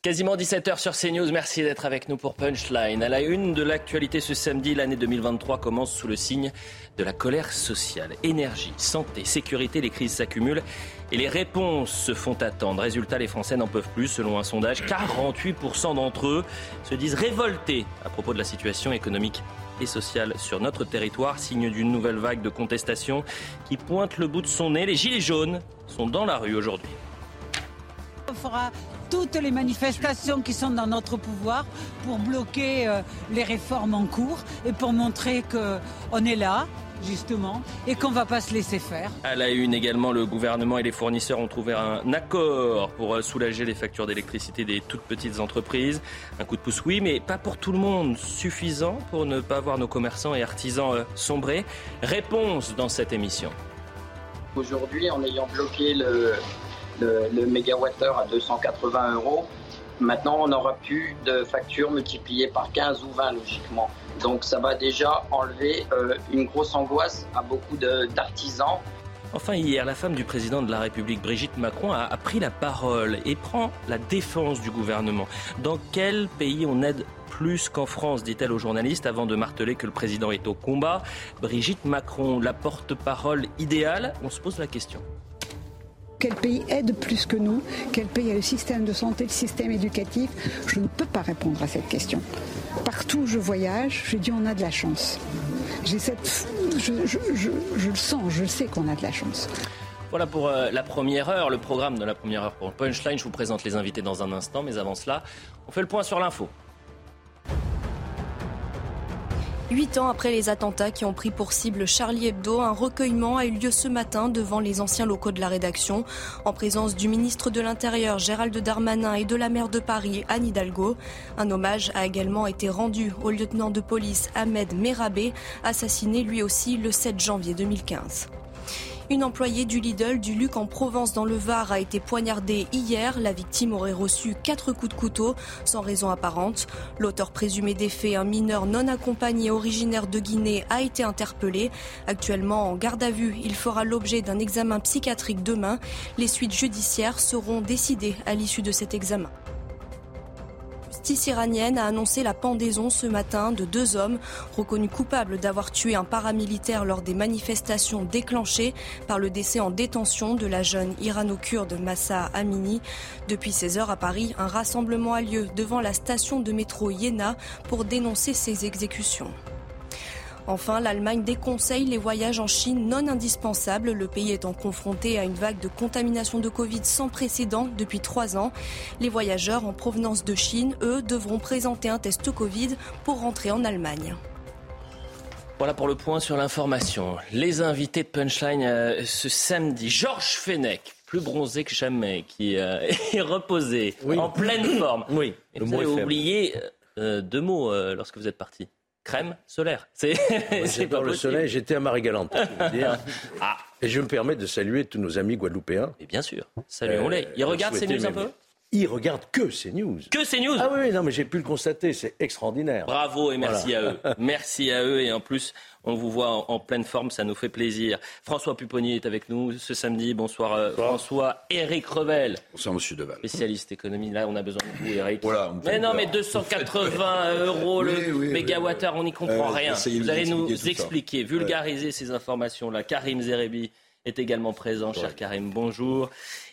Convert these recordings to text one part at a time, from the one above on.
Quasiment 17h sur CNews, merci d'être avec nous pour Punchline. À la une de l'actualité ce samedi, l'année 2023 commence sous le signe de la colère sociale. Énergie, santé, sécurité, les crises s'accumulent et les réponses se font attendre. Résultat, les Français n'en peuvent plus. Selon un sondage, 48% d'entre eux se disent révoltés à propos de la situation économique et sociale sur notre territoire, signe d'une nouvelle vague de contestation qui pointe le bout de son nez. Les Gilets jaunes sont dans la rue aujourd'hui. On fera toutes les manifestations qui sont dans notre pouvoir pour bloquer euh, les réformes en cours et pour montrer qu'on est là, justement, et qu'on ne va pas se laisser faire. À la une également, le gouvernement et les fournisseurs ont trouvé un accord pour euh, soulager les factures d'électricité des toutes petites entreprises. Un coup de pouce, oui, mais pas pour tout le monde. Suffisant pour ne pas voir nos commerçants et artisans euh, sombrer? Réponse dans cette émission. Aujourd'hui, en ayant bloqué le, le, le mégawattheure à 280 euros. Maintenant, on n'aura plus de factures multipliées par 15 ou 20 logiquement. Donc ça va déjà enlever euh, une grosse angoisse à beaucoup d'artisans. Enfin, hier, la femme du président de la République, Brigitte Macron, a, a pris la parole et prend la défense du gouvernement. Dans quel pays on aide plus qu'en France, dit-elle aux journalistes, avant de marteler que le président est au combat? Brigitte Macron, la porte-parole idéale On se pose la question. Quel pays aide plus que nous Quel pays a le système de santé, le système éducatif Je ne peux pas répondre à cette question. Partout où je voyage, je dis on a de la chance. J'ai cette, je, le sens, je sais qu'on a de la chance. Voilà pour euh, la première heure, le programme de la première heure pour Punchline. Je vous présente les invités dans un instant, mais avant cela, on fait le point sur l'info. Huit ans après les attentats qui ont pris pour cible Charlie Hebdo, un recueillement a eu lieu ce matin devant les anciens locaux de la rédaction, en présence du ministre de l'Intérieur Gérald Darmanin et de la maire de Paris Anne Hidalgo. Un hommage a également été rendu au lieutenant de police Ahmed Merabé, assassiné lui aussi le 7 janvier 2015. Une employée du Lidl du Luc en Provence dans le Var a été poignardée hier. La victime aurait reçu quatre coups de couteau sans raison apparente. L'auteur présumé des faits, un mineur non accompagné originaire de Guinée, a été interpellé. Actuellement en garde à vue, il fera l'objet d'un examen psychiatrique demain. Les suites judiciaires seront décidées à l'issue de cet examen justice iranienne a annoncé la pendaison ce matin de deux hommes reconnus coupables d'avoir tué un paramilitaire lors des manifestations déclenchées par le décès en détention de la jeune irano-kurde Massa Amini. Depuis 16 heures à Paris, un rassemblement a lieu devant la station de métro Iéna pour dénoncer ces exécutions. Enfin, l'Allemagne déconseille les voyages en Chine non indispensables, le pays étant confronté à une vague de contamination de Covid sans précédent depuis trois ans. Les voyageurs en provenance de Chine, eux, devront présenter un test Covid pour rentrer en Allemagne. Voilà pour le point sur l'information. Les invités de Punchline euh, ce samedi, Georges Fenech, plus bronzé que jamais, qui euh, est reposé, Oui. en pleine forme. Oui, Et le vous mot avez oublié euh, deux mots euh, lorsque vous êtes parti. Crème solaire. C'est c'est pas le soleil, j'étais à Marie-Galante. Ah, Et je me permets de saluer tous nos amis guadeloupéens. mais bien sûr. Saluons-les. Euh, Ils regardent ces news un peu Ils regardent que ces news. Que ces news Ah oui, non, mais j'ai pu le constater, c'est extraordinaire. Bravo et merci à eux. Merci à eux et en plus, on vous voit en, en pleine forme, ça nous fait plaisir. François Pupponi est avec nous ce samedi. Bonsoir euh, François. Éric Revel, Bonsoir, monsieur Deval. spécialiste économie. Là, on a besoin de vous, Eric. Voilà, mais non, peur. mais 280 euros le Oui, mégawattheure, on n'y comprend Euh, rien. essayez de Vous allez nous expliquer, vulgariser ces informations-là. Karim Zerebi est également présent. Cher Karim, bonjour.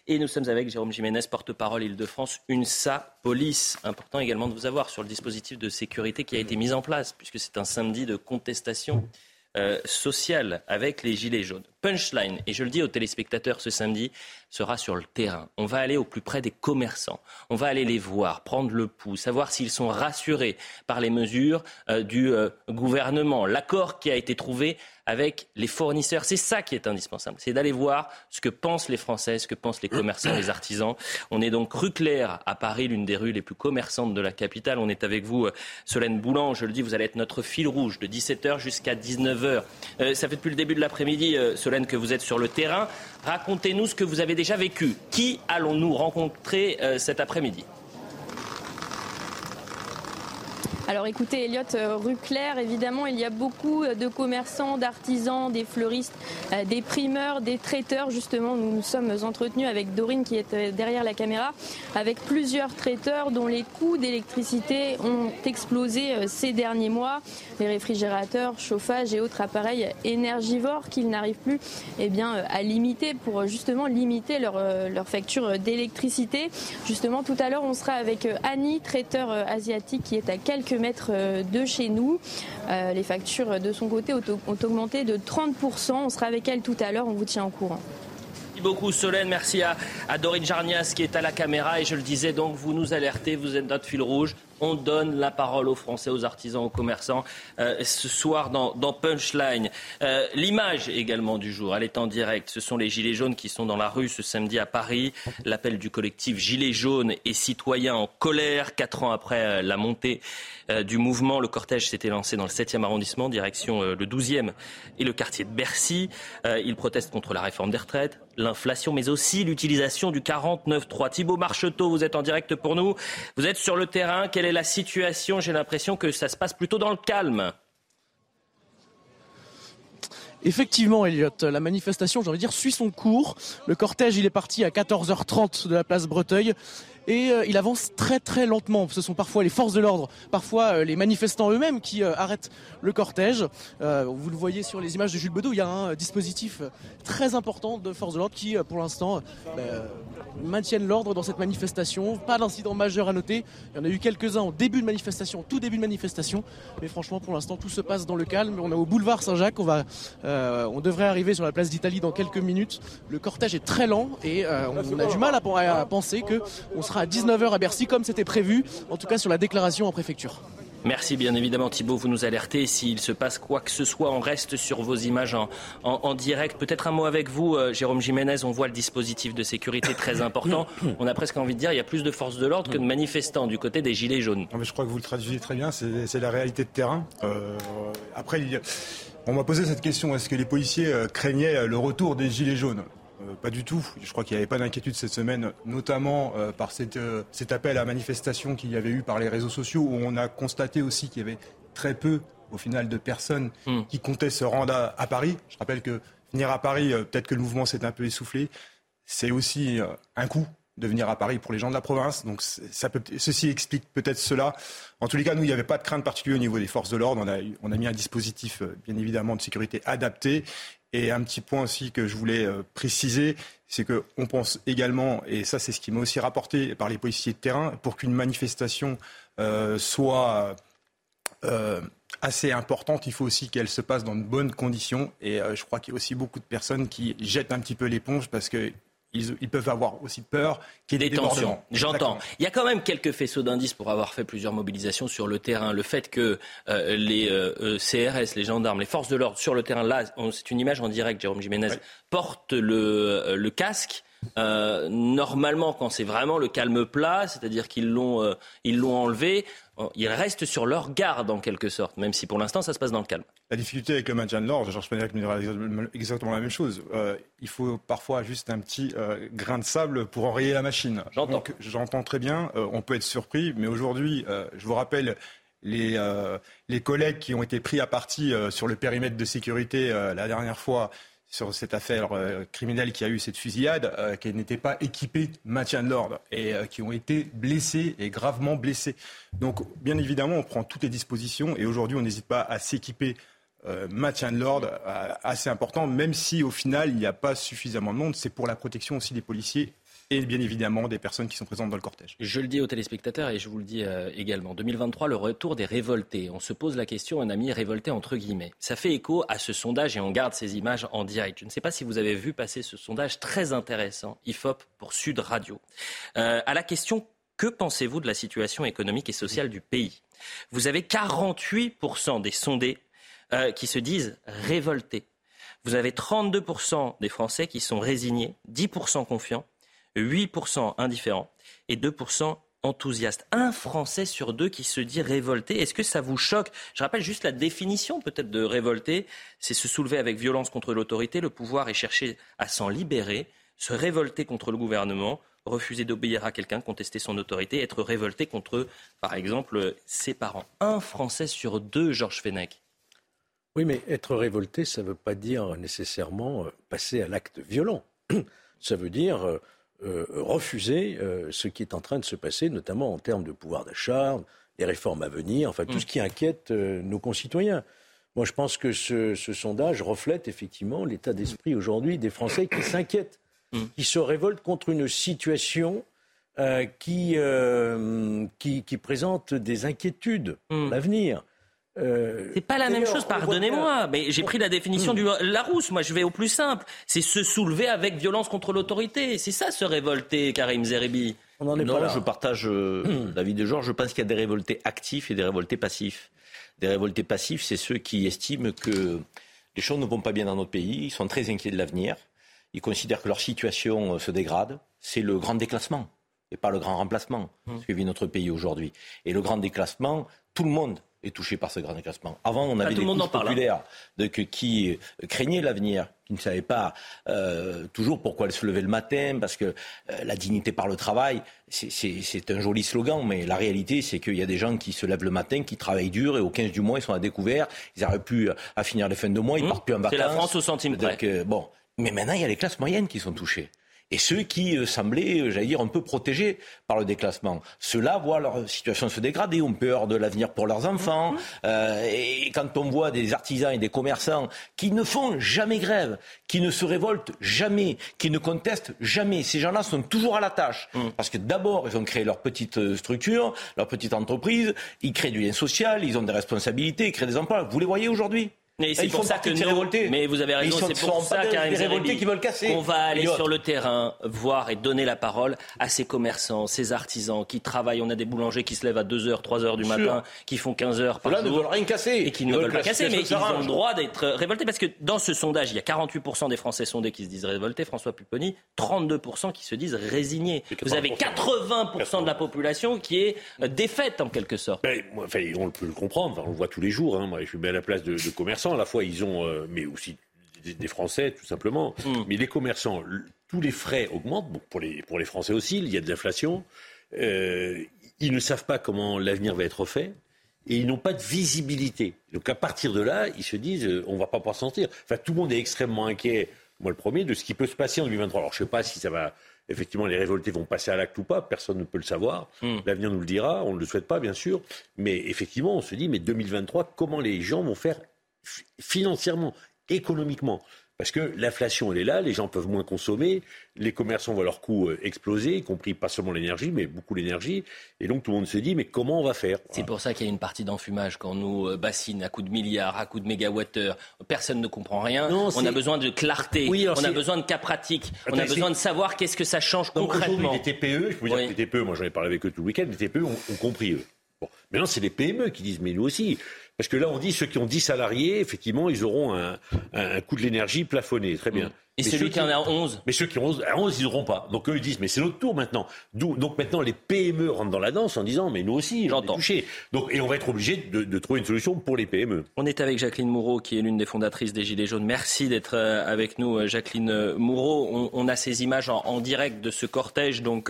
Et nous sommes avec Jérôme Jiménez, porte-parole Île-de-France, UNSA Police. Important également de vous avoir sur le dispositif de sécurité qui a été mis en place, puisque c'est un samedi de contestation euh, sociale avec les Gilets jaunes. Punchline, et je le dis aux téléspectateurs ce samedi, sera sur le terrain. On va aller au plus près des commerçants. On va aller les voir, prendre le pouls, savoir s'ils sont rassurés par les mesures euh, du euh, gouvernement, l'accord qui a été trouvé avec les fournisseurs. C'est ça qui est indispensable. C'est d'aller voir ce que pensent les Français, ce que pensent les commerçants, les artisans. On est donc rue Claire à Paris, l'une des rues les plus commerçantes de la capitale. On est avec vous, euh, Solène Boulan. Je le dis, vous allez être notre fil rouge de 17h jusqu'à 19h. ça fait depuis le début de l'après-midi, Solène, que vous êtes sur le terrain. Racontez-nous ce que vous avez déjà vécu. Qui allons-nous rencontrer cet après-midi? Alors écoutez, Elliot, euh, rue Claire, évidemment, il y a beaucoup euh, de commerçants, d'artisans, des fleuristes, euh, des primeurs, des traiteurs. Justement, nous nous sommes entretenus avec Dorine qui est derrière la caméra, avec plusieurs traiteurs dont les coûts d'électricité ont explosé ces derniers mois. Les réfrigérateurs, chauffage et autres appareils énergivores qu'ils n'arrivent plus eh bien, à limiter pour justement limiter leur facture d'électricité. Justement, tout à l'heure, on sera avec Annie, traiteur asiatique qui est à quelques mètres euh, de chez nous. Euh, les factures de son côté ont augmenté de 30%. On sera avec elle tout à l'heure, on vous tient au courant. Merci beaucoup Solène, merci à, à Dorine Jarnias qui est à la caméra et je le disais donc vous nous alertez, vous êtes notre fil rouge on donne la parole aux Français, aux artisans, aux commerçants euh, ce soir dans, Punchline. Euh, l'image également du jour, elle est en direct. Ce sont les Gilets jaunes qui sont dans la rue ce samedi à Paris. L'appel du collectif Gilets jaunes et citoyens en colère. Quatre ans après euh, la montée du mouvement, le cortège s'était lancé dans le 7e arrondissement, direction le 12e et le quartier de Bercy. ils protestent contre la réforme des retraites, l'inflation, mais aussi l'utilisation du 49.3. Thibault Marcheteau, vous êtes en direct pour nous. Vous êtes sur le terrain est la situation? J'ai l'impression que ça se passe plutôt dans le calme. Effectivement, Elliot, la manifestation, j'ai envie de dire, suit son cours. Le cortège, il est parti à 14h30 de la place Breteuil et euh, il avance très très lentement. Ce sont parfois les forces de l'ordre, parfois euh, les manifestants eux-mêmes qui euh, arrêtent le cortège. vous le voyez sur les images de Jules Bedeau, il y a un dispositif très important de forces de l'ordre qui, pour l'instant, ben, maintiennent l'ordre dans cette manifestation. Pas d'incident majeur à noter. Il y en a eu quelques-uns au début de manifestation, tout début de manifestation, mais franchement, pour l'instant, tout se passe dans le calme. On est au boulevard Saint-Jacques. On va, on devrait arriver sur la place d'Italie dans quelques minutes. Le cortège est très lent et on a du mal à, penser que on sera à 19h à Bercy comme c'était prévu, en tout cas sur la déclaration en préfecture. Merci bien évidemment Thibault, vous nous alertez. S'il se passe quoi que ce soit, on reste sur vos images en, direct. Peut-être un mot avec vous, euh, Jérôme Jiménez. On voit le dispositif de sécurité très important. On a presque envie de dire qu'il y a plus de forces de l'ordre que de manifestants du côté des Gilets jaunes. je crois que vous le traduisez très bien, c'est la réalité de terrain. Euh, après, on m'a posé cette question, est-ce que les policiers euh, craignaient le retour des Gilets jaunes? Euh, pas du tout. Je crois qu'il n'y avait pas d'inquiétude cette semaine, notamment euh, par euh, cet appel à manifestation qu'il y avait eu par les réseaux sociaux, où on a constaté aussi qu'il y avait très peu, au final, de personnes hmm. qui comptaient se rendre à, Paris. Je rappelle que venir à Paris, peut-être que le mouvement s'est un peu essoufflé. C'est aussi un coût de venir à Paris pour les gens de la province. Donc ça peut, ceci explique peut-être cela. En tous les cas, nous, il n'y avait pas de crainte particulière au niveau des forces de l'ordre. On a, on a mis un dispositif, bien évidemment, de sécurité adapté. Et un petit point aussi que je voulais euh, préciser, c'est qu'on pense également, et ça c'est ce qui m'a aussi rapporté par les policiers de terrain, pour qu'une manifestation euh, soit euh, assez importante, il faut aussi qu'elle se passe dans de bonnes conditions. Et je crois qu'il y a aussi beaucoup de personnes qui jettent un petit peu l'éponge parce que ils, peuvent avoir aussi peur qu'il y ait des, tensions. J'entends. Il y a quand même quelques faisceaux d'indices pour avoir fait plusieurs mobilisations sur le terrain. Le fait que euh, les euh, euh, CRS, les gendarmes, les forces de l'ordre sur le terrain, là, c'est une image en direct, Jérôme Jiménez, portent le, le casque. Normalement, quand c'est vraiment le calme plat, c'est-à-dire qu'ils l'ont, ils l'ont enlevé, ils restent sur leur garde en quelque sorte, même si pour l'instant ça se passe dans le calme. La difficulté avec le maintien de l'ordre, Georges Panac me dira exactement la même chose. Euh, il faut parfois juste un petit euh, grain de sable pour enrayer la machine. J'entends. J'entends très bien, euh, on peut être surpris, mais aujourd'hui, je vous rappelle les, les collègues qui ont été pris à partie sur le périmètre de sécurité la dernière fois sur cette affaire euh, criminelle qui a eu cette fusillade, euh, qui n'étaient pas équipés maintien de l'ordre et euh, qui ont été blessés et gravement blessés. Donc, bien évidemment, on prend toutes les dispositions et aujourd'hui, on n'hésite pas à s'équiper maintien de l'ordre assez important, même si au final, il n'y a pas suffisamment de monde. C'est pour la protection aussi des policiers et bien évidemment des personnes qui sont présentes dans le cortège. Je le dis aux téléspectateurs et je vous le dis euh, également. 2023, le retour des révoltés. On se pose la question, un ami révolté entre guillemets. Ça fait écho à ce sondage et on garde ces images en direct. Je ne sais pas si vous avez vu passer ce sondage très intéressant, IFOP pour Sud Radio. Euh, à la question que pensez-vous de la situation économique et sociale du pays? Vous avez 48% des sondés euh, qui se disent révoltés. Vous avez 32% des Français qui sont résignés, 10% confiants 8% indifférents et 2% enthousiastes. Un Français sur deux qui se dit révolté. Est-ce que ça vous choque? Je rappelle juste la définition peut-être de révolter. C'est se soulever avec violence contre l'autorité, le pouvoir et chercher à s'en libérer, se révolter contre le gouvernement, refuser d'obéir à quelqu'un, contester son autorité, être révolté contre, par exemple, ses parents. Un Français sur deux, Georges Fenech. Oui, mais être révolté, ça ne veut pas dire nécessairement euh, passer à l'acte violent. Ça veut dire euh, refuser euh, ce qui est en train de se passer, notamment en termes de pouvoir d'achat, des réformes à venir, enfin tout mm. ce qui inquiète euh, nos concitoyens. Moi, je pense que ce, sondage reflète effectivement l'état d'esprit aujourd'hui des Français qui s'inquiètent, mm. qui se révoltent contre une situation qui, qui, présente des inquiétudes pour mm. l'avenir. Euh, c'est pas la même chose, pardonnez-moi, mais j'ai pris la définition du Larousse. Moi, je vais au plus simple. C'est se soulever avec violence contre l'autorité. C'est ça, se révolter, Karim Zeribi. On en est non, je partage euh, hmm. l'avis de Georges. Je pense qu'il y a des révoltés actifs et des révoltés passifs. Des révoltés passifs, c'est ceux qui estiment que les choses ne vont pas bien dans notre pays. Ils sont très inquiets de l'avenir. Ils considèrent que leur situation euh, se dégrade. C'est le grand déclassement et pas le grand remplacement mmh. ce que vit notre pays aujourd'hui. Et le grand déclassement, tout le monde est touché par ce grand déclassement. Avant, on avait des couches hein. populaires qui euh, craignaient l'avenir, qui ne savaient pas euh, toujours pourquoi elles se levaient le matin, parce que euh, la dignité par le travail, c'est un joli slogan, mais la réalité, c'est qu'il y a des gens qui se lèvent le matin, qui travaillent dur, et au 15 du mois, ils sont à découvert, ils n'arrivent plus à finir les fins de mois, ils ne mmh. partent plus en vacances. C'est la France au centime près. bon. Mais maintenant, il y a les classes moyennes qui sont touchées et ceux qui euh, semblaient, euh, j'allais dire, un peu protégés par le déclassement. Ceux-là voient leur situation se dégrader, ont peur de l'avenir pour leurs enfants. Mhm. Euh, et quand on voit des artisans et des commerçants qui ne font jamais grève, qui ne se révoltent jamais, qui ne contestent jamais, ces gens-là sont toujours à la tâche. Mhm. Parce que d'abord, ils ont créé leur petite structure, leur petite entreprise, ils créent du lien social, ils ont des responsabilités, ils créent des emplois. Vous les voyez aujourd'hui? Mais c'est pour ça que nous, mais vous avez raison, c'est pour ça qui veulent casser. On va aller sur le terrain, voir et donner la parole à ces commerçants, ces artisans qui travaillent. On a des boulangers qui se lèvent à 2h, 3h du matin, qui font 15 heures par Là, jour. ne veulent rien casser. Et qui ne veulent pas casser, mais ils ont le droit d'être révoltés. Parce que dans ce sondage, il y a 48% des Français sondés qui se disent révoltés, François Pupponi, 32% qui se disent résignés. Vous avez 80% de la population qui est défaite en quelque sorte. Ben, enfin, on peut le comprendre, on le voit tous les jours. Hein. Moi, je suis mets à la place de, de commerçants à la fois, ils ont, euh, mais aussi des, Français, tout simplement. Mm. Mais les commerçants, tous les frais augmentent. pour, les, pour les Français aussi, il y a de l'inflation. Euh, ils ne savent pas comment l'avenir va être fait. Et ils n'ont pas de visibilité. Donc à partir de là, ils se disent, euh, on va pas pouvoir sentir. Enfin, tout le monde est extrêmement inquiet, moi le premier, de ce qui peut se passer en 2023. Alors je ne sais pas si ça va effectivement, les révoltés vont passer à l'acte ou pas, personne ne peut le savoir. Mm. L'avenir nous le dira, on ne le souhaite pas, bien sûr. Mais effectivement, on se dit, mais 2023, comment les gens vont faire financièrement, économiquement. Parce que l'inflation, elle est là, les gens peuvent moins consommer, les commerçants voient leurs coûts euh, exploser, y compris pas seulement l'énergie, mais beaucoup l'énergie. Et donc tout le monde se dit, mais comment on va faire? C'est pour ça qu'il y a une partie d'enfumage quand on nous euh, bassine à coups de milliards, à coups de mégawattheures. Personne ne comprend rien. on a besoin de clarté, on a besoin de cas pratiques, on a besoin de savoir qu'est-ce que ça change concrètement. Les TPE, je peux dire que les TPE, moi j'en ai parlé avec eux tout le week-end, les TPE ont, ont compris eux. Bon. Maintenant, c'est les PME qui disent, mais nous aussi. Parce que là, on dit ceux qui ont 10 salariés, effectivement, ils auront un, un coût de l'énergie plafonné. Très bien. Et celui qui en a 11 Mais ceux qui ont 11, 11 ils n'auront pas. Donc eux, ils disent, mais c'est notre tour maintenant. Donc maintenant, les PME rentrent dans la danse en disant, mais nous aussi, j'entends. Donc, et on va être obligé de, de, trouver une solution pour les PME. On est avec Jacqueline Moureau, qui est l'une des fondatrices des Gilets jaunes. Merci d'être euh, avec nous, euh, Jacqueline euh, Moureau. On, on a ces images en, en, direct de ce cortège donc,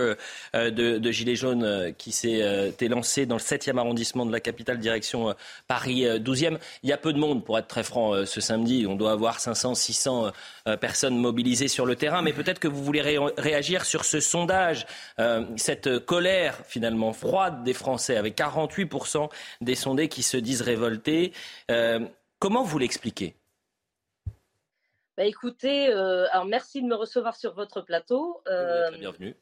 de, de, Gilets jaunes qui s'est lancé dans le 7e arrondissement de la capitale, direction Paris 12e. Il y a peu de monde, pour être très franc, ce samedi. On doit avoir 500, 600 personnes mobilisées sur le terrain, mais peut-être que vous voulez réagir sur ce sondage, euh, cette colère finalement froide des Français, avec 48% des sondés qui se disent révoltés. Euh, comment vous l'expliquez? Bah écoutez, euh, alors merci de me recevoir sur votre plateau. Euh, bienvenue.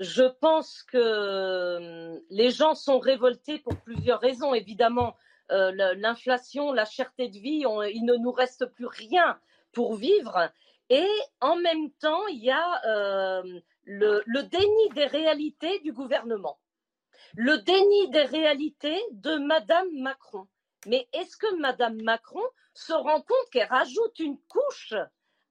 Je, pense que les gens sont révoltés pour plusieurs raisons. Évidemment, l'inflation, la cherté de vie, il ne nous reste plus rien pour vivre. Et en même temps, il y a le, le déni des réalités du gouvernement, le déni des réalités de Madame Macron. Mais est-ce que Madame Macron se rend compte qu'elle rajoute une couche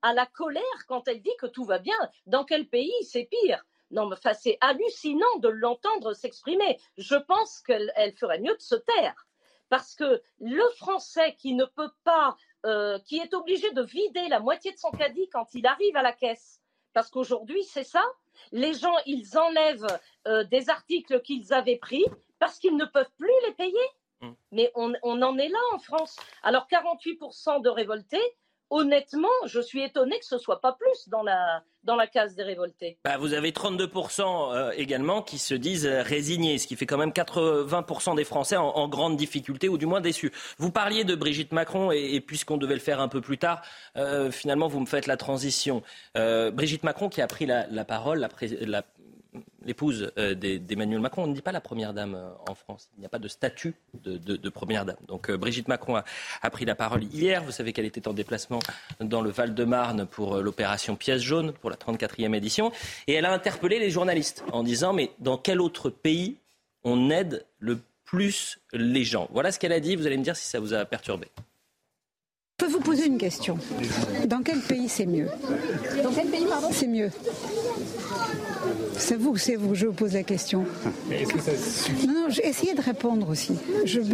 à la colère quand elle dit que tout va bien? Dans quel pays c'est pire? Non, mais c'est hallucinant de l'entendre s'exprimer. Je pense qu'elle ferait mieux de se taire. Parce que le Français qui ne peut pas, euh, qui est obligé de vider la moitié de son caddie quand il arrive à la caisse, parce qu'aujourd'hui, c'est ça, les gens, ils enlèvent euh, des articles qu'ils avaient pris parce qu'ils ne peuvent plus les payer. Mm. Mais on, en est là en France. Alors 48% de révoltés, honnêtement, je suis étonné que ce soit pas plus dans la, dans la case des révoltés. Bah, vous avez 32% euh, également qui se disent résignés, ce qui fait quand même 80% des Français en, grande difficulté ou du moins déçus. Vous parliez de Brigitte Macron et, puisqu'on devait le faire un peu plus tard, euh, finalement vous me faites la transition. Euh, Brigitte Macron qui a pris la, parole, la l'épouse euh, d'Emmanuel Macron. On ne dit pas la première dame euh, en France. Il n'y a pas de statut de, première dame. Donc euh, Brigitte Macron a, pris la parole hier. Vous savez qu'elle était en déplacement dans le Val-de-Marne pour l'opération Pièce jaune, pour la 34e édition. Et elle a interpellé les journalistes en disant mais dans quel autre pays on aide le plus les gens? Voilà ce qu'elle a dit. Vous allez me dire si ça vous a perturbé. Je vous poser une question. Dans quel pays c'est mieux Dans quel pays, pardon C'est mieux. C'est vous, c'est vous, je vous pose la question. Mais est-ce que ça Non, non, j'ai essayé de répondre aussi.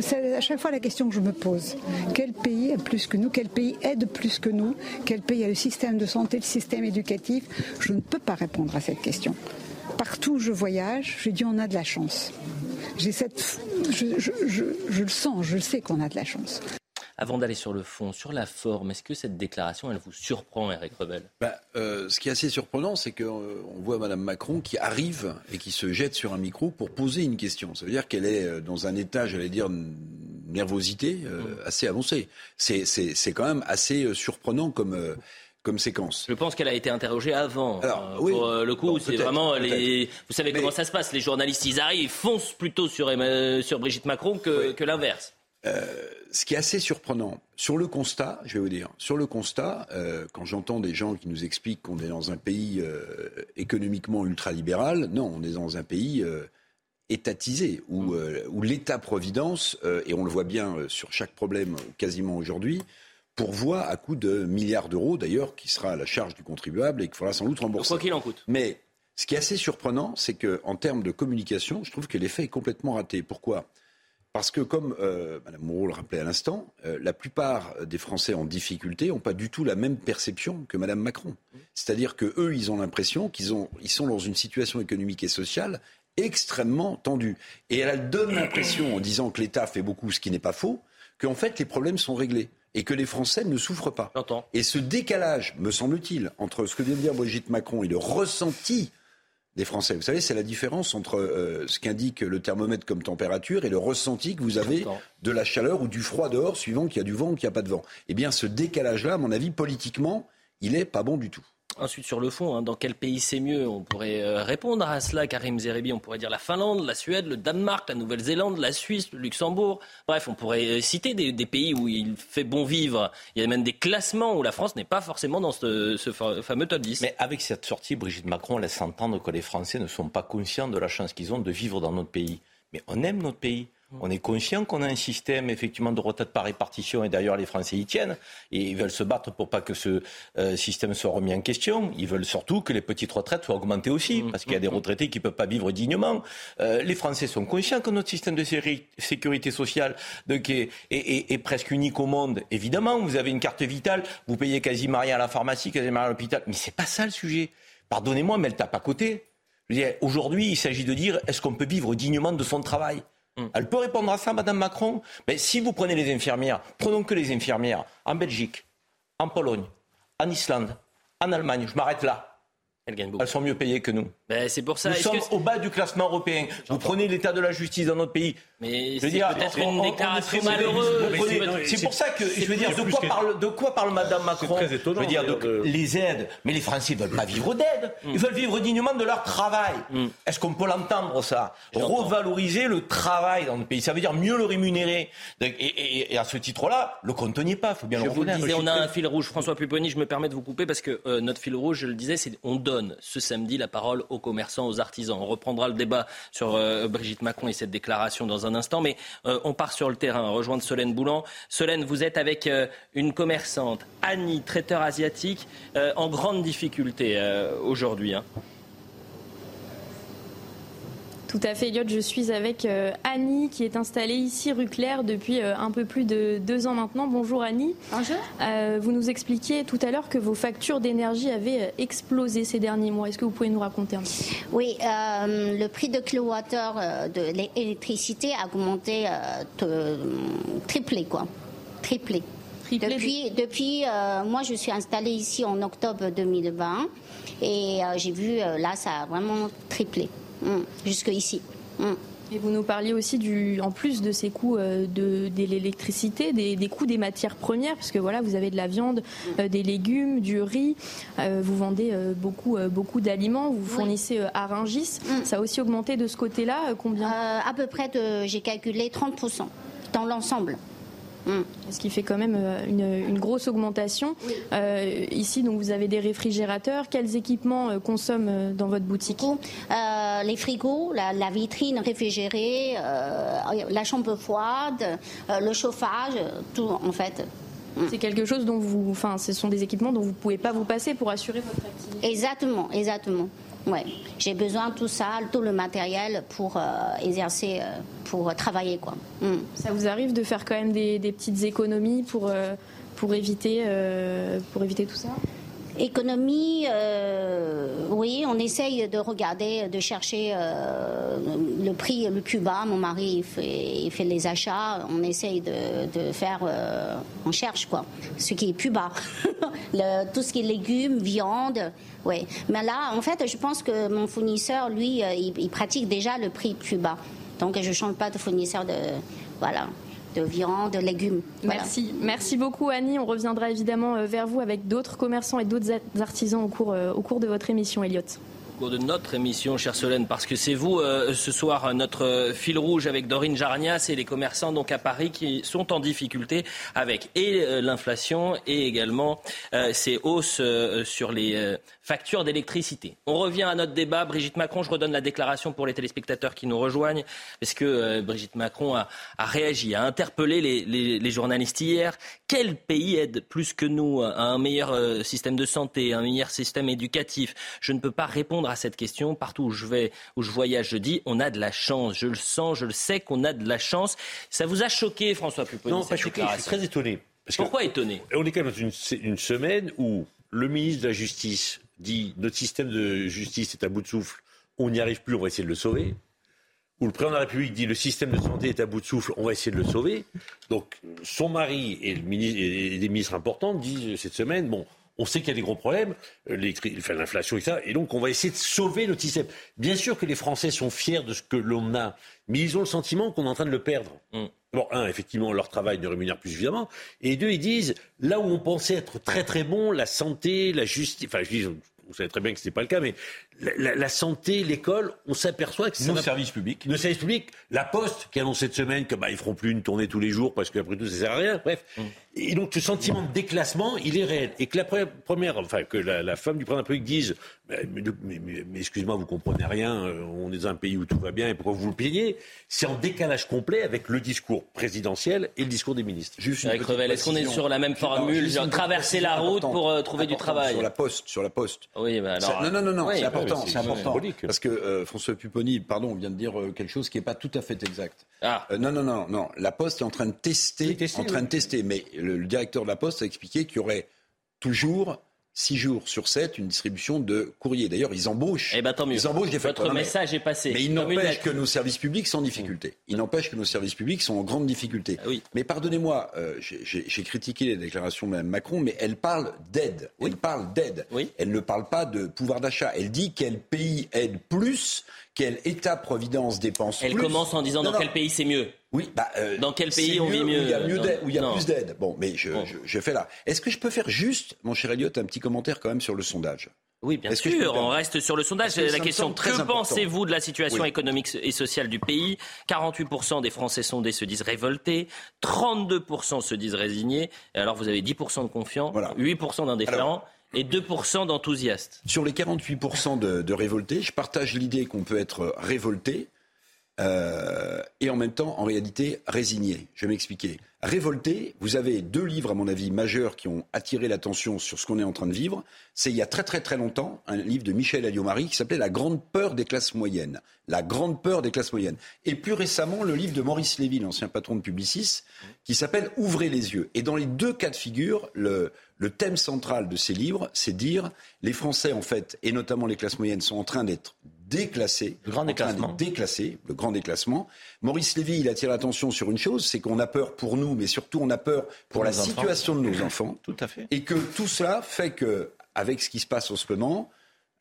c'est à chaque fois la question que je me pose. Quel pays est plus que nous? Quel pays aide plus que nous? Quel pays a le système de santé, le système éducatif? Je ne peux pas répondre à cette question. Partout où je voyage, je dis on a de la chance. J'ai cette, je le sens, je sais qu'on a de la chance. Avant d'aller sur le fond, sur la forme, est-ce que cette déclaration, elle vous surprend, Eric Rebel bah, euh, Ce qui est assez surprenant, c'est qu'on euh, voit Mme Macron qui arrive et qui se jette sur un micro pour poser une question. Ça veut dire qu'elle est euh, dans un état, j'allais dire, nervosité mmh. assez avancé. C'est quand même assez surprenant comme comme séquence. Je pense qu'elle a été interrogée avant. Alors, oui, pour le coup, c'est vraiment les. Vous savez comment ça se passe Les journalistes, ils arrivent, ils foncent plutôt sur, sur Brigitte Macron que, que l'inverse. Euh, ce qui est assez surprenant, sur le constat, je vais vous dire, sur le constat, euh, quand j'entends des gens qui nous expliquent qu'on est dans un pays euh, économiquement ultralibéral, non, on est dans un pays étatisé, où, mm. où l'État-providence, et on le voit bien sur chaque problème quasiment aujourd'hui, pourvoit à coût de milliards d'euros, d'ailleurs, qui sera à la charge du contribuable et qu'il faudra sans doute rembourser. Quoi qu'il en coûte. Mais ce qui est assez surprenant, c'est qu'en termes de communication, je trouve que l'effet est complètement raté. Pourquoi? Parce que, comme euh, Mme Moreau le rappelait à l'instant, euh, la plupart des Français en difficulté n'ont pas du tout la même perception que Mme Macron. C'est-à-dire qu'eux, ils ont l'impression qu'ils ils sont dans une situation économique et sociale extrêmement tendue. Et elle donne l'impression, en disant que l'État fait beaucoup, ce qui n'est pas faux, qu'en fait, les problèmes sont réglés et que les Français ne souffrent pas. Et ce décalage, me semble-t-il, entre ce que vient de dire Brigitte Macron et le ressenti des Français. Vous savez, c'est la différence entre euh, ce qu'indique le thermomètre comme température et le ressenti que vous avez de la chaleur ou du froid dehors, suivant qu'il y a du vent ou qu'il n'y a pas de vent. Eh bien, ce décalage-là, à mon avis, politiquement, il n'est pas bon du tout. Ensuite, sur le fond, hein, dans quel pays c'est mieux On pourrait euh, répondre à cela, Karim Zerebi. On pourrait dire la Finlande, la Suède, le Danemark, la Nouvelle-Zélande, la Suisse, le Luxembourg. Bref, on pourrait euh, citer des, pays où il fait bon vivre. Il y a même des classements où la France n'est pas forcément dans ce, ce, fameux top 10. Mais avec cette sortie, Brigitte Macron laisse entendre que les Français ne sont pas conscients de la chance qu'ils ont de vivre dans notre pays. Mais on aime notre pays. On est conscient qu'on a un système effectivement de retraite par répartition et d'ailleurs les Français y tiennent et ils veulent se battre pour pas que ce euh, système soit remis en question. Ils veulent surtout que les petites retraites soient augmentées aussi mmh. parce qu'il y a des mmh. retraités qui ne peuvent pas vivre dignement. Euh, les Français sont conscients que notre système de sécurité sociale est, presque unique au monde. Évidemment, vous avez une carte vitale, vous payez quasiment rien à la pharmacie, quasiment rien à l'hôpital, mais c'est pas ça le sujet. Pardonnez-moi, mais elle tape à côté. Aujourd'hui, il s'agit de dire est-ce qu'on peut vivre dignement de son travail? Mm. Elle peut répondre à ça, Madame Macron. Mais si vous prenez les infirmières, prenons que les infirmières en Belgique, en Pologne, en Islande, en Allemagne, je m'arrête là. Elles gagnent beaucoup. Elles sont mieux payées que nous. Ben, c'est pour ça. Nous sommes que- au bas du classement européen. Vous prenez l'état de la justice dans notre pays. Mais c'est peut-être une on- on déclaration malheureuse. C'est- pour ça que je veux dire, de quoi parle, de quoi parle Madame Macron très étonnant, Je veux dire, de- d'ailleurs, de- les aides. Mais les Français ne veulent pas vivre d'aide. Ils veulent vivre dignement de leur travail. Est-ce qu'on peut l'entendre ça? Revaloriser le travail dans le pays, ça veut dire mieux le rémunérer. Et, et- et à ce titre-là, le compte n'y est pas. Il faut bien Je le vous reconnaître. disais, on a un fil rouge. François Pupponi, je me permets de vous couper parce que euh, notre fil rouge, je le disais, c'est on donne ce samedi la parole aux commerçants, aux artisans. On reprendra le débat sur euh, Brigitte Macron et cette déclaration dans un instant, mais euh, on part sur le terrain, rejoindre Solène Boulan. Solène, vous êtes avec euh, une commerçante, Annie, traiteur asiatique, euh, en grande difficulté aujourd'hui. hein. Tout à fait, Elliot. Je suis avec euh, Annie qui est installée ici rue Claire depuis euh, un peu plus de deux ans maintenant. Bonjour Annie. Bonjour. Euh, vous nous expliquiez tout à l'heure que vos factures d'énergie avaient explosé ces derniers mois. Est-ce que vous pouvez nous raconter un peu? Oui, le prix de kilowattheure de l'électricité a augmenté, de- triplé quoi, triplé. Triplé depuis, depuis moi je suis installée ici en octobre 2020 et j'ai vu là ça a vraiment triplé jusque ici. Mm. Et vous nous parliez aussi, du, en plus de ces coûts euh, de, de l'électricité, des, des coûts des matières premières, parce que voilà, vous avez de la viande, euh, des légumes, du riz, euh, vous vendez beaucoup, beaucoup d'aliments, vous fournissez à Rungis. Ça a aussi augmenté de ce côté-là, combien? À peu près, j'ai calculé 30% dans l'ensemble. Ce qui fait quand même euh, une, une grosse augmentation. Euh, ici, donc, vous avez des réfrigérateurs. Quels équipements euh, consomment dans votre boutique? Euh, les frigos, la, la vitrine réfrigérée, euh, la chambre froide, le chauffage, tout en fait. C'est quelque chose dont vous, enfin, ce sont des équipements dont vous pouvez pas vous passer pour assurer votre activité. Exactement, exactement. J'ai besoin de tout ça, tout le matériel pour euh, exercer, euh, pour travailler quoi. Mm. Ça vous arrive de faire quand même des, petites économies euh, pour éviter tout ça? Économie, euh, oui, on essaye de regarder, de chercher euh, le prix le plus bas. Mon mari il fait, il fait les achats, on essaye de, de faire, euh, on cherche quoi, ce qui est plus bas. Tout ce qui est légumes, viande, ouais. Mais là, en fait, je pense que mon fournisseur, lui, il, il pratique déjà le prix plus bas. Donc, je change pas de fournisseur de, voilà, de viande, de légumes. Merci. Merci beaucoup Annie. On reviendra évidemment euh, vers vous avec d'autres commerçants et d'autres artisans au cours, euh, au cours de votre émission, Elliot. Cours de notre émission, chère Solène, parce que c'est vous euh, ce soir notre fil rouge avec Dorine Jarnias et les commerçants donc à Paris qui sont en difficulté avec et euh, l'inflation et également euh, ces hausses sur les factures d'électricité. On revient à notre débat. Brigitte Macron, je redonne la déclaration pour les téléspectateurs qui nous rejoignent, parce que Brigitte Macron a, réagi, a interpellé les, les- journalistes hier. Quel pays aide plus que nous à un meilleur système de santé, un meilleur système éducatif? Je ne peux pas répondre à cette question. Partout où je vais, où je voyage, je dis, on a de la chance. Je le sens, je le sais qu'on a de la chance. Ça vous a choqué, François Pupponi Non, cette pas choqué, je suis très étonné. Parce Pourquoi étonné? On est quand même dans une, une semaine où le ministre de la Justice dit notre système de justice est à bout de souffle, on n'y arrive plus, on va essayer de le sauver. Où le président de la République dit le système de santé est à bout de souffle, on va essayer de le sauver. Donc son mari et, le ministre, et des ministres importants disent cette semaine, bon, on sait qu'il y a des gros problèmes, euh, l'électri- enfin, l'inflation et ça, et donc on va essayer de sauver notre système. Bien sûr que les Français sont fiers de ce que l'on a, mais ils ont le sentiment qu'on est en train de le perdre. Bon, un, effectivement, leur travail ne rémunère plus suffisamment. Et deux, ils disent, là où on pensait être très très bon, la santé, la justice, enfin, je dis, vous savez très bien que ce n'est pas le cas, mais la, la- la santé, l'école, on s'aperçoit que Nos va- services publics. Nos services publics, la Poste, qui annonce cette semaine que bah, ils feront plus une tournée tous les jours parce qu'après tout, ça sert à rien. Bref. Et donc, ce sentiment de déclassement, il est réel. Et que la pre- première, enfin, que la, la femme du président de la République dise, mais, mais- mais- excusez-moi, vous comprenez rien, euh, on est dans un pays où tout va bien et pourquoi vous le plaignez C'est en décalage complet avec le discours présidentiel et le discours des ministres. Juste une Revel, est-ce qu'on est sur la même Non, formule, une traverser la route pour, euh, trouver du travail Sur la poste, sur la poste. Oui, bah alors. Non, non, non, oui, c'est important, c'est- important. symbolique. Parce que euh, François Pupponi, pardon, vient de dire euh, quelque chose qui n'est pas tout à fait exact. Ah. Euh, non, non, non, non. La Poste est en train de tester, Oui, tester, en train oui. de tester. Mais le, le directeur de la Poste a expliqué qu'il y aurait toujours six jours sur 7 une distribution de courrier. D'ailleurs, ils embauchent. Eh ben, tant mieux. Ils embauchent des Votre message est passé. Mais il n'empêche que nos services publics sont en difficulté. Il n'empêche que nos services publics sont en grande difficulté. Ah oui. Mais pardonnez-moi, euh, j'ai critiqué les déclarations de Mme Macron, mais elle parle d'aide. Elle parle d'aide. Oui. Elle ne parle pas de pouvoir d'achat. Elle dit quel pays aide plus, quel État-providence dépense Elle plus. commence en disant Non, dans non. quel pays c'est mieux. Oui, bah, euh, Dans quel pays on vit Où il y a, mieux où il y a plus d'aide. Bon, mais je, Bon. je- je fais là. Est-ce que je peux faire juste, mon cher Elliot, un petit commentaire quand même sur le sondage? Oui, bien peux sûr. On reste sur le sondage. Que La question que pensez-vous de la situation Oui. économique et sociale du pays? 48% des Français sondés se disent révoltés, 32% se disent résignés. Et alors vous avez 10% de confiants, 8% d'indifférents et 2% d'enthousiastes. Sur les 48% de, de révoltés, je partage l'idée qu'on peut être révolté euh, et en même temps, en réalité, résigné. Je vais m'expliquer. Révolté, vous avez deux livres, à mon avis, majeurs qui ont attiré l'attention sur ce qu'on est en train de vivre. C'est il y a très très très longtemps, un livre de Michel Alliot-Marie qui s'appelait La grande peur des classes moyennes. La grande peur des classes moyennes. Et plus récemment, le livre de Maurice Lévy, l'ancien patron de Publicis, qui s'appelle Ouvrez les yeux. Et dans les deux cas de figure, le, le thème central de ces livres, c'est dire les Français, en fait, et notamment les classes moyennes, sont en train d'être déclassés. Le grand déclassement. Déclassés, le grand déclassement. Maurice Lévy, il attire l'attention sur une chose, c'est qu'on a peur pour nous, mais surtout on a peur pour, Pour la enfants. situation de nos enfants. Tout à fait. Et que tout cela fait que, avec ce qui se passe en ce moment,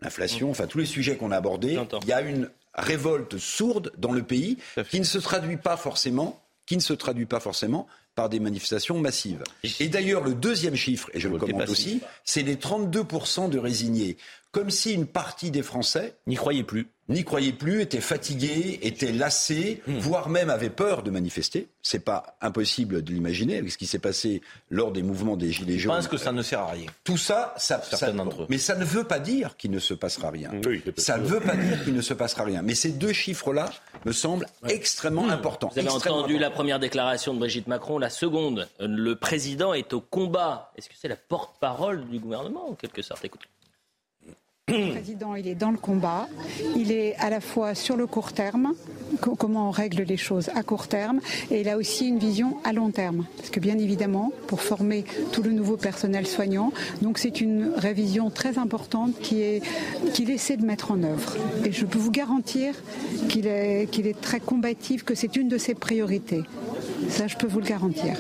l'inflation, enfin tous les sujets qu'on a abordés, il y a une révolte sourde dans le pays qui ne se traduit pas forcément, qui ne se traduit pas forcément par des manifestations massives. Et d'ailleurs, le deuxième chiffre, et je le commente aussi, c'est les 32% de résignés. Comme si une partie des Français n'y croyaient plus. N'y croyaient plus, étaient fatigués, étaient lassés, voire même avaient peur de manifester. C'est pas impossible de l'imaginer avec ce qui s'est passé lors des mouvements des Gilets Je jaunes. pense que ça ne sert à rien. Tout ça, ça, ça- d'entre eux. mais ça ne veut pas dire qu'il ne se passera rien. ça ne veut pas dire qu'il ne se passera rien. Mais ces deux chiffres-là me semblent extrêmement importants. Vous avez entendu la première déclaration de Brigitte Macron, la seconde. Le président est au combat. Est-ce que c'est la porte-parole du gouvernement en quelque sorte? Écoutez. Le président, il est dans le combat. Il est à la fois sur le court terme, co- comment on règle les choses à court terme, et il a aussi une vision à long terme. Parce que bien évidemment, pour former tout le nouveau personnel soignant, donc c'est une révision très importante qu'il essaie de mettre en œuvre. Et je peux vous garantir qu'il est, qu'il est très combatif, que c'est une de ses priorités. Ça, je peux vous le garantir.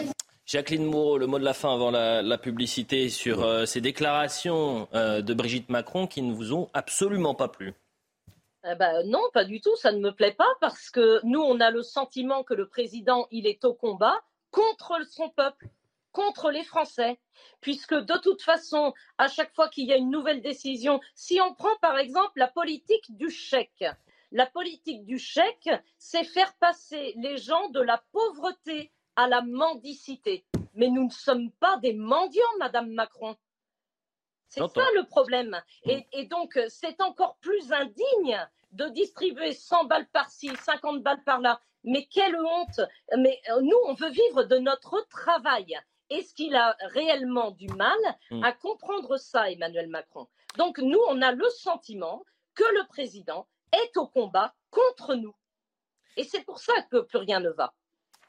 Jacqueline Moreau, le mot de la fin avant la, la publicité sur euh, ces déclarations euh, de Brigitte Macron qui ne vous ont absolument pas plu. Eh ben, non, pas du tout, ça ne me plaît pas parce que nous, on a le sentiment que le président, il est au combat contre son peuple, contre les Français, puisque de toute façon, à chaque fois qu'il y a une nouvelle décision, si on prend par exemple la politique du chèque, la politique du chèque, c'est faire passer les gens de la pauvreté à la mendicité. Mais nous ne sommes pas des mendiants, Madame Macron. C'est ça le problème. Et, et donc, c'est encore plus indigne de distribuer 100 balles par-ci, 50 balles par-là. Mais quelle honte Mais euh, nous, on veut vivre de notre travail. Est-ce qu'il a réellement du mal Mm. à comprendre ça, Emmanuel Macron? Donc, nous, on a le sentiment que le président est au combat contre nous. Et c'est pour ça que plus rien ne va.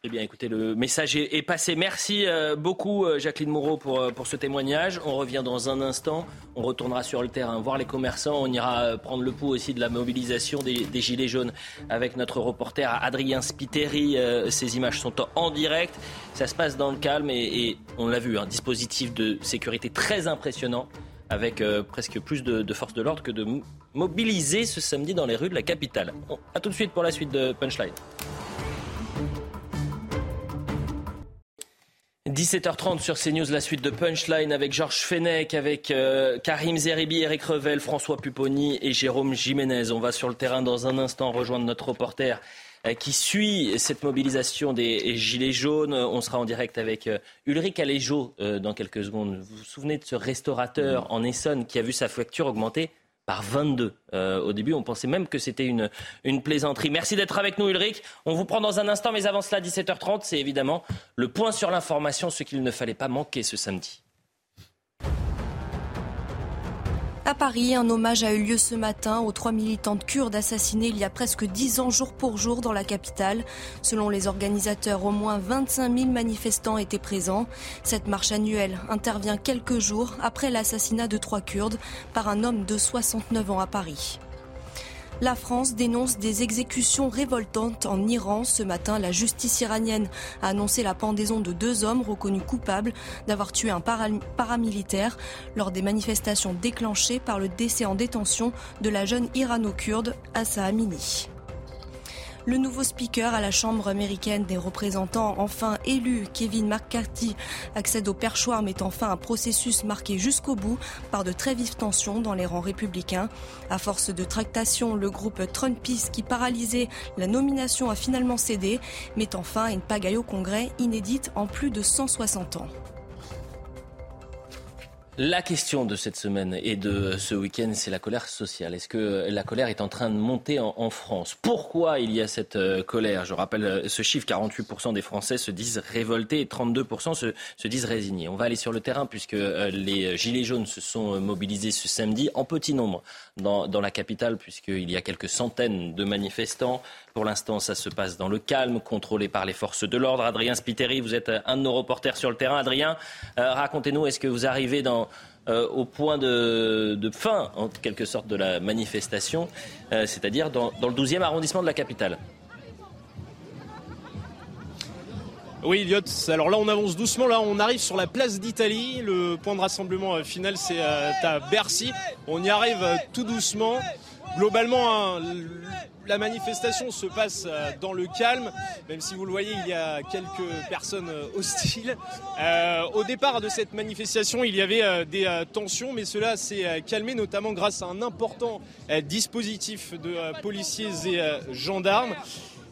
Eh bien, écoutez, le message est, passé. Merci euh, beaucoup, euh, Jacqueline Moreau, pour, euh, pour ce témoignage. On revient dans un instant. On retournera sur le terrain, voir les commerçants. On ira prendre le pouls aussi de la mobilisation des, des Gilets jaunes avec notre reporter Adrien Spiteri. Ces images sont en, direct. Ça se passe dans le calme et, on l'a vu, un dispositif de sécurité très impressionnant avec presque plus de, forces de l'ordre que de mobiliser ce samedi dans les rues de la capitale. On- à tout de suite pour la suite de Punchline. 17h30 sur CNews, la suite de Punchline avec Georges Fenech, avec euh, Karim Zeribi, Eric Revel, François Pupponi et Jérôme Jiménez. On va sur le terrain dans un instant rejoindre notre reporter euh, qui suit cette mobilisation des Gilets jaunes. On sera en direct avec euh, Ulrich Aléjo dans quelques secondes. Vous vous souvenez de ce restaurateur en Essonne qui a vu sa facture augmenter par 22. Euh, au début, on pensait même que c'était une, une plaisanterie. Merci d'être avec nous, Ulrich. On vous prend dans un instant, mais avant cela, 17h30, c'est évidemment le point sur l'information, ce qu'il ne fallait pas manquer ce samedi. À Paris, un hommage a eu lieu ce matin aux trois militantes kurdes assassinées il y a presque dix ans jour pour jour dans la capitale. Selon les organisateurs, au moins 25 000 manifestants étaient présents. Cette marche annuelle intervient quelques jours après l'assassinat de trois Kurdes par un homme de 69 ans à Paris. La France dénonce des exécutions révoltantes en Iran. Ce matin, la justice iranienne a annoncé la pendaison de deux hommes reconnus coupables d'avoir tué un paramilitaire lors des manifestations déclenchées par le décès en détention de la jeune irano-kurde Assa Amini. Le nouveau speaker à la Chambre américaine des représentants, enfin élu, Kevin McCarthy, accède au perchoir, mettant fin à un processus marqué jusqu'au bout par de très vives tensions dans les rangs républicains. À force de tractation, le groupe Trumpiste qui paralysait la nomination a finalement cédé, mettant fin à une pagaille au Congrès inédite en plus de 160 ans. La question de cette semaine et de ce week-end, c'est la colère sociale. Est-ce que la colère est en train de monter en, France? Pourquoi il y a cette euh, colère? Je rappelle euh, ce chiffre, 48% des Français se disent révoltés et 32% se, se, disent résignés. On va aller sur le terrain puisque euh, les Gilets jaunes se sont mobilisés ce samedi en petit nombre dans la capitale puisqu'il y a quelques centaines de manifestants. Pour l'instant, ça se passe dans le calme, contrôlé par les forces de l'ordre. Adrien Spiteri, vous êtes un de nos reporters sur le terrain. Adrien, euh, racontez-nous, est-ce que vous arrivez euh, au point de, fin, en quelque sorte, de la manifestation, euh, c'est-à-dire dans, le 12e arrondissement de la capitale? Oui, Elliot. Alors là, on avance doucement. Là, on arrive sur la place d'Italie. Le point de rassemblement final, c'est à Bercy. On y arrive tout doucement. Globalement, la manifestation se passe euh, dans le calme, même si vous le voyez, il y a quelques personnes euh, hostiles. Euh, au départ de cette manifestation, il y avait des tensions, mais cela s'est calmé, notamment grâce à un important dispositif de policiers et gendarmes.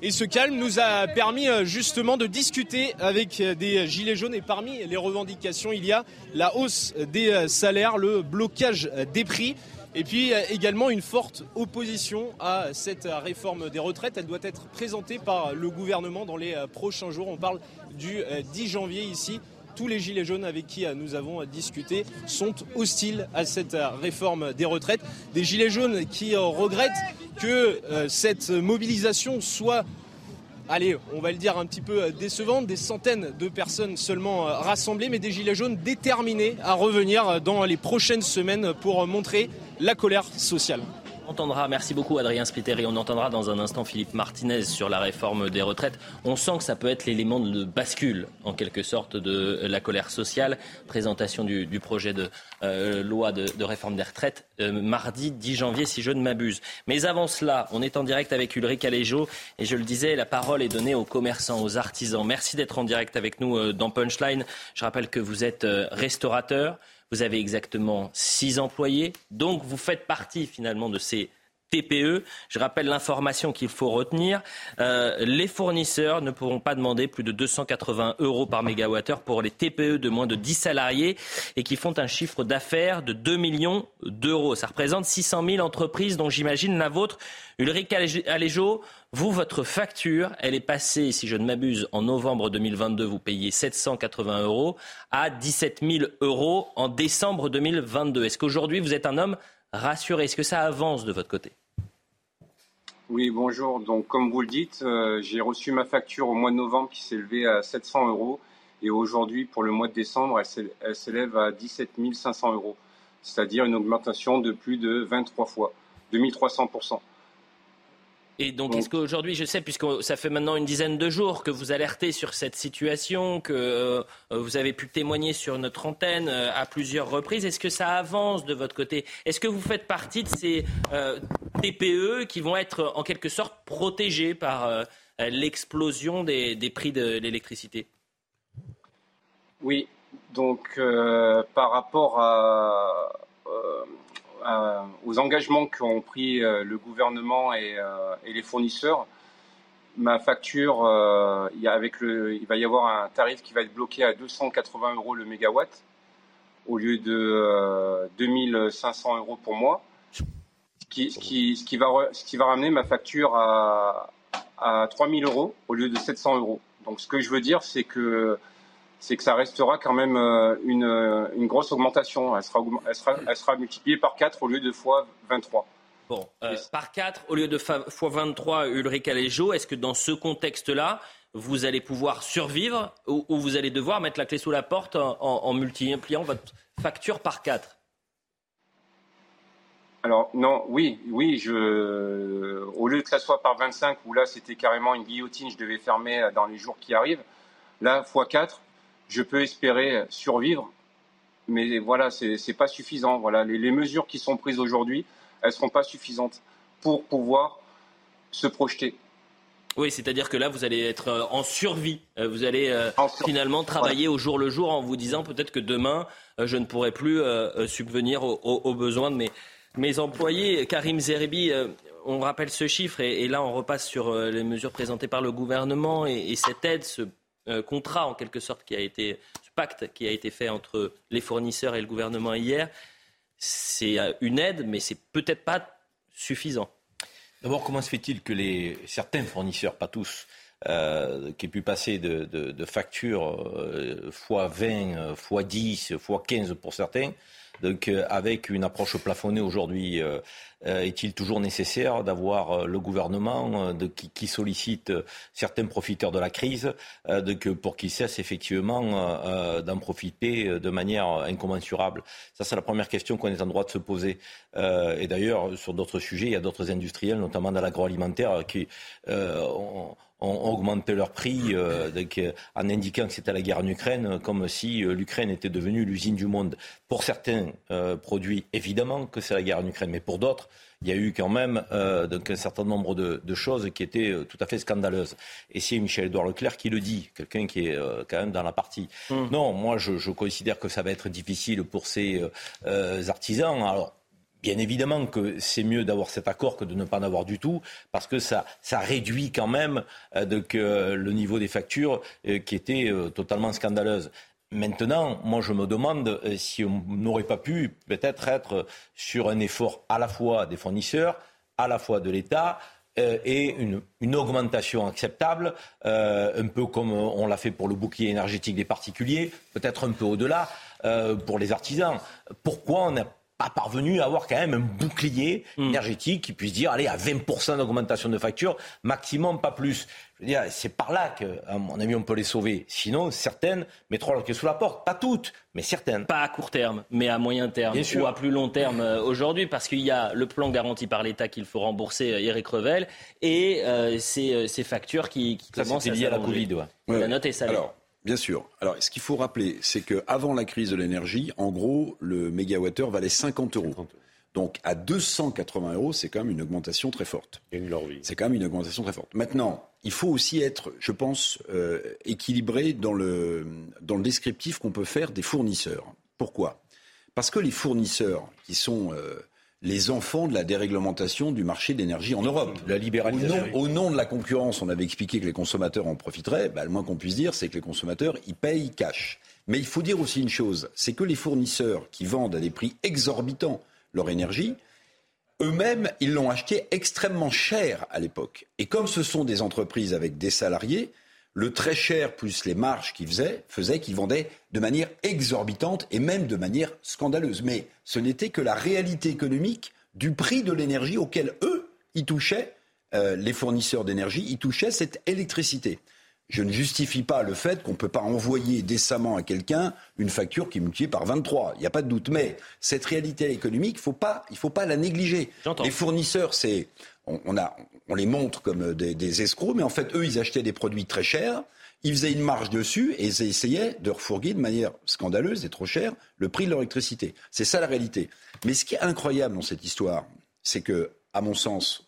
Et ce calme nous a permis justement de discuter avec des gilets jaunes et parmi les revendications, il y a la hausse des salaires, le blocage des prix. Et puis également une forte opposition à cette réforme des retraites. Elle doit être présentée par le gouvernement dans les euh, prochains jours. On parle du 10 euh, janvier ici. Tous les gilets jaunes avec qui euh, nous avons discuté sont hostiles à cette réforme des retraites. Des gilets jaunes qui regrettent que cette mobilisation soit allez, on va le dire un petit peu décevante, des centaines de personnes seulement rassemblées, mais des gilets jaunes déterminés à revenir dans les prochaines semaines pour montrer la colère sociale. On entendra, merci beaucoup Adrien Spiteri, on entendra dans un instant Philippe Martinez sur la réforme des retraites. On sent que ça peut être l'élément de bascule, en quelque sorte, de la colère sociale. Présentation du, projet de euh, loi de, réforme des retraites euh, mardi 10 janvier, si je ne m'abuse. Mais avant cela, on est en direct avec Ulrich Aléjo et je le disais, la parole est donnée aux commerçants, aux artisans. Merci d'être en direct avec nous euh, dans Punchline. Je rappelle que vous êtes restaurateur. Vous avez exactement six employés, donc vous faites partie finalement de ces TPE. Je rappelle l'information qu'il faut retenir. Euh, les fournisseurs ne pourront pas demander plus de 280 euros par mégawattheure pour les TPE de moins de 10 salariés et qui font un chiffre d'affaires de 2 millions d'euros. Ça représente 600 000 entreprises dont j'imagine la vôtre. Ulrich Aléjo, vous, votre facture, elle est passée, si je ne m'abuse, en novembre 2022, vous payez 780 euros, à 17 000 euros en décembre 2022. Est-ce qu'aujourd'hui, vous êtes un homme rassuré Est-ce que ça avance de votre côté? Oui, bonjour. Donc, comme vous le dites, euh, j'ai reçu ma facture au mois de novembre qui s'élevait à 700 euros. Et aujourd'hui, pour le mois de décembre, elle s'élève à 17 500 euros. C'est-à-dire une augmentation de plus de 23 fois, 2300 et donc, est-ce qu'aujourd'hui, je sais, puisque ça fait maintenant une dizaine de jours que vous alertez sur cette situation, que euh, vous avez pu témoigner sur notre antenne euh, à plusieurs reprises, est-ce que ça avance de votre côté? Est-ce que vous faites partie de ces euh, TPE qui vont être en quelque sorte protégés par l'explosion des, des, prix de l'électricité? Oui, donc par rapport à aux engagements qu'ont pris euh, le gouvernement euh, et, les fournisseurs, ma facture, il, avec le, il va y avoir un tarif qui va être bloqué à 280 euros le mégawatt au lieu de 2500 euros pour moi, ce qui, va, ce qui va ramener ma facture à, à 3000 euros au lieu de 700 euros. Donc ce que je veux dire, c'est que c'est que ça restera quand même une, une grosse augmentation. Elle sera, elle, sera, elle sera multipliée par 4 au lieu de fois 23. Bon, par 4 au lieu de fois 23, Ulrich Alejo, est-ce que dans ce contexte-là, vous allez pouvoir survivre ou, vous allez devoir mettre la clé sous la porte en, multipliant votre facture par 4 alors non, oui, oui, je, au lieu que ça soit par 25, où là c'était carrément une guillotine, je devais fermer dans les jours qui arrivent, là, x 4, je peux espérer survivre, mais voilà, c'est n'est pas suffisant. Voilà, les, les, mesures qui sont prises aujourd'hui, elles ne seront pas suffisantes pour pouvoir se projeter. Oui, c'est-à-dire que là, vous allez être euh, en survie. Euh, vous allez euh, finalement travailler au jour le jour en vous disant peut-être que demain, je ne pourrai plus subvenir aux, besoins de mes, mes employés. Karim Zeribi, on rappelle ce chiffre et, là, on repasse sur les mesures présentées par le gouvernement et, et cette aide, ce contrat en quelque sorte qui a été, ce pacte qui a été fait entre les fournisseurs et le gouvernement hier. C'est une aide, mais c'est peut-être pas suffisant. D'abord, comment se fait-il que les, certains fournisseurs, pas tous, euh, qui aient pu passer de, factures x20, x10, x15 pour certains, donc euh, avec une approche plafonnée aujourd'hui, euh, euh, est-il toujours nécessaire d'avoir le gouvernement qui, sollicite certains profiteurs de la crise pour qu'ils cessent effectivement d'en profiter de manière incommensurable? Ça, c'est la première question qu'on est en droit de se poser. et d'ailleurs, sur d'autres sujets, il y a d'autres industriels, notamment dans l'agroalimentaire, qui ont ont augmenté leur prix euh, euh, en indiquant que c'était la guerre en Ukraine, comme si euh, l'Ukraine était devenue l'usine du monde. Pour certains produits, évidemment que c'est la guerre en Ukraine, mais pour d'autres, il y a eu quand même donc un certain nombre de, choses qui étaient tout à fait scandaleuses. Et c'est Michel-Édouard Leclerc qui le dit, quelqu'un qui est quand même dans la partie. Hum. Non, moi je, je, considère que ça va être difficile pour ces artisans. Alors, Bien évidemment que c'est mieux d'avoir cet accord que de ne pas en avoir du tout, parce que ça, réduit quand même euh, que le niveau des factures euh, qui était euh, totalement scandaleuse. Maintenant, moi je me demande si on n'aurait pas pu peut-être être sur un effort à la fois des fournisseurs, à la fois de l'État, et une, une, augmentation acceptable, un peu comme on l'a fait pour le bouclier énergétique des particuliers, peut-être un peu au-delà pour les artisans. Pourquoi on n'a pas parvenu à avoir quand même un bouclier hmm. énergétique qui puisse dire, allez, à 20% d'augmentation de facture, maximum, pas plus. Je veux dire, c'est par là que, à mon avis, on peut les sauver. Sinon, certaines mettront leur pied sous la porte. Pas toutes, mais certaines. Pas à court terme, mais à moyen terme ou à plus long terme euh, aujourd'hui, parce qu'il y a le plan garanti par l'État qu'il faut rembourser, euh, Eric Revel, et euh, ces, factures qui, qui commencent à lié à la Covid. La note est salée. Bien sûr. Alors, ce qu'il faut rappeler, c'est qu'avant la crise de l'énergie, en gros, le mégawattheure valait 50 euros. Donc, à 280 euros, c'est quand même une augmentation très forte. C'est quand même une augmentation très forte. Maintenant, il faut aussi être, je pense, euh, équilibré dans le, dans le descriptif qu'on peut faire des fournisseurs. Pourquoi? Parce que les fournisseurs qui sont euh, les enfants de la déréglementation du marché de l'énergie en Europe. La libéralisation. Au nom, de la concurrence, on avait expliqué que les consommateurs en profiteraient. Bah, le moins qu'on puisse dire, c'est que les consommateurs, ils payent cash. Mais il faut dire aussi une chose, c'est que les fournisseurs qui vendent à des prix exorbitants leur énergie, eux-mêmes, ils l'ont acheté extrêmement cher à l'époque. Et comme ce sont des entreprises avec des salariés, le très cher plus les marges qu'ils faisaient faisaient qu'ils vendaient de manière exorbitante et même de manière scandaleuse. Mais ce n'était que la réalité économique du prix de l'énergie auquel eux, ils touchaient, euh, les fournisseurs d'énergie, ils touchaient cette électricité. Je ne justifie pas le fait qu'on ne peut pas envoyer décemment à quelqu'un une facture qui est multipliée par 23. Il n'y a pas de doute. Mais cette réalité économique, faut pas, il ne faut pas la négliger. Les fournisseurs, c'est on, a, on les montre comme des, escrocs, mais en fait, eux, ils achetaient des produits très chers, ils faisaient une marge dessus et ils essayaient de refourguer de manière scandaleuse et trop chère le prix de leur électricité. C'est ça la réalité. Mais ce qui est incroyable dans cette histoire, c'est que, à mon sens,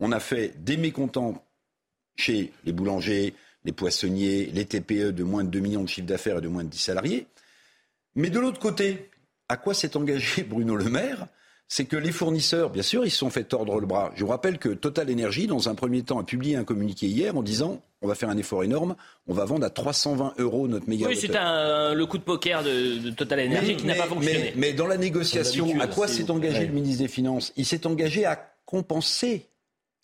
on a fait des mécontents chez les boulangers, les poissonniers, les TPE de moins de 2 millions de chiffre d'affaires et de moins de 10 salariés. Mais de l'autre côté, à quoi s'est engagé Bruno Le Maire? C'est que les fournisseurs, bien sûr, ils se sont fait tordre le bras. Je vous rappelle que Total Energy, dans un premier temps, a publié un communiqué hier en disant on va faire un effort énorme, on va vendre à 320 euros notre mégawattheure. Oui, c'est le coup de poker de, Total Energy qui n'a pas fonctionné. Mais, dans la négociation, à quoi s'est engagé le ministre des Finances? Il s'est engagé à compenser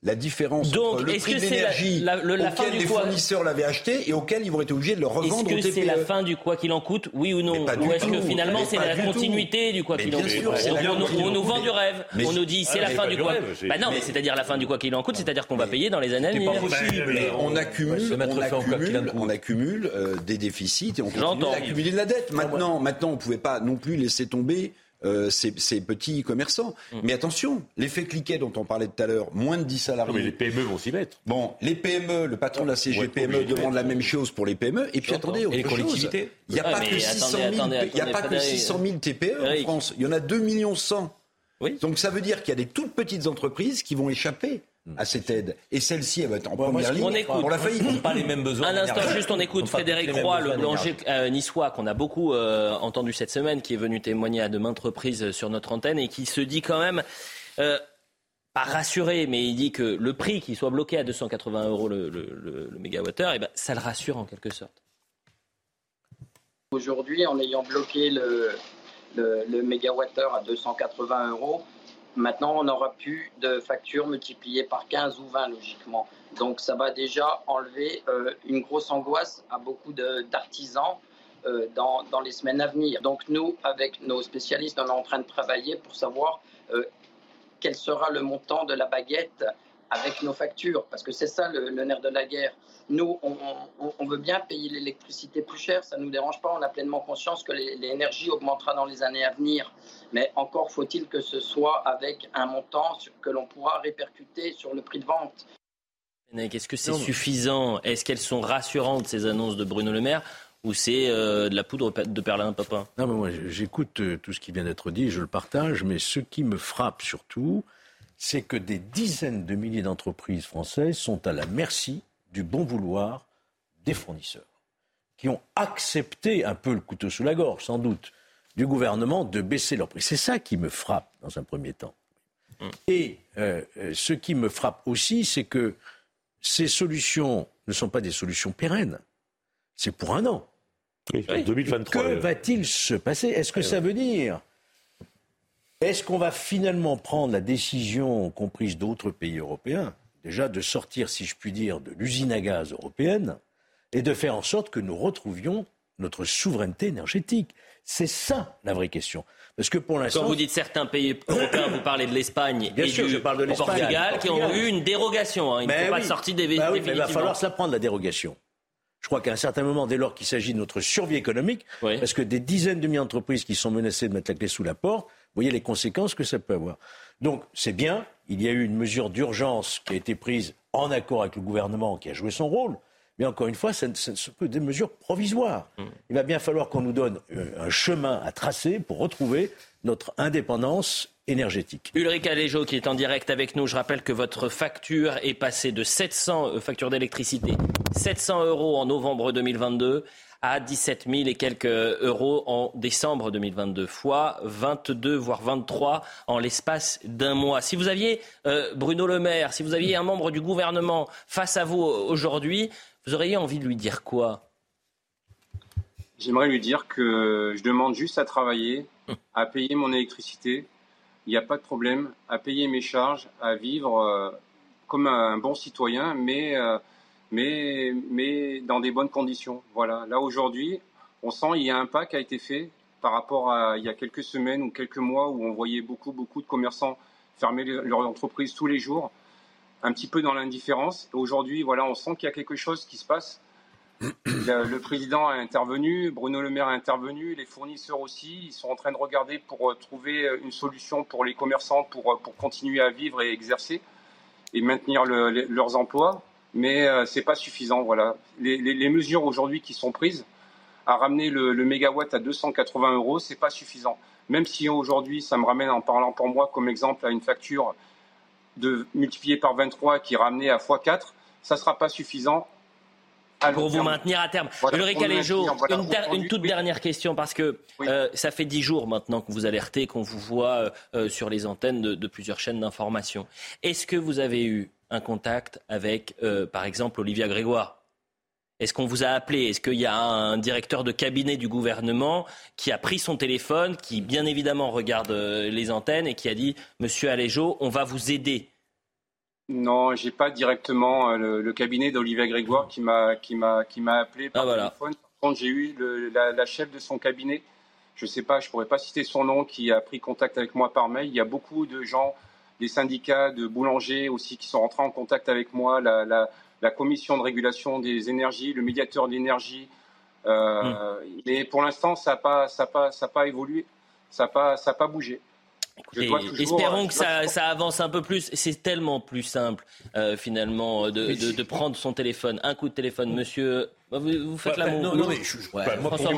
la différence Donc, entre le est-ce prix de la- l'énergie la- la fin auquel les fournisseurs l'avaient acheté et auquel ils vont être obligés de le Est-ce revendre au que c'est la fin du quoi qu'il en coûte, oui ou non Ou est-ce que finalement c'est la tout. continuité du quoi qu'il en coûte on, la on- continuité. on nous vend du rêve. Mais- on nous dit c'est Ah, la fin pas du quoi. Bah non, mais mais- c'est-à-dire la fin du quoi qu'il en coûte, c'est-à-dire qu'on va payer dans les années à C'est venir. pas possible. Mais on, accumule, on fin au quoi qu'il en accumule, euh, des déficits et on continue J'entends. d'accumuler de la dette. Maintenant, maintenant, on ne pouvait pas non plus laisser tomber euh, ces, ces petits commerçants. Mm. Mais attention, l'effet cliquet dont on parlait tout à l'heure, moins de 10 salariés. Non, mais les PME vont s'y mettre. Bon, les PME, le patron de la CGPME demande la même chose pour les PME. Et puis attendez, Et autre les chose. collectivités Il n'y a pas que 600 000, attendez, y a pas attendez, que Frédéric. 600 000 TPE en. France. Il y en a 2 millions 100. Oui. Donc ça veut dire qu'il y a des toutes petites entreprises qui vont échapper à cette aide. Et celle-ci, elle va être en première ce qu'on ligne écoute- pour la faillite. Ils n'ont pas les mêmes besoins. Un instant, d'énergie. juste on écoute Frédéric Roy, le boulanger euh, niçois qu'on a beaucoup euh, entendu cette semaine, qui est venu témoigner à de maintes reprises sur notre antenne et qui se dit quand même, euh, pas rassuré, mais il dit que le prix qui soit bloqué à 280 euros le, le, le- le mégawattheure, eh ben, ça le rassure en quelque sorte. Aujourd'hui, en ayant bloqué le, le, le mégawattheure à 280 euros, maintenant on n'aura plus de facture multipliée par 15 ou 20 logiquement. Donc ça va déjà enlever euh, une grosse angoisse à beaucoup d'artisans euh, dans, dans les semaines à venir. Donc nous, avec nos spécialistes, on est en train de travailler pour savoir euh, quel sera le montant de la baguette avec nos factures, parce que c'est ça le, le nerf de la guerre. Nous, on, on- on veut bien payer l'électricité plus cher, ça ne nous dérange pas, on a pleinement conscience que l'énergie augmentera dans les années à venir, mais encore faut-il que ce soit avec un montant sur- que l'on pourra répercuter sur le prix de vente. Est-ce que c'est suffisant? Est-ce qu'elles sont rassurantes, ces annonces de Bruno Le Maire? Ou c'est euh, de la poudre de perlin papin Non, mais moi, j'écoute euh, tout ce qui vient d'être dit, je le partage, mais ce qui me frappe surtout, c'est que des dizaines de milliers d'entreprises françaises sont à la merci du bon vouloir des fournisseurs, qui ont accepté un peu le couteau sous la gorge, sans doute, du gouvernement de baisser leurs prix. C'est ça qui me frappe dans un premier temps. Et euh, euh, ce qui me frappe aussi, c'est que ces solutions ne sont pas des solutions pérennes. C'est pour un an. Oui, en 2023. Que va-t-il se passer? Est-ce que ça veut dire Est-ce qu'on va finalement prendre la décision comprise d'autres pays européens, déjà de sortir, si je puis dire, de l'usine à gaz européenne et de faire en sorte que nous retrouvions notre souveraineté énergétique? C'est ça la vraie question. Parce que pour l'instant. Quand vous dites certains pays européens, vous parlez de l'Espagne et sûr, du je parle de Portugal, qui ont eu une dérogation. hein. Ils ne sont pas oui. sortis des Bah oui, mais il va falloir se la prendre, la dérogation. Je crois qu'à un certain moment, dès lors qu'il s'agit de notre survie économique, Oui. parce que des dizaines de milliers d'entreprises qui sont menacées de mettre la clé sous la porte, vous voyez les conséquences que ça peut avoir. Donc c'est bien, il y a eu une mesure d'urgence qui a été prise en accord avec le gouvernement qui a joué son rôle, mais encore une fois, ce ne sont que des mesures provisoires. Mm. Il va bien falloir qu'on nous donne euh, un chemin à tracer pour retrouver notre indépendance énergétique. Ulrich Aléjo qui est en direct avec nous. Je rappelle que votre facture est passée de 700 euh, facture d'électricité, 700 euros en novembre 2022 à 17 000 et quelques euros en décembre 2022, fois 22 voire 23 en l'espace d'un mois. Si vous aviez euh, Bruno Le Maire, si vous aviez un membre du gouvernement face à vous aujourd'hui, vous auriez envie de lui dire quoi? J'aimerais lui dire que je demande juste à travailler, à payer mon électricité. Il n'y a pas de problème, à payer mes charges, à vivre euh, comme un bon citoyen, mais, euh, mais, mais dans des bonnes conditions. Voilà. Là aujourd'hui, on sent qu'il y a un pas qui a été fait par rapport à il y a quelques semaines ou quelques mois où on voyait beaucoup, beaucoup de commerçants fermer le- leur entreprise tous les jours, un petit peu dans l'indifférence. Aujourd'hui, voilà, on sent qu'il y a quelque chose qui se passe. Le, le président a intervenu, Bruno Le Maire a intervenu, les fournisseurs aussi. Ils sont en train de regarder pour euh, trouver euh, une solution pour les commerçants pour, euh, pour continuer à vivre et exercer et maintenir leurs emplois. Mais c'est pas suffisant. Voilà. Les, mesures aujourd'hui qui sont prises à ramener le, mégawatt à 280 euros, c'est pas suffisant. Même si aujourd'hui, ça me ramène en parlant pour moi comme exemple à une facture de multipliée par 23 qui est ramenée à x4, ça sera pas suffisant à long pour vous terme. maintenir à terme. Voilà, voilà. une, der- Aujourd'hui, une toute oui. dernière question, parce que euh, ça fait dix jours maintenant que vous alertez, qu'on vous voit euh, euh, sur les antennes de, de plusieurs chaînes d'information. Est-ce que vous avez eu un contact avec, euh, par exemple, Olivia Grégoire? Est-ce qu'on vous a appelé? Est-ce qu'il y a un directeur de cabinet du gouvernement qui a pris son téléphone, qui bien évidemment regarde les antennes et qui a dit Monsieur Aléjo, on va vous aider Non, j'ai pas directement le, cabinet d'Olivier Grégoire qui m'a qui m'a qui m'a appelé par ah, téléphone. Par contre, j'ai eu la, la, chef de son cabinet. Je sais pas, je pourrais pas citer son nom, qui a pris contact avec moi par mail. Il y a beaucoup de gens, des syndicats de boulangers aussi, qui sont rentrés en contact avec moi. La, la, la commission de régulation des énergies, le médiateur de l'énergie. Euh, hmm. Mais pour l'instant, ça n'a pas, ça pas, ça pas évolué, ça n'a pas, ça pas bougé. Espérons euh, que ça, ça, avance un peu plus. C'est tellement plus simple, euh, finalement, de, de, de, prendre son téléphone, un coup de téléphone. Monsieur bah, vous, faites la Non, non, mais je, ouais. bah, moi, François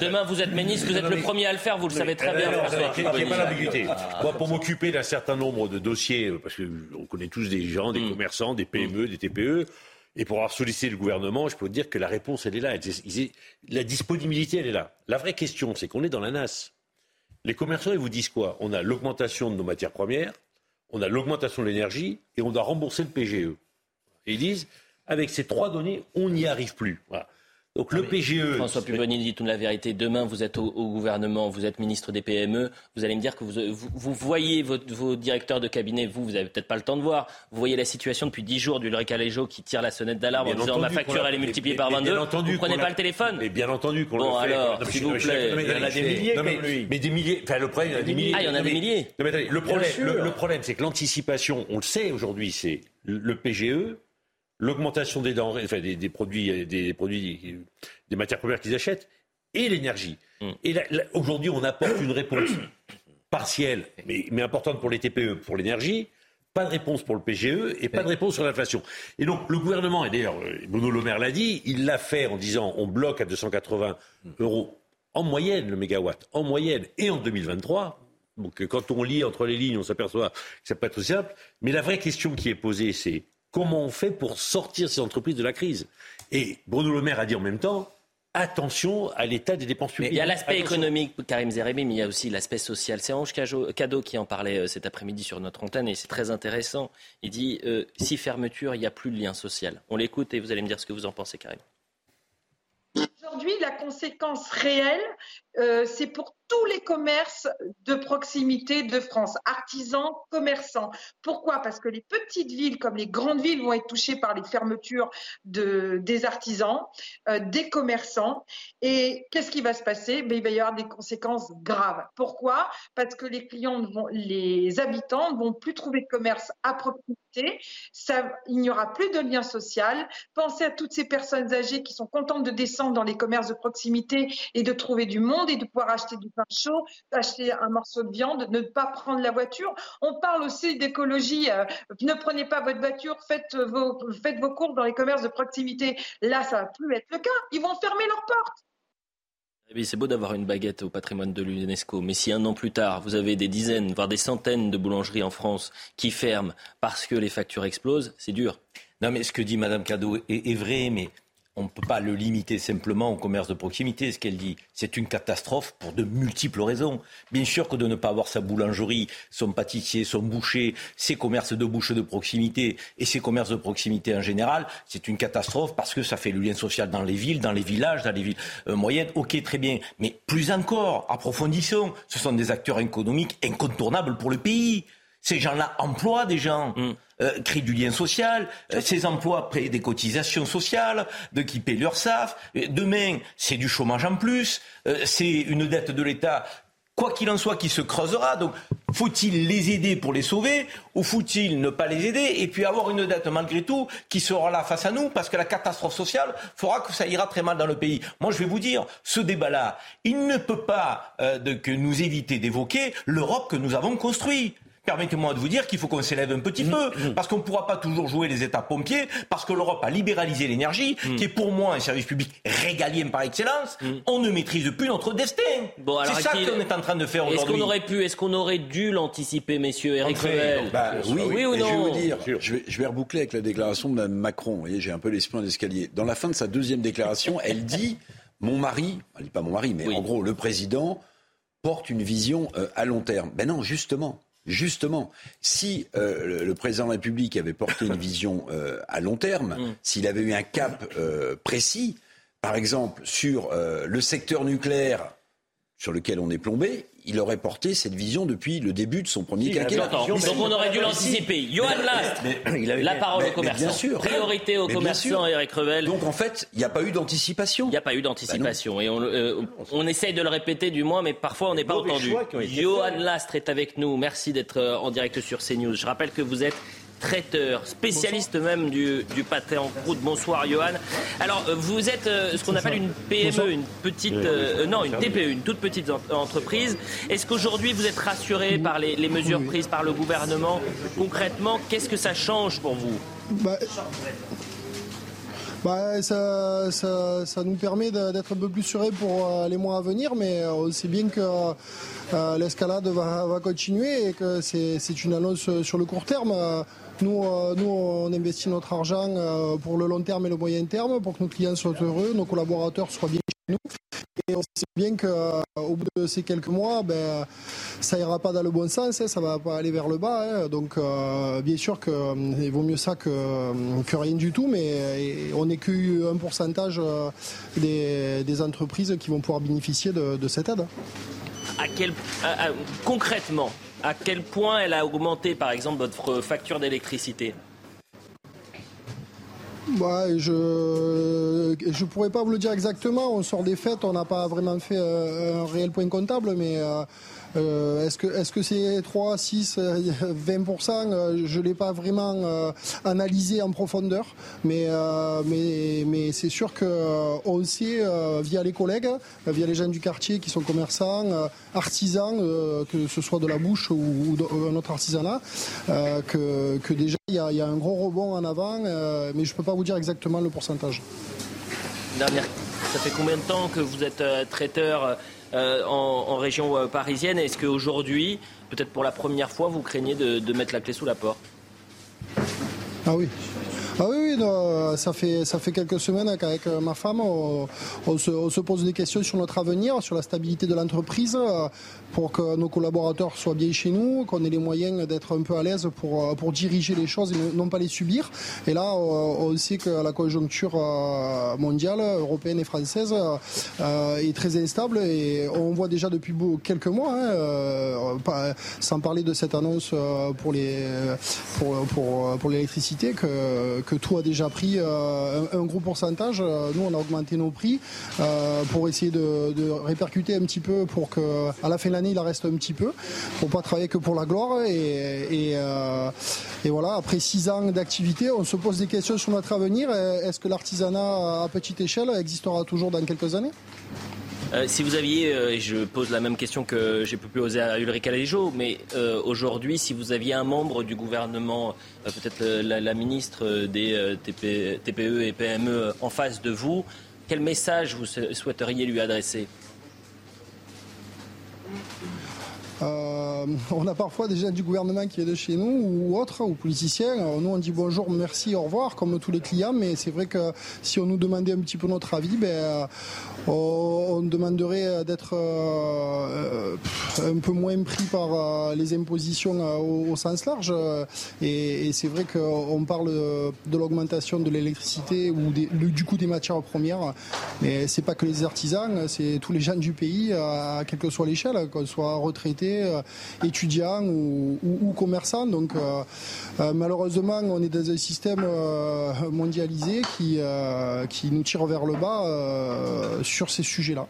demain vous êtes ministre, vous êtes le premier à le faire, vous le savez très bien. Il n'y a pas d'ambiguïté. Moi, pour m'occuper d'un certain nombre de dossiers, parce qu'on connaît tous des gens, des mm. commerçants, des PME, des TPE, et pour avoir sollicité le gouvernement, je peux vous dire que la réponse, elle est là. La disponibilité, elle est là. La vraie question, c'est qu'on est dans la NAS. Les commerçants, ils vous disent quoi? On a l'augmentation de nos matières premières, on a l'augmentation de l'énergie, et on doit rembourser le PGE. Ils disent, avec ces trois données, on n'y arrive plus. Donc le PGE. François Pupponi dit toute la vérité. Demain, vous êtes au, gouvernement, vous êtes ministre des PME. Vous allez me dire que vous, vous, voyez vos, directeurs de cabinet, vous, vous n'avez peut-être pas le temps de voir. Vous voyez la situation depuis 10 jours du Alejo qui tire la sonnette d'alarme en disant ma facture, elle est multipliée par 22. vous ne prenez pas le téléphone. Mais bien entendu qu'on bon, le fait. alors, s'il vous plaît. il y en a des milliers comme lui. Mais des milliers. Enfin, le problème, il y en a des milliers. Ah, il y en a des milliers. Le problème, le problème c'est que l'anticipation, on le sait aujourd'hui, c'est le PGE l'augmentation des denrées, enfin des, produits, des produits, des matières premières qu'ils achètent, et l'énergie. Mm. Et aujourd'hui, on apporte une réponse partielle, mais, mais importante pour les TPE, pour l'énergie. Pas de réponse pour le PGE et pas de réponse sur l'inflation. Et donc le gouvernement, et d'ailleurs Bruno Le Maire l'a dit, il l'a fait en disant on bloque à 280 euros en moyenne le mégawatt, en moyenne, et en 2023. Donc quand on lit entre les lignes, on s'aperçoit que ça peut être simple. Mais la vraie question qui est posée, c'est comment on fait pour sortir ces entreprises de la crise? Et Bruno Le Maire a dit en même temps, attention à l'état des dépenses publiques. il y a l'aspect économique, Karim Zeremi, mais il y a aussi l'aspect social. C'est Ange Cadeau qui en parlait euh, cet après-midi sur notre antenne et c'est très intéressant. Il dit euh, si fermeture, il n'y a plus de lien social. On l'écoute et vous allez me dire ce que vous en pensez, Karim. Aujourd'hui, la conséquence réelle, euh, c'est pour tous les commerces de proximité de France, artisans, commerçants. Pourquoi? Parce que les petites villes comme les grandes villes vont être touchées par les fermetures de, des artisans, euh, des commerçants. Et qu'est-ce qui va se passer? Ben, Il va y avoir des conséquences graves. Pourquoi? Parce que les clients, vont, les habitants ne vont plus trouver de commerce à proximité. Ça, il n'y aura plus de lien social. Pensez à toutes ces personnes âgées qui sont contentes de descendre dans les commerces de proximité et de trouver du monde et de pouvoir acheter du pain chaud, acheter un morceau de viande, ne pas prendre la voiture. On parle aussi d'écologie. Euh, ne prenez pas votre voiture, faites vos, faites vos courses dans les commerces de proximité. Là, ça va plus être le cas. Ils vont fermer leurs portes. Eh c'est beau d'avoir une baguette au patrimoine de l'UNESCO, mais si un an plus tard, vous avez des dizaines, voire des centaines de boulangeries en France qui ferment parce que les factures explosent, c'est dur. Non, mais ce que dit Madame Cadeau est vrai, mais on ne peut pas le limiter simplement au commerce de proximité, ce qu'elle dit. C'est une catastrophe pour de multiples raisons. Bien sûr que de ne pas avoir sa boulangerie, son pâtissier, son boucher, ses commerces de bouche de proximité et ses commerces de proximité en général, c'est une catastrophe parce que ça fait le lien social dans les villes, dans les villages, dans les villes euh, moyennes. Ok, très bien. Mais plus encore, approfondissons. Ce sont des acteurs économiques incontournables pour le pays. Ces gens-là emploient des gens. Mm. Euh, créent du lien social, euh, ces emplois paient des cotisations sociales, de qui paient leur SAF. Demain, c'est du chômage en plus, euh, c'est une dette de l'État quoi qu'il en soit, qui se creusera. Donc, faut-il les aider pour les sauver ou faut-il ne pas les aider et puis avoir une dette malgré tout qui sera là face à nous parce que la catastrophe sociale fera que ça ira très mal dans le pays. Moi, je vais vous dire, ce débat-là, il ne peut pas de, que nous éviter d'évoquer l'Europe que nous avons construite. Permettez-moi de vous dire qu'il faut qu'on s'élève un petit peu, mm, mm. parce qu'on ne pourra pas toujours jouer les États pompiers, parce que l'Europe a libéralisé l'énergie, mm. qui est pour moi un service public régalien par excellence. On ne maîtrise plus notre destin. Bon, c'est ça qu'on est en train de faire aujourd'hui. Est-ce qu'on aurait pu, est-ce qu'on aurait dû l'anticiper, messieurs Eric bah, oui, oui, ou non Je vais vous dire, je vais, je vais, reboucler avec la déclaration de Mme Macron. Vous voyez, j'ai un peu l'esprit en escalier. Dans la fin de sa deuxième déclaration, elle dit mon mari, elle dit pas mon mari, mais en gros, le président porte une vision euh, à long terme. Ben non, justement. Justement, si euh, le, président de la République avait porté une vision euh, à long terme, mm. s'il avait eu un cap euh, précis, par exemple sur le secteur nucléaire sur lequel on est plombé, il aurait porté cette vision depuis le début de son premier quinquennat. Donc on aurait dû l'anticiper. Johan Last, la parole aux commerçants. Bien sûr. Priorité aux commerçants, Eric Revel. Donc en fait, il n'y a pas eu d'anticipation. Il n'y a pas eu d'anticipation. et on, euh, on, essaye de le répéter du moins, mais parfois on n'est pas entendu. Johan Lastre est avec nous. Merci d'être euh, en direct sur CNews. Je rappelle que vous êtes traiteur, spécialiste même du, du, pâté en croûte. Bonsoir Johan. Alors euh, vous êtes euh, ce qu'on appelle une PME, une petite, euh, non une TPE, une toute petite entreprise. Est-ce qu'aujourd'hui vous êtes rassuré par les, les, mesures prises par le gouvernement Concrètement, qu'est-ce que ça change pour vous bah, bah, ça, ça, ça, nous permet d'être un peu plus sereins pour les mois à venir, mais on sait bien que euh, l'escalade va, va, continuer et que c'est une annonce sur le court terme. Nous, euh, nous, on investit notre argent euh, pour le long terme et le moyen terme, pour que nos clients soient heureux, nos collaborateurs soient bien chez nous. Et on sait bien qu'au euh, bout de ces quelques mois, ben, ça ira pas dans le bon sens, hein, ça va pas aller vers le bas. Hein. Donc, bien sûr qu'il vaut mieux ça que, que, rien du tout, mais on n'est qu'un pourcentage des, des, entreprises qui vont pouvoir bénéficier de, cette aide. À quel, concrètement, à quel point elle a augmenté, par exemple, votre facture d'électricité bah, je ne pourrais pas vous le dire exactement. On sort des fêtes, on n'a pas vraiment fait euh, un réel point comptable, mais euh, est-ce que est-ce que c'est 3, 6, 20% Je l'ai pas vraiment euh, analysé en profondeur, mais euh, mais mais c'est sûr que on sait via les collègues, via les gens du quartier qui sont commerçants, artisans, que ce soit de la bouche ou, ou un autre artisanat, que, que déjà il y a, un gros rebond en avant, mais je peux pas vous dire exactement le pourcentage. Dernière, ça fait combien de temps que vous êtes traiteur euh, en, région euh, parisienne. Est-ce qu'aujourd'hui, peut-être pour la première fois, vous craignez de mettre la clé sous la porte? Ah oui, ah oui, oui ça, fait, ça fait quelques semaines qu'avec euh, ma femme, on, se, pose des questions sur notre avenir, sur la stabilité de l'entreprise, euh, pour que nos collaborateurs soient bien chez nous, qu'on ait les moyens d'être un peu à l'aise pour, euh, pour diriger les choses et non pas les subir. Et là, on sait que la conjoncture mondiale, européenne et française est très instable et on voit déjà depuis quelques mois, hein, sans parler de cette annonce pour pour, pour, pour l'électricité, que que tout a déjà pris euh, un, gros pourcentage. Euh, nous, on a augmenté nos prix euh, pour essayer de, répercuter un petit peu pour que à la fin de l'année, il en reste un petit peu, pour pas travailler que pour la gloire. Et, et, voilà, après six ans d'activité, on se pose des questions sur notre avenir. Est-ce que l'artisanat à petite échelle existera toujours dans quelques années? Euh, si vous aviez, euh, je pose la même question que j'ai pu poser à Ulrich Alejo, mais euh, aujourd'hui, si vous aviez un membre du gouvernement, peut-être la, ministre des TPE et PME en face de vous, quel message vous souhaiteriez lui adresser? Euh, on a parfois des gens du gouvernement qui viennent de chez nous ou autres, ou politiciens. nous, on dit bonjour, merci, au revoir, comme tous les clients. Mais c'est vrai que si on nous demandait un petit peu notre avis, ben, euh, on demanderait d'être euh, un peu moins pris par les impositions au, sens large. Et, c'est vrai qu'on parle de l'augmentation de l'électricité ou du coût des matières premières. Mais c'est pas que les artisans, c'est tous les gens du pays, à quelle que soit l'échelle, qu'on soit retraité euh, étudiants ou, commerçants. Donc euh, euh, malheureusement, on est dans un système mondialisé qui, qui nous tire vers le bas sur ces sujets-là.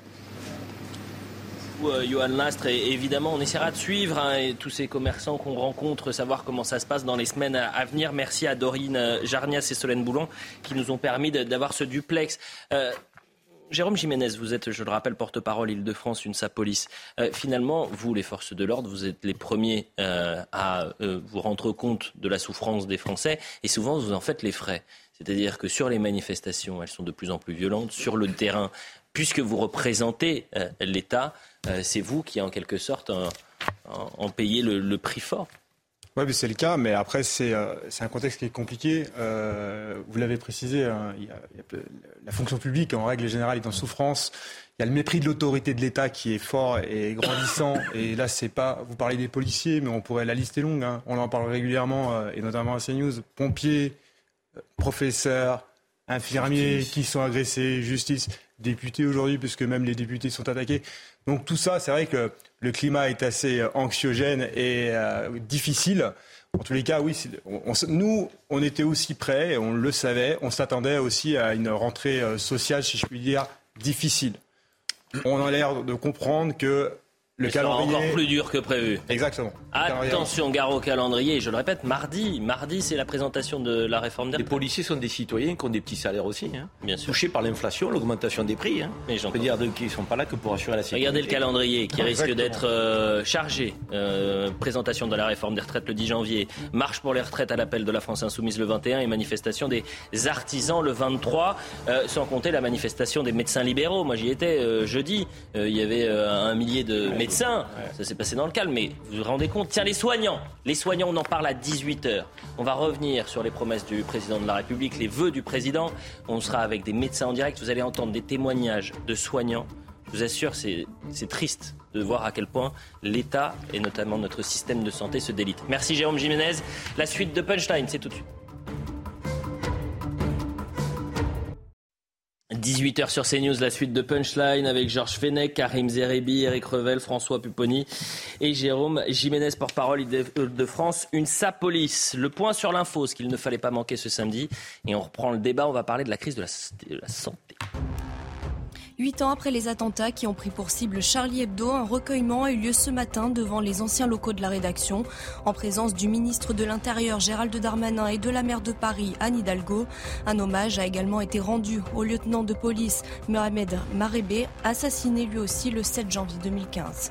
Johan Lastre. Évidemment, on essaiera de suivre hein, tous ces commerçants qu'on rencontre, savoir comment ça se passe dans les semaines à venir. Merci à Dorine Jarnias et Solène Boulon qui nous ont permis d'avoir ce duplex. Jérôme Jiménez, vous êtes, je le rappelle, porte-parole Île-de-France, une Police. Euh, finalement, vous, les forces de l'ordre, vous êtes les premiers euh, à euh, vous rendre compte de la souffrance des Français et souvent vous en faites les frais. C'est-à-dire que sur les manifestations, elles sont de plus en plus violentes. Sur le terrain, puisque vous représentez l'État, c'est vous qui, en quelque sorte, en, payez le prix fort. Oui, c'est le cas, mais après, c'est euh, un contexte qui est compliqué. Euh, vous l'avez précisé, hein, il y a, la fonction publique, en règle générale, est en souffrance. Il y a le mépris de l'autorité de l'État qui est fort et grandissant. Et là, c'est pas. Vous parlez des policiers, mais on pourrait. La liste est longue. Hein. On en parle régulièrement, euh, et notamment à CNews. Pompiers, professeurs, infirmiers qui sont agressés, justice, députés aujourd'hui, puisque même les députés sont attaqués. Donc tout ça, c'est vrai que le climat est assez anxiogène et euh, difficile. En tous les cas, oui, nous, on était aussi prêts, on le savait, on s'attendait aussi à une rentrée euh, sociale, si je puis dire, difficile. On a l'air de comprendre que le calendrier encore plus dur que prévu. Exactement. Attention, gare au calendrier. Je le répète, mardi, mardi, c'est la présentation de la réforme des Les policiers sont des citoyens qui ont des petits salaires aussi, hein. bien sûr. touchés par l'inflation, l'augmentation des prix. Hein. Mais Je veux dire qu'ils ne sont pas là que pour assurer la sécurité. Regardez le calendrier qui risque d'être euh, chargé. Euh, présentation de la réforme des retraites le 10 janvier, marche pour les retraites à l'appel de la France Insoumise le 21 et manifestation des artisans le 23, euh, sans compter la manifestation des médecins libéraux. Moi j'y étais jeudi, il y avait un millier de médecins, ça s'est passé dans le calme, mais vous vous rendez compte Tiens, les soignants, les soignants, on en parle à 18h. On va revenir sur les promesses du président de la République, les vœux du président. On sera avec des médecins en direct, vous allez entendre des témoignages de soignants. Je vous assure, c'est triste de voir à quel point l'État et notamment notre système de santé se délite. Merci Jérôme Jiménez. La suite de Punchline, c'est tout de suite. 18h sur CNews, la suite de Punchline avec Georges Fenech, Karim Zerebi, Eric Revel, François Pupponi et Jérôme Jiménez, porte-parole de France. Une sapolice. Le point sur l'info, ce qu'il ne fallait pas manquer ce samedi. Et on reprend le débat, on va parler de la crise de la santé. Huit ans après les attentats qui ont pris pour cible Charlie Hebdo, un recueillement a eu lieu ce matin devant les anciens locaux de la rédaction, en présence du ministre de l'Intérieur Gérald Darmanin et de la maire de Paris Anne Hidalgo. Un hommage a également été rendu au lieutenant de police Mohamed Marébé, assassiné lui aussi le 7 janvier 2015.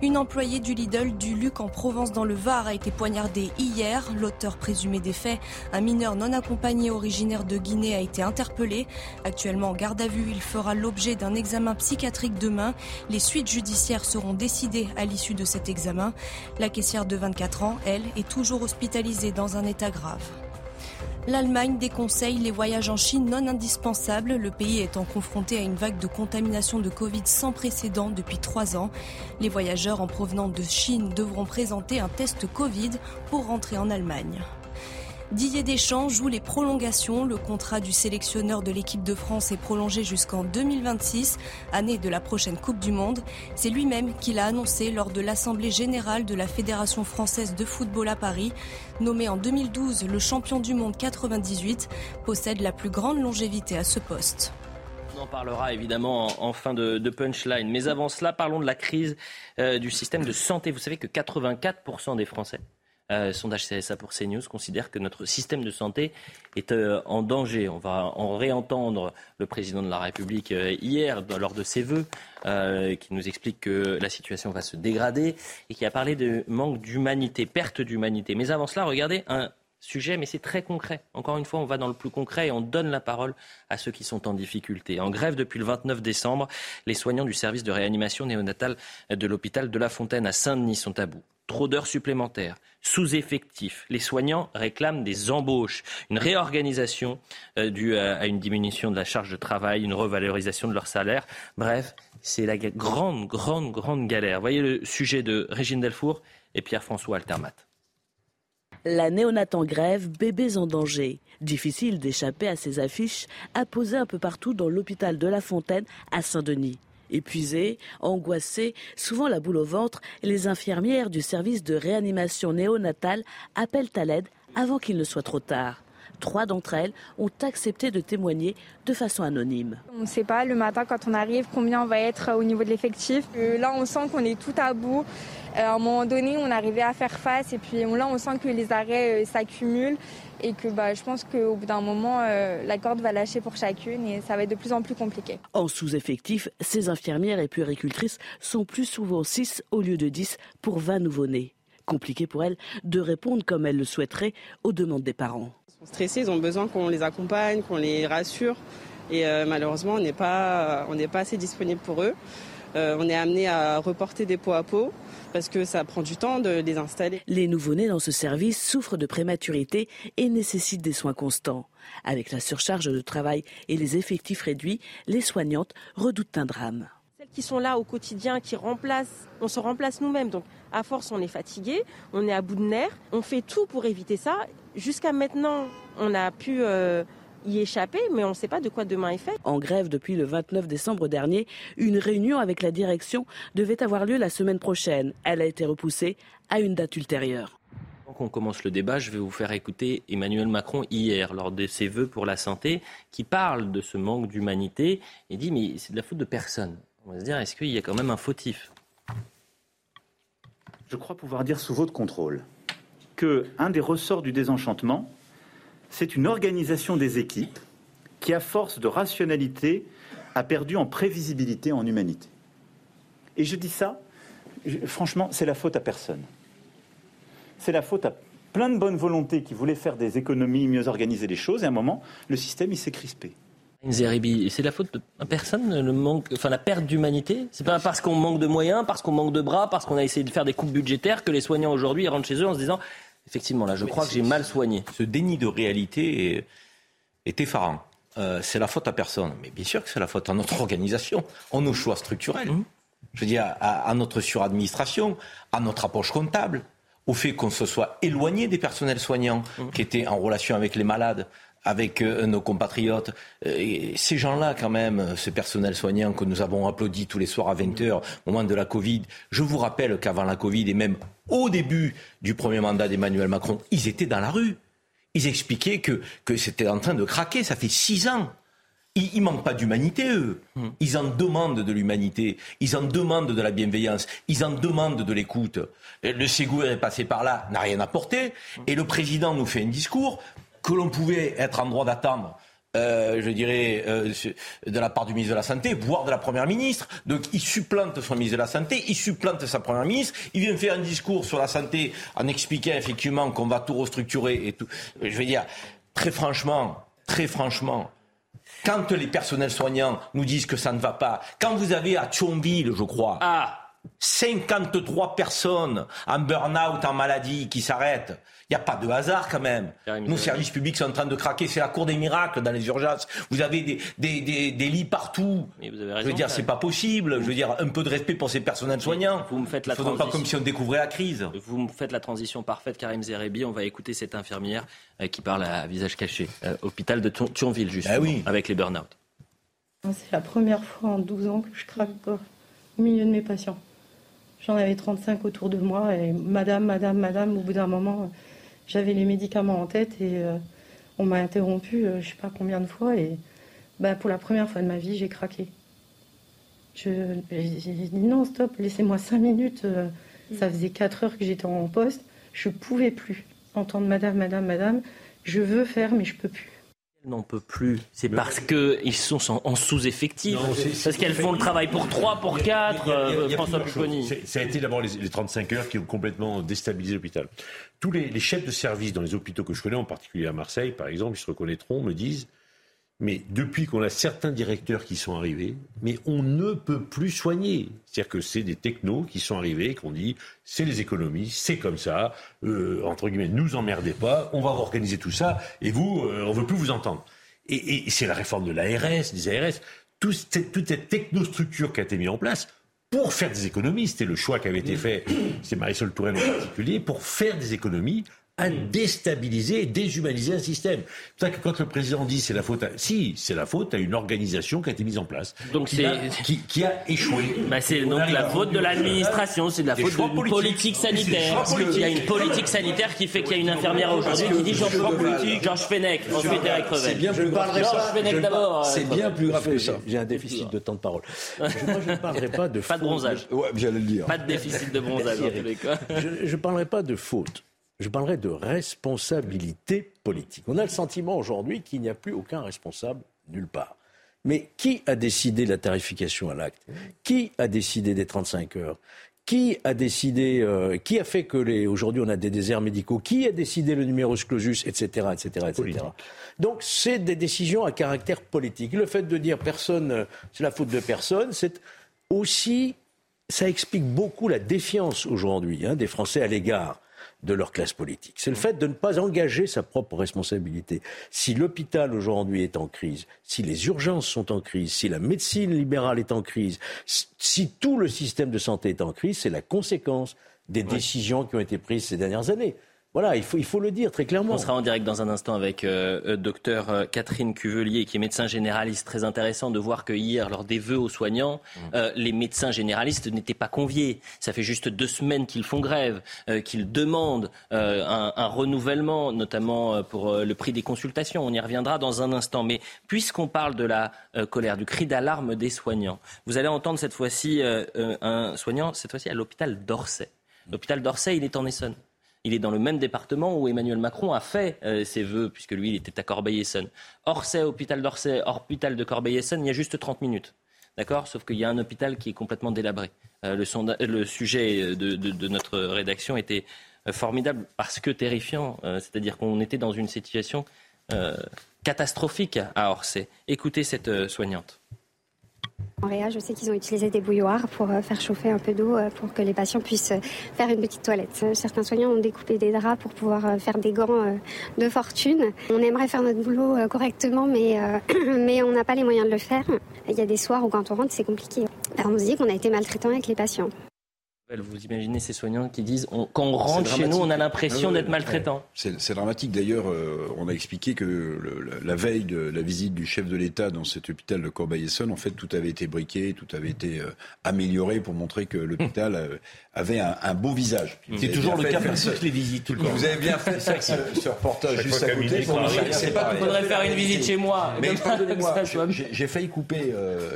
Une employée du Lidl du Luc en Provence dans le Var a été poignardée hier. L'auteur présumé des faits, un mineur non accompagné originaire de Guinée, a été interpellé. Actuellement en garde à vue, il fera l'objet d'un examen psychiatrique demain. Les suites judiciaires seront décidées à l'issue de cet examen. La caissière de 24 ans, elle, est toujours hospitalisée dans un état grave. L'Allemagne déconseille les voyages en Chine non indispensables, le pays étant confronté à une vague de contamination de Covid sans précédent depuis trois ans. Les voyageurs en provenance de Chine devront présenter un test Covid pour rentrer en Allemagne. Didier Deschamps joue les prolongations. Le contrat du sélectionneur de l'équipe de France est prolongé jusqu'en 2026, année de la prochaine Coupe du Monde. C'est lui-même qui l'a annoncé lors de l'Assemblée générale de la Fédération française de football à Paris. Nommé en 2012 le champion du monde 98, possède la plus grande longévité à ce poste. On en parlera évidemment en, fin de, de, punchline. Mais avant cela, parlons de la crise euh, du système de santé. Vous savez que 84% des Français euh, sondage CSA pour CNews considère que notre système de santé est euh, en danger. On va en réentendre le président de la République euh, hier lors de ses vœux, qui nous explique que la situation va se dégrader et qui a parlé de manque d'humanité, perte d'humanité. Mais avant cela, regardez un sujet, mais c'est très concret. Encore une fois, on va dans le plus concret et on donne la parole à ceux qui sont en difficulté. En grève depuis le 29 décembre, les soignants du service de réanimation néonatale de l'hôpital de La Fontaine à Saint-Denis sont à bout trop d'heures supplémentaires, sous-effectifs. Les soignants réclament des embauches, une réorganisation euh, due à, à, une diminution de la charge de travail, une revalorisation de leur salaire. Bref, c'est la grande, grande, grande galère. Voyez le sujet de Régine Delfour et Pierre-François Altermat. La néonate en grève, bébés en danger. Difficile d'échapper à ces affiches apposées un peu partout dans l'hôpital de La Fontaine à Saint-Denis. Épuisées, angoissées, souvent la boule au ventre, les infirmières du service de réanimation néonatale appellent à l'aide avant qu'il ne soit trop tard. Trois d'entre elles ont accepté de témoigner de façon anonyme. On ne sait pas le matin quand on arrive combien on va être au niveau de l'effectif. Là, on sent qu'on est tout à bout. À un moment donné, on arrivait à faire face et puis là, on sent que les arrêts s'accumulent et que bah, je pense qu'au bout d'un moment, euh, la corde va lâcher pour chacune et ça va être de plus en plus compliqué. En sous-effectif, ces infirmières et puéricultrices sont plus souvent 6 au lieu de 10 pour 20 nouveau-nés. Compliqué pour elles de répondre comme elles le souhaiteraient aux demandes des parents. Ils sont stressés, ils ont besoin qu'on les accompagne, qu'on les rassure et euh, malheureusement, on n'est pas, on n'est pas assez disponible pour eux. Euh, on est amené à reporter des pots à peau parce que ça prend du temps de les installer. Les nouveau-nés dans ce service souffrent de prématurité et nécessitent des soins constants. Avec la surcharge de travail et les effectifs réduits, les soignantes redoutent un drame. Celles qui sont là au quotidien, qui remplacent, on se remplace nous-mêmes. Donc à force, on est fatigué, on est à bout de nerfs. On fait tout pour éviter ça. Jusqu'à maintenant, on a pu euh, y échapper, mais on ne sait pas de quoi demain est fait. En grève depuis le 29 décembre dernier, une réunion avec la direction devait avoir lieu la semaine prochaine. Elle a été repoussée à une date ultérieure. Avant qu'on commence le débat, je vais vous faire écouter Emmanuel Macron hier, lors de ses vœux pour la santé, qui parle de ce manque d'humanité et dit mais c'est de la faute de personne. On va se dire, est-ce qu'il y a quand même un fautif? Je crois pouvoir dire sous votre contrôle que un des ressorts du désenchantement, c'est une organisation des équipes qui, à force de rationalité, a perdu en prévisibilité, en humanité. Et je dis ça, franchement, c'est la faute à personne. C'est la faute à plein de bonnes volontés qui voulaient faire des économies, mieux organiser les choses, et à un moment, le système, il s'est crispé. c'est la faute de personne, le manque, enfin la perte d'humanité? C'est pas parce qu'on manque de moyens, parce qu'on manque de bras, parce qu'on a essayé de faire des coupes budgétaires que les soignants aujourd'hui rentrent chez eux en se disant Effectivement, là, je crois que j'ai mal soigné. Ce déni de réalité est, effarant. Euh, c'est la faute à personne. Mais bien sûr que c'est la faute à notre organisation, à nos choix structurels. Mmh. Je veux dire, à, notre suradministration, à notre approche comptable, au fait qu'on se soit éloigné des personnels soignants mmh. qui étaient en relation avec les malades avec euh, nos compatriotes. Euh, ces gens-là, quand même, ces personnels soignants que nous avons applaudis tous les soirs à 20h au moment de la Covid, je vous rappelle qu'avant la Covid et même au début du premier mandat d'Emmanuel Macron, ils étaient dans la rue. Ils expliquaient que, que c'était en train de craquer. Ça fait six ans. Ils, ne manquent pas d'humanité, eux. Hmm. Ils en demandent de l'humanité. Ils en demandent de la bienveillance. Ils en demandent de l'écoute. Le Ségur est passé par là, n'a rien apporté. Et le président nous fait un discours que l'on pouvait être en droit d'attendre. Euh, je dirais, euh, de la part du ministre de la Santé, voire de la Première ministre. Donc il supplante son ministre de la Santé, il supplante sa Première ministre, il vient faire un discours sur la santé en expliquant effectivement qu'on va tout restructurer et tout. Je veux dire, très franchement, très franchement, quand les personnels soignants nous disent que ça ne va pas, quand vous avez à Thionville, je crois, ah. 53 personnes en burn-out, en maladie qui s'arrêtent. Il n'y a pas de hasard quand même. Nos services publics sont en train de craquer. C'est la cour des miracles dans les urgences. Vous avez des, des, des, lits partout. je veux dire, c'est pas possible. Je veux dire, un peu de respect pour ces personnels soignants. Vous me faites la transition. pas comme si on découvrait la crise. Vous me faites la transition parfaite, Karim Zerebi. On va écouter cette infirmière euh, qui parle à visage caché. Euh, hôpital de Thionville, justement, ah oui. avec les burn-out. C'est la première fois en 12 ans que je craque au milieu de mes patients. J'en avais 35 autour de moi et madame, madame, madame, au bout d'un moment, j'avais les médicaments en tête et euh, on m'a interrompu je euh, je sais pas combien de fois et bah, pour la première fois de ma vie, j'ai craqué. Je, j'ai dit non, stop, laissez-moi 5 minutes. Euh, ça faisait 4 heures que j'étais en poste. Je pouvais plus entendre madame, madame, madame. Je veux faire, mais je peux plus n'en peut plus. C'est parce qu'ils sont en sous-effectif. Parce qu'elles font le travail pour 3, pour 4, euh, François Pupponi. Ça a été d'abord les, 35 heures qui ont complètement déstabilisé l'hôpital. Tous les, les, chefs de service dans les hôpitaux que je connais, en particulier à Marseille, par exemple, ils se reconnaîtront, me disent mais depuis qu'on a certains directeurs qui sont arrivés, mais on ne peut plus soigner. C'est-à-dire que c'est des technos qui sont arrivés, qu'on dit c'est les économies, c'est comme ça, euh, entre guillemets, nous emmerdez pas, on va organiser tout ça, et vous, euh, on veut plus vous entendre. Et, c'est la réforme de l'ARS, des ARS, toute cette, toute cette technostructure qui a été mise en place pour faire des économies. C'était le choix qui avait été fait, c'est Marisol Touraine en particulier, pour faire des économies à déstabiliser et déshumaniser un système. C'est ça que quand le président dit c'est la faute à... Si, c'est la faute à une organisation qui a été mise en place. Donc qui, a, qui, a échoué. Bah c'est donc la faute de l'administration, c'est de la faute d'une politique sanitaire. Il y a une politique sanitaire qui fait qu'il y a une infirmière aujourd'hui qui dit Georges Georges Fenech, ensuite Eric Revel. Bien, je ne parlerai pas. d'abord. C'est bien plus grave que ça. J'ai un déficit de temps de parole. Moi, je ne parlerai pas de Pas de bronzage. Ouais, j'allais le dire. Pas de déficit de bronzage en tous les cas. Je ne parlerai pas de faute je parlerai de responsabilité politique. On a le sentiment aujourd'hui qu'il n'y a plus aucun responsable nulle part. Mais qui a décidé la tarification à l'acte? Qui a décidé des 35 heures? Qui a décidé, euh, qui a fait que les, aujourd'hui on a des déserts médicaux, qui a décidé le numerus clausus, etc., etc., etc. Donc c'est des décisions à caractère politique. Le fait de dire personne, euh, c'est la faute de personne, c'est aussi, ça explique beaucoup la défiance aujourd'hui hein, des Français à l'égard de leur classe politique. C'est le fait de ne pas engager sa propre responsabilité. Si l'hôpital aujourd'hui est en crise, si les urgences sont en crise, si la médecine libérale est en crise, si tout le système de santé est en crise, c'est la conséquence des décisions qui ont été prises ces dernières années. Voilà, il faut, il faut le dire très clairement. On sera en direct dans un instant avec euh, euh, docteur euh, Catherine Cuvelier, qui est médecin généraliste. Très intéressant de voir que hier, lors des vœux aux soignants, mmh. euh, les médecins généralistes n'étaient pas conviés. Ça fait juste deux semaines qu'ils font grève, euh, qu'ils demandent un, un, renouvellement, notamment pour le prix des consultations. On y reviendra dans un instant. Mais puisqu'on parle de la colère, du cri d'alarme des soignants, vous allez entendre cette fois-ci un soignant, cette fois-ci à l'hôpital d'Orsay. L'hôpital d'Orsay, il est en Essonne. Il est dans le même département où Emmanuel Macron a fait euh, ses vœux, puisque lui, il était à Corbeil-Essonne. Orsay, hôpital d'Orsay, hôpital de Corbeil-Essonne, il y a juste 30 minutes. D'accord? Sauf qu'il y a un hôpital qui est complètement délabré. Euh, le, le, sujet de, notre rédaction était euh, formidable parce que terrifiant. Euh, c'est-à-dire qu'on était dans une situation euh, catastrophique à Orsay. Écoutez cette soignante. En Réa, je sais qu'ils ont utilisé des bouilloires pour euh, faire chauffer un peu d'eau euh, pour que les patients puissent euh, faire une petite toilette. Certains soignants ont découpé des draps pour pouvoir faire des gants de fortune. On aimerait faire notre boulot correctement, mais, mais on n'a pas les moyens de le faire. Il y a des soirs où quand on rentre, c'est compliqué. on se dit qu'on a été maltraitant avec les patients. Vous imaginez ces soignants qui disent on, quand on rentre chez nous, on a l'impression ah d'être maltraitant. C'est dramatique. D'ailleurs, euh, on a expliqué que le, la veille de la visite du chef de l'État dans cet hôpital de Corbeil-Essonne, en fait, tout avait été briqué, tout avait été euh, amélioré pour montrer que l'hôpital euh, avait un, un, beau visage. C'est toujours le cas pour toutes les visites. Le vous avez bien fait ça, ce, ce, reportage juste à côté. Il faudrait faire une visite chez moi. Mais pardonnez-moi, j'ai failli couper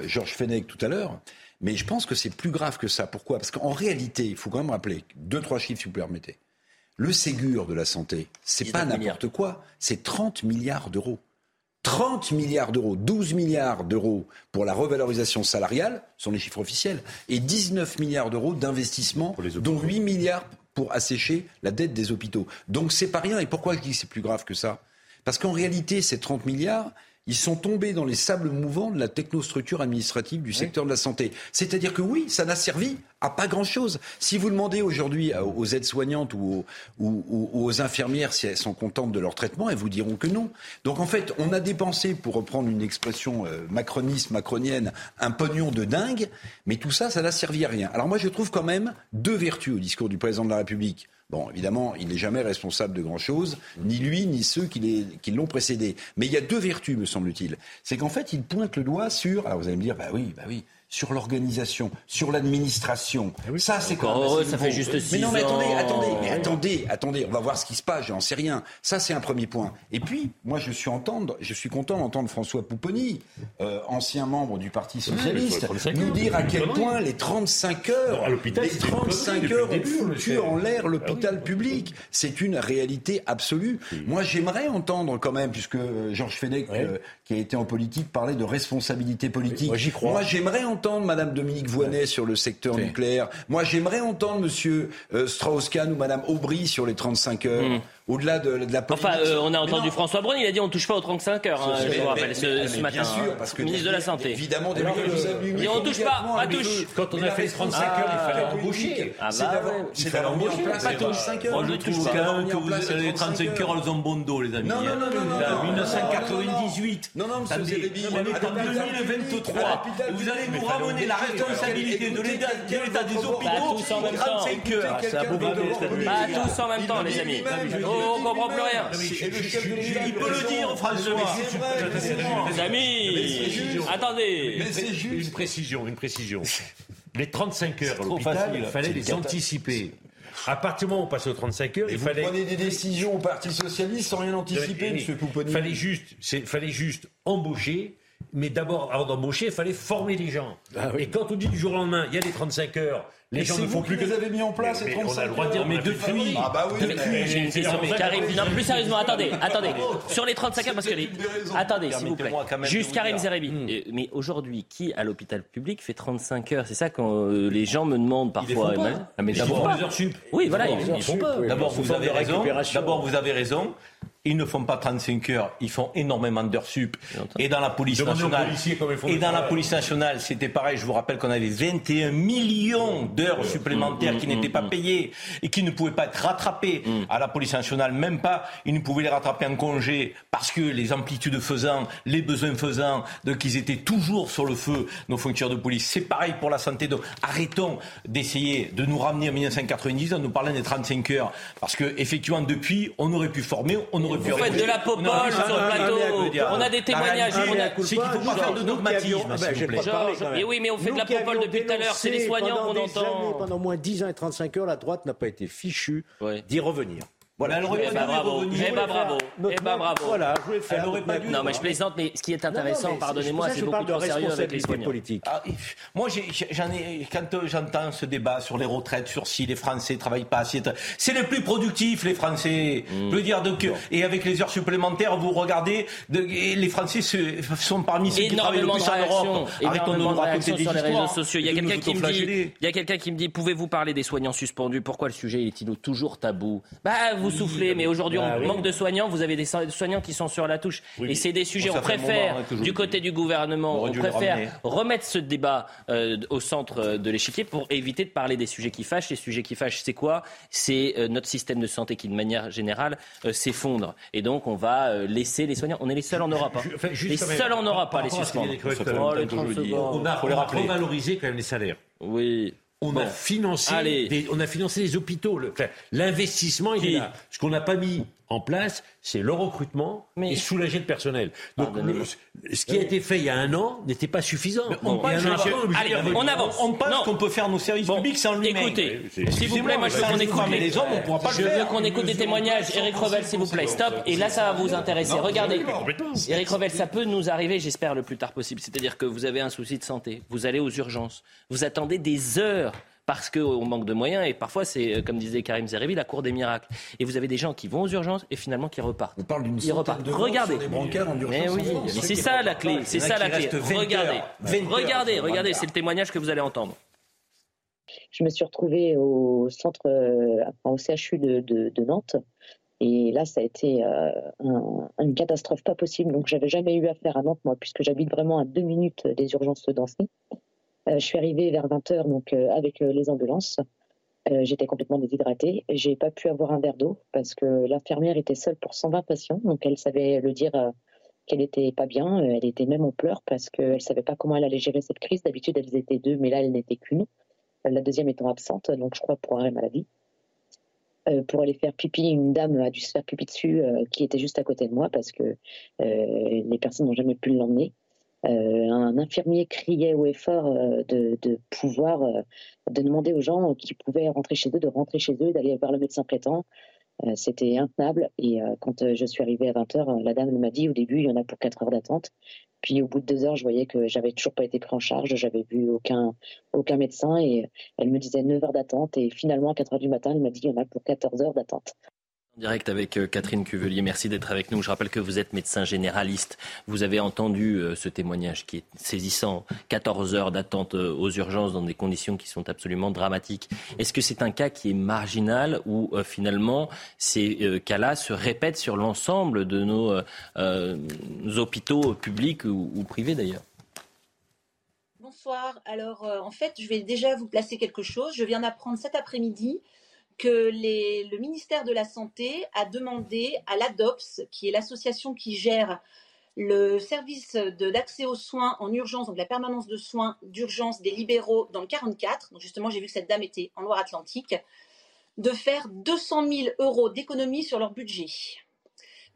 Georges Fenech tout à l'heure. Mais je pense que c'est plus grave que ça. Pourquoi? Parce qu'en réalité, il faut quand même rappeler, deux, trois chiffres si vous permettez. Le Ségur de la santé, c'est pas n'importe quoi, c'est 30 milliards d'euros. 30 milliards d'euros, 12 milliards d'euros pour la revalorisation salariale, sont les chiffres officiels, et 19 milliards d'euros d'investissement, dont 8 milliards pour assécher la dette des hôpitaux. Donc c'est pas rien. Et pourquoi je dis que c'est plus grave que ça? Parce qu'en réalité, ces 30 milliards, ils sont tombés dans les sables mouvants de la technostructure administrative du secteur de la santé. C'est-à-dire que oui, ça n'a servi à pas grand-chose. Si vous demandez aujourd'hui aux aides-soignantes ou aux, ou, aux, infirmières si elles sont contentes de leur traitement, elles vous diront que non. Donc en fait, on a dépensé, pour reprendre une expression euh, macroniste, macronienne, un pognon de dingue, mais tout ça, ça n'a servi à rien. Alors moi, je trouve quand même deux vertus au discours du président de la République. Bon, évidemment, il n'est jamais responsable de grand-chose, ni lui, ni ceux qui l'ont précédé. Mais il y a deux vertus, me semble-t-il. C'est qu'en fait, il pointe le doigt sur... Alors vous allez me dire, bah oui, bah oui, sur l'organisation, sur l'administration. Eh ça, c'est quand même heureux, ça fait juste six Mais non, mais attendez, ans. attendez, mais attendez, attendez, on va voir ce qui se passe, j'en sais rien. Ça, c'est un premier point. Et puis, moi, je suis, entendre, je suis content d'entendre François Pouponi, euh, ancien membre du Parti Socialiste, nous dire à quel point les 35 heures, non, les 35 heures ont foutu en l'air l'hôpital ah public. C'est une réalité absolue. Moi, j'aimerais entendre quand même, puisque Georges Fenech, euh, qui a été en politique, parlait de responsabilité politique. Moi, j'y crois. Moi, j'aimerais entendre entendre Madame Dominique Voynet sur le secteur oui. nucléaire. Moi, j'aimerais entendre Monsieur euh, Strauss-Kahn ou Madame Aubry sur les 35 heures. Mmh au-delà de, de, la politique. Enfin, euh, on a entendu François Braun, il a dit on touche pas aux 35 heures, hein, je vous rappelle, ce, mais, ce matin. Bien sûr, parce que ministre de la Santé. Évidemment, des il dit on touche pas, à touche. Quand on a fait 35 ah, heures, il fallait embaucher. Ah bah c'est d'avoir mis en place les 35 heures. Moi, je trouve quand même que vous, les 35 heures, elles ont bon dos, les amis. Non, non, non, non. 1998. Non, non, monsieur Zérébi. On est en 2023. Vous allez nous ramener la responsabilité de l'état des hôpitaux en temps. 35 heures. Pas tous en même temps, les amis. On comprend plus rien. Il peut le dire, François. Les amis, attendez. Une précision, une précision. Les 35 heures à l'hôpital, il fallait les anticiper. À partir du moment où on passe aux 35 heures, Mais il vous fallait. prenez des décisions au Parti Socialiste sans rien anticiper, M. Pouponi. Il fallait juste, fallait juste embaucher. Mais d'abord, avant d'embaucher, il fallait former les gens. Ah oui. Et quand on dit du jour au lendemain, il y a les 35 heures, les Mais gens ne font vous plus que les avez mis en place, mais, mais on 35 a le droit de dire, heures. mais depuis. Ah bah oui, Depuis, mais- j'ai une question, mais Karim, non, plus sérieusement, attendez, attendez. Sur les 35 heures, parce que les... Attendez, s'il vous plaît. Permettez-moi quand même Juste vous Karim. Zerebi. Et- Mais aujourd'hui, qui à l'hôpital public fait 35 heures? C'est ça quand euh, les gens me demandent parfois. Ah, mais Ils d'abord, font pas. les heures sup. Oui, voilà, ils, font pas. D'abord, vous avez raison. D'abord, vous avez raison. Ils ne font pas 35 heures, ils font énormément d'heures sup. Et dans la police nationale, et dans la police nationale, c'était pareil. Je vous rappelle qu'on avait 21 millions d'heures supplémentaires qui n'étaient pas payées et qui ne pouvaient pas être rattrapées à la police nationale. Même pas, ils ne pouvaient les rattraper en congé parce que les amplitudes faisant, les besoins faisant, donc ils étaient toujours sur le feu, nos fonctionnaires de police. C'est pareil pour la santé. Donc arrêtons d'essayer de nous ramener en 1990 en nous parlant des 35 heures. Parce que effectivement, depuis, on aurait pu former, on aurait vous faites de la popole sur le plateau. On a des témoignages. C'est qu'il ne faut pas faire de dogmatisme, s'il vous plaît. Mais oui, mais on fait de la popole depuis tout à l'heure. C'est les soignants qu'on entend. Pendant moins 10 ans et 35 heures, la droite n'a pas été fichue d'y revenir. Voilà, elle aurait eh ben bravo. Eh ben bravo. Eh ben bravo. Voilà, je voulais faire. Elle aurait pas dû. Non, mais je plaisante, mais ce qui est intéressant, pardonnez-moi, c'est beaucoup trop sérieux avec les soignants. Politique. Ah, moi, j'en ai, quand euh, j'entends ce débat sur les retraites, sur si les Français travaillent pas assez, c'est les plus productifs, les Français. Mm. Je veux dire, donc, et avec les heures supplémentaires, vous regardez, de, les Français sont parmi ceux qui travaillent le plus en Europe. Arrêtons de nous raconter des sur les réseaux sociaux. Il y a quelqu'un qui me dit, il y a quelqu'un qui me dit, pouvez-vous parler des soignants suspendus? Pourquoi le sujet est-il toujours tabou? Bah, vous soufflez, mais aujourd'hui on manque de soignants. Vous avez des soignants qui sont sur la touche. et c'est des sujets. on préfère, du côté du gouvernement, on, préfère remettre ce débat euh, au centre de l'échiquier pour éviter de parler des sujets qui fâchent. Les sujets qui fâchent, c'est quoi? C'est euh, notre système de santé qui, de manière générale, euh, s'effondre. Et donc, on va laisser les soignants. On est les seuls en Europe. Hein. les seuls en Europe, pas les suspendre. On a revalorisé quand même les salaires. Oui. On, a financé des, on a financé les hôpitaux. L'investissement, il est là. Ce qu'on n'a pas mis en place, c'est le recrutement et soulager le personnel. Donc, ce qui a été fait il y a un an n'était pas suffisant. on, pense, allez, on avance. On pense qu'on peut faire nos services publics sans lui Écoutez, s'il vous plaît, moi je veux qu'on écoute les hommes, on pourra pas Je veux qu'on écoute des témoignages. Eric Revel, s'il vous plaît, stop. Et là, ça va vous intéresser. Regardez, Eric Revel, ça peut nous arriver, j'espère, le plus tard possible. C'est-à-dire que vous avez un souci de santé, vous allez aux urgences, vous attendez des heures parce qu'on manque de moyens et parfois c'est, euh, comme disait Karim Zerebi, la cour des miracles. Et vous avez des gens qui vont aux urgences et finalement qui repartent. On parle d'une centaine de Regardez. Sur des brancards en urgence. Mais oui, c'est ça la clé, c'est ça la clé. Regardez, regardez, regardez, c'est le témoignage que vous allez entendre. Je me suis retrouvée au centre, euh, au CHU de, de, Nantes. Et là, ça a été euh, une catastrophe pas possible. Donc, j'avais jamais eu affaire à Nantes, moi, puisque j'habite vraiment à deux minutes des urgences de Dancy. Euh, je suis arrivée vers 20h donc, euh, avec euh, les ambulances. J'étais complètement déshydratée. J'ai pas pu avoir un verre d'eau parce que l'infirmière était seule pour 120 patients. Donc elle savait le dire qu'elle était pas bien. Elle était même en pleurs parce qu'elle savait pas comment elle allait gérer cette crise. D'habitude, elles étaient deux, mais là, elle n'était qu'une. La deuxième étant absente, donc je crois pour arrêt maladie. pour aller faire pipi, une dame a dû se faire pipi dessus qui était juste à côté de moi parce que les personnes n'ont jamais pu l'emmener. Euh, un infirmier criait au effort euh, de, pouvoir euh, de demander aux gens qui pouvaient rentrer chez eux de rentrer chez eux, d'aller vers le médecin traitant. C'était intenable. Et quand je suis arrivée à 20h, la dame m'a dit au début, il y en a pour 4 heures d'attente. Puis au bout de 2 heures, je voyais que j'avais toujours pas été pris en charge. J'avais vu aucun, aucun médecin et elle me disait 9 heures d'attente. Et finalement, à 4 heures du matin, elle m'a dit, il y en a pour 14 heures d'attente. En direct avec euh, Catherine Cuvelier, merci d'être avec nous. Je rappelle que vous êtes médecin généraliste. Vous avez entendu euh, ce témoignage qui est saisissant. 14 heures d'attente euh, aux urgences dans des conditions qui sont absolument dramatiques. Est-ce que c'est un cas qui est marginal ou finalement ces cas-là se répètent sur l'ensemble de nos, hôpitaux publics ou privés d'ailleurs? Bonsoir. Alors en fait, je vais déjà vous placer quelque chose. Je viens d'apprendre cet après-midi que le ministère de la Santé a demandé à l'ADOPS, qui est l'association qui gère le service d'accès aux soins en urgence, donc la permanence de soins d'urgence des libéraux dans le 44, donc justement j'ai vu que cette dame était en Loire-Atlantique, de faire 200 000 euros d'économie sur leur budget.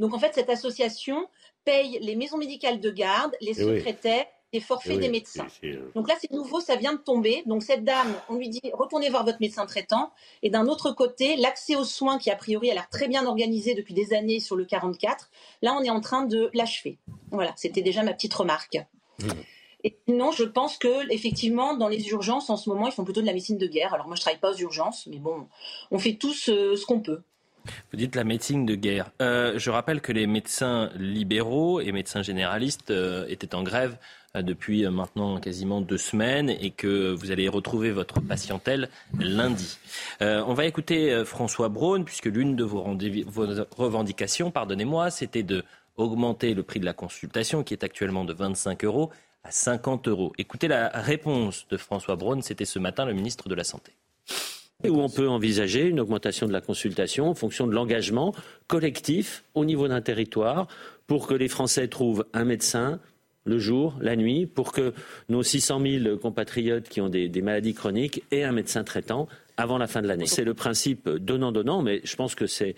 Donc en fait cette association paye les maisons médicales de garde, les eh secrétaires, des forfaits des médecins. Euh, Donc là, c'est nouveau, ça vient de tomber. Donc cette dame, on lui dit retournez voir votre médecin traitant. Et d'un autre côté, l'accès aux soins, qui a priori a l'air très bien organisé depuis des années sur le 44, là, on est en train de l'achever. Voilà, c'était déjà ma petite remarque. Mmh. Et sinon, je pense que effectivement, dans les urgences, en ce moment, ils font plutôt de la médecine de guerre. Alors moi, je travaille pas aux urgences, mais bon, on fait tous euh, ce qu'on peut. Vous dites la médecine de guerre. Euh, je rappelle que les médecins libéraux et médecins généralistes euh, étaient en grève euh, depuis maintenant quasiment deux semaines et que vous allez retrouver votre patientèle lundi. on va écouter François Braun puisque l'une de vos, vos revendications, pardonnez-moi, c'était de augmenter le prix de la consultation qui est actuellement de 25 euros à 50 euros. Écoutez la réponse de François Braun, c'était ce matin le ministre de la Santé où on peut envisager une augmentation de la consultation en fonction de l'engagement collectif au niveau d'un territoire pour que les Français trouvent un médecin le jour, la nuit, pour que nos 600 000 compatriotes qui ont des, maladies chroniques aient un médecin traitant avant la fin de l'année. C'est le principe donnant-donnant, mais je pense que c'est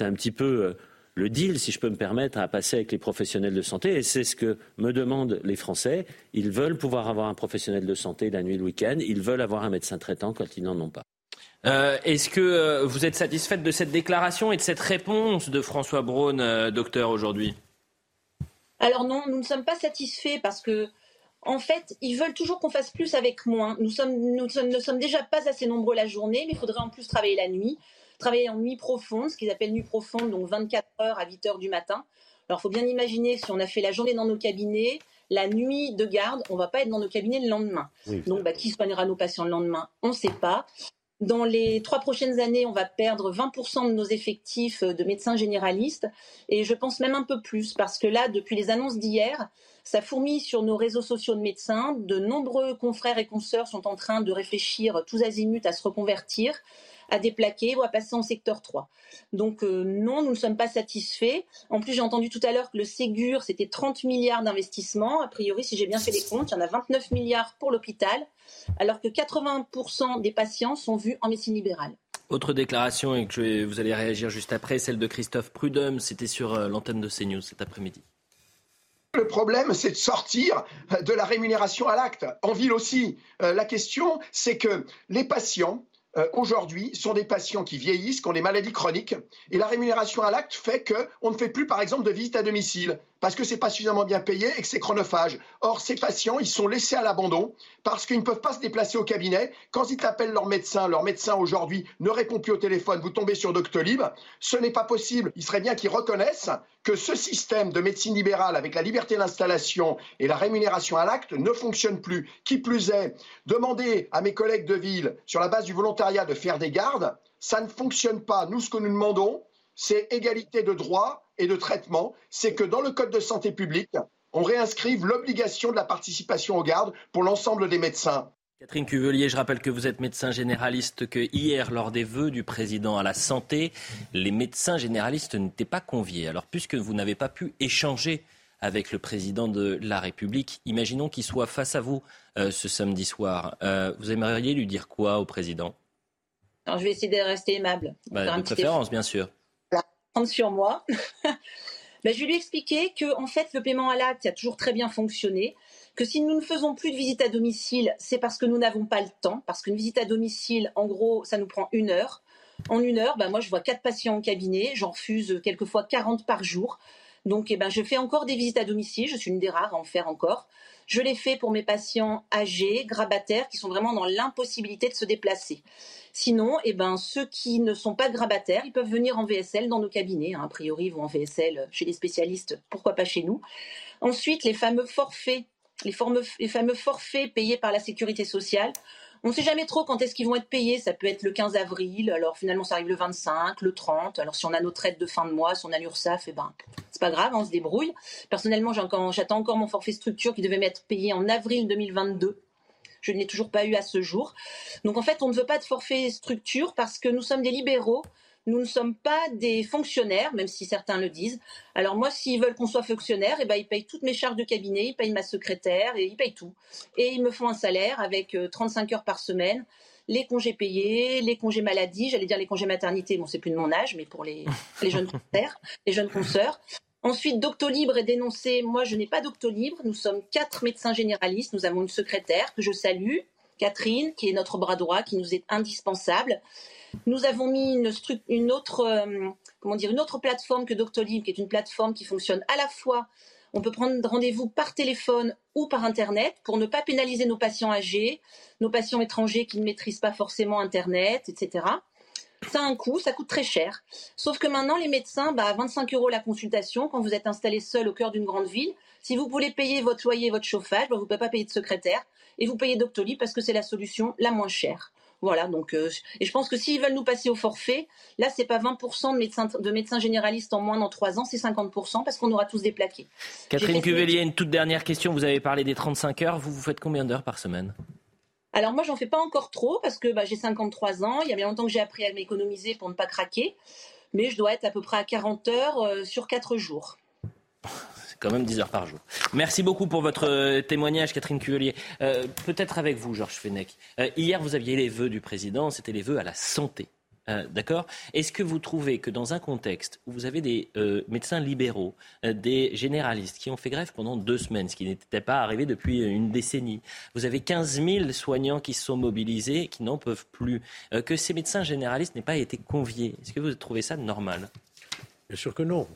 un petit peu euh, le deal, si je peux me permettre, à passer avec les professionnels de santé. Et c'est ce que me demandent les Français. Ils veulent pouvoir avoir un professionnel de santé la nuit, le week-end. Ils veulent avoir un médecin traitant quand ils n'en ont pas. Euh, est-ce que euh, vous êtes satisfaite de cette déclaration et de cette réponse de François Braun, docteur, aujourd'hui? Alors non, nous ne sommes pas satisfaits parce que, en fait, ils veulent toujours qu'on fasse plus avec moins. Nous, sommes, nous ne sommes déjà pas assez nombreux la journée, mais il faudrait en plus travailler la nuit, travailler en nuit profonde, ce qu'ils appellent nuit profonde, donc 24 heures à 8 heures du matin. Alors, il faut bien imaginer si on a fait la journée dans nos cabinets, la nuit de garde, on ne va pas être dans nos cabinets le lendemain. Donc, bah, qui soignera nos patients le lendemain? On ne sait pas. Dans les trois prochaines années, on va perdre 20% de nos effectifs de médecins généralistes et je pense même un peu plus parce que là, depuis les annonces d'hier, ça fourmille sur nos réseaux sociaux de médecins. De nombreux confrères et consoeurs sont en train de réfléchir tous azimuts à se reconvertir à déplaquer ou à passer en secteur 3. Donc euh, non, nous ne sommes pas satisfaits. En plus, j'ai entendu tout à l'heure que le Ségur, c'était 30 milliards d'investissements. A priori, si j'ai bien fait les comptes, il y en a 29 milliards pour l'hôpital, alors que 80% des patients sont vus en médecine libérale. Autre déclaration, et que vous allez réagir juste après, celle de Christophe Prudhomme, c'était sur euh, l'antenne de CNews cet après-midi. Le problème, c'est de sortir de la rémunération à l'acte. En ville aussi, euh, la question, c'est que les patients euh, aujourd'hui sont des patients qui vieillissent, qui ont des maladies chroniques, et la rémunération à l'acte fait qu'on ne fait plus, par exemple, de visite à domicile parce que c'est pas suffisamment bien payé et que c'est chronophage. Or, ces patients, ils sont laissés à l'abandon parce qu'ils ne peuvent pas se déplacer au cabinet. Quand ils appellent leur médecin, leur médecin aujourd'hui ne répond plus au téléphone, vous tombez sur Doctolib. Ce n'est pas possible. Il serait bien qu'ils reconnaissent que ce système de médecine libérale avec la liberté d'installation et la rémunération à l'acte ne fonctionne plus. Qui plus est, demander à mes collègues de ville, sur la base du volontariat, de faire des gardes, ça ne fonctionne pas. Nous, ce que nous demandons, c'est égalité de droit et de traitement. C'est que dans le Code de santé publique, on réinscrive l'obligation de la participation aux gardes pour l'ensemble des médecins. Catherine Cuvelier, je rappelle que vous êtes médecin généraliste, que hier, lors des vœux du président à la santé, les médecins généralistes n'étaient pas conviés. Alors, puisque vous n'avez pas pu échanger avec le président de la République, imaginons qu'il soit face à vous euh, ce samedi soir. Euh, vous aimeriez lui dire quoi au président? Je vais essayer de rester aimable. Bah, de préférence, bien sûr sur moi. Ben, je lui expliquer que en fait le paiement à l'acte a toujours très bien fonctionné, que si nous ne faisons plus de visite à domicile, c'est parce que nous n'avons pas le temps, parce qu'une visite à domicile, en gros, ça nous prend une heure. En une heure, ben moi je vois quatre patients en cabinet, j'en refuse quelquefois 40 par jour. Donc eh ben, je fais encore des visites à domicile, je suis une des rares à en faire encore. Je les fais pour mes patients âgés, grabataires, qui sont vraiment dans l'impossibilité de se déplacer. Sinon, eh ben, ceux qui ne sont pas grabataires, ils peuvent venir en VSL dans nos cabinets. Hein. A priori, ils vont en VSL chez les spécialistes, pourquoi pas chez nous. Ensuite, les fameux forfaits, les fameux forfaits payés par la sécurité sociale. On ne sait jamais trop quand est-ce qu'ils vont être payés. Ça peut être le 15 avril, alors finalement ça arrive le 25, le 30. Alors si on a notre aide de fin de mois, si on a l'URSSAF, eh ben, c'est pas grave, on se débrouille. Personnellement, j'attends encore mon forfait structure qui devait m'être payé en avril 2022. Je ne l'ai toujours pas eu à ce jour. Donc en fait, on ne veut pas de forfait structure parce que nous sommes des libéraux. Nous ne sommes pas des fonctionnaires, même si certains le disent. Alors moi, s'ils veulent qu'on soit fonctionnaire, eh ben, ils payent toutes mes charges de cabinet, ils payent ma secrétaire et ils payent tout. Et ils me font un salaire avec 35 euh, heures par semaine, les congés payés, les congés maladie, j'allais dire les congés maternité, bon c'est plus de mon âge, mais pour les, les jeunes consoeurs, les jeunes consoeurs. Ensuite, Doctolib est dénoncé. Moi, je n'ai pas Doctolib. Nous sommes quatre médecins généralistes. Nous avons une secrétaire que je salue, Catherine, qui est notre bras droit, qui nous est indispensable. Nous avons mis une, autre, euh, une autre plateforme que Doctolib, qui est une plateforme qui fonctionne à la fois. On peut prendre rendez-vous par téléphone ou par Internet pour ne pas pénaliser nos patients âgés, nos patients étrangers qui ne maîtrisent pas forcément Internet, etc. ça a un coût, ça coûte très cher. Sauf que maintenant, les médecins, bah, 25 euros la consultation quand vous êtes installé seul au cœur d'une grande ville. Si vous voulez payer votre loyer, votre chauffage, bah, vous ne pouvez pas payer de secrétaire et vous payez Doctolib parce que c'est la solution la moins chère. Voilà, donc, euh, et je pense que s'ils veulent nous passer au forfait, là, c'est pas 20% de médecins, de médecins généralistes en moins dans 3 ans, c'est 50% parce qu'on aura tous déplaqué. Catherine Cuvelier, une toute dernière question. Vous avez parlé des 35 heures. Vous, vous faites combien d'heures par semaine? Alors moi, j'en fais pas encore trop parce que bah, j'ai 53 ans. Il y a bien longtemps que j'ai appris à m'économiser pour ne pas craquer. Mais je dois être à peu près à 40 heures euh, sur 4 jours. Quand même 10 heures par jour. Merci beaucoup pour votre euh, témoignage, Catherine Cuvelier. Euh, peut-être avec vous, Georges Fenech. hier, vous aviez les vœux du président. C'était les vœux à la santé. Euh, d'accord? Est-ce que vous trouvez que dans un contexte où vous avez des euh, médecins libéraux, euh, des généralistes qui ont fait grève pendant deux semaines, ce qui n'était pas arrivé depuis une décennie, vous avez 15 000 soignants qui sont mobilisés, qui n'en peuvent plus, que ces médecins généralistes n'aient pas été conviés, est-ce que vous trouvez ça normal? Bien sûr que non.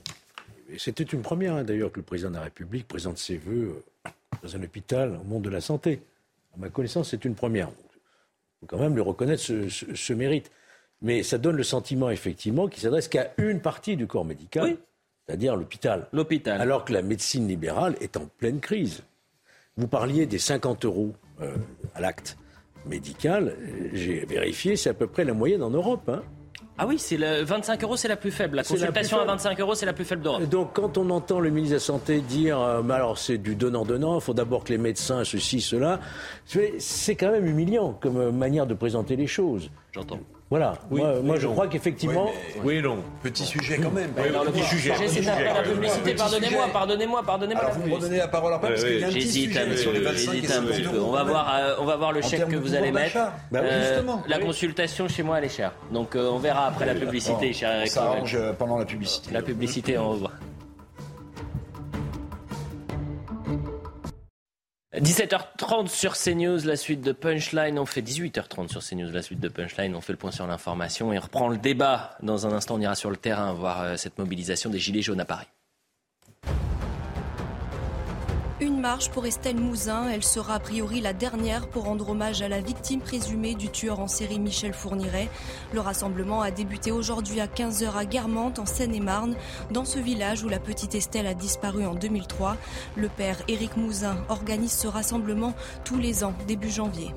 C'était une première, hein, d'ailleurs, que le président de la République présente ses voeux dans un hôpital au monde de la santé. À ma connaissance, c'est une première. Il faut quand même lui reconnaître ce mérite mais ça donne le sentiment effectivement qu'il s'adresse qu'à une partie du corps médical, c'est-à-dire l'hôpital. L'hôpital. Alors que la médecine libérale est en pleine crise. Vous parliez des 50 euros euh, à l'acte médical. J'ai vérifié, c'est à peu près la moyenne en Europe. Hein. Ah oui, c'est le 25 euros, c'est la plus faible. La consultation à 25 euros, c'est la plus faible d'Europe. Donc, quand on entend le ministre de la Santé dire, euh, alors c'est du donnant-donnant, il faut d'abord que les médecins, ceci, cela, c'est quand même humiliant comme manière de présenter les choses. J'entends. Voilà. moi, je crois qu'effectivement. Oui, et non. Petit sujet quand même. le petit sujet. C'est la publicité. Pardonnez-moi, pardonnez-moi, pardonnez-moi. Alors, vous me redonnez la parole après parce qu'il y a un petit J'hésite sujet un sur les 25 J'hésite un petit peu. On va voir, euh, on va voir le chèque que vous allez mettre. Oui, Euh. La consultation chez moi, elle est chère. Donc, euh, on verra après la publicité, cher Revel. euh, pendant la publicité. La publicité, on revoit. 17h30 sur CNews, la suite de Punchline. On fait 18h30 sur CNews, la suite de Punchline. On fait le point sur l'information et on reprend le débat. Dans un instant, on ira sur le terrain voir euh, cette mobilisation des Gilets jaunes à Paris. Une marche pour Estelle Mouzin. Elle sera a priori la dernière pour rendre hommage à la victime présumée du tueur en série Michel Fourniret. Le rassemblement a débuté aujourd'hui à 15h à Guermantes, en Seine-et-Marne, dans ce village où la petite Estelle a disparu en 2003. Le père Éric Mouzin organise ce rassemblement tous les ans, début janvier.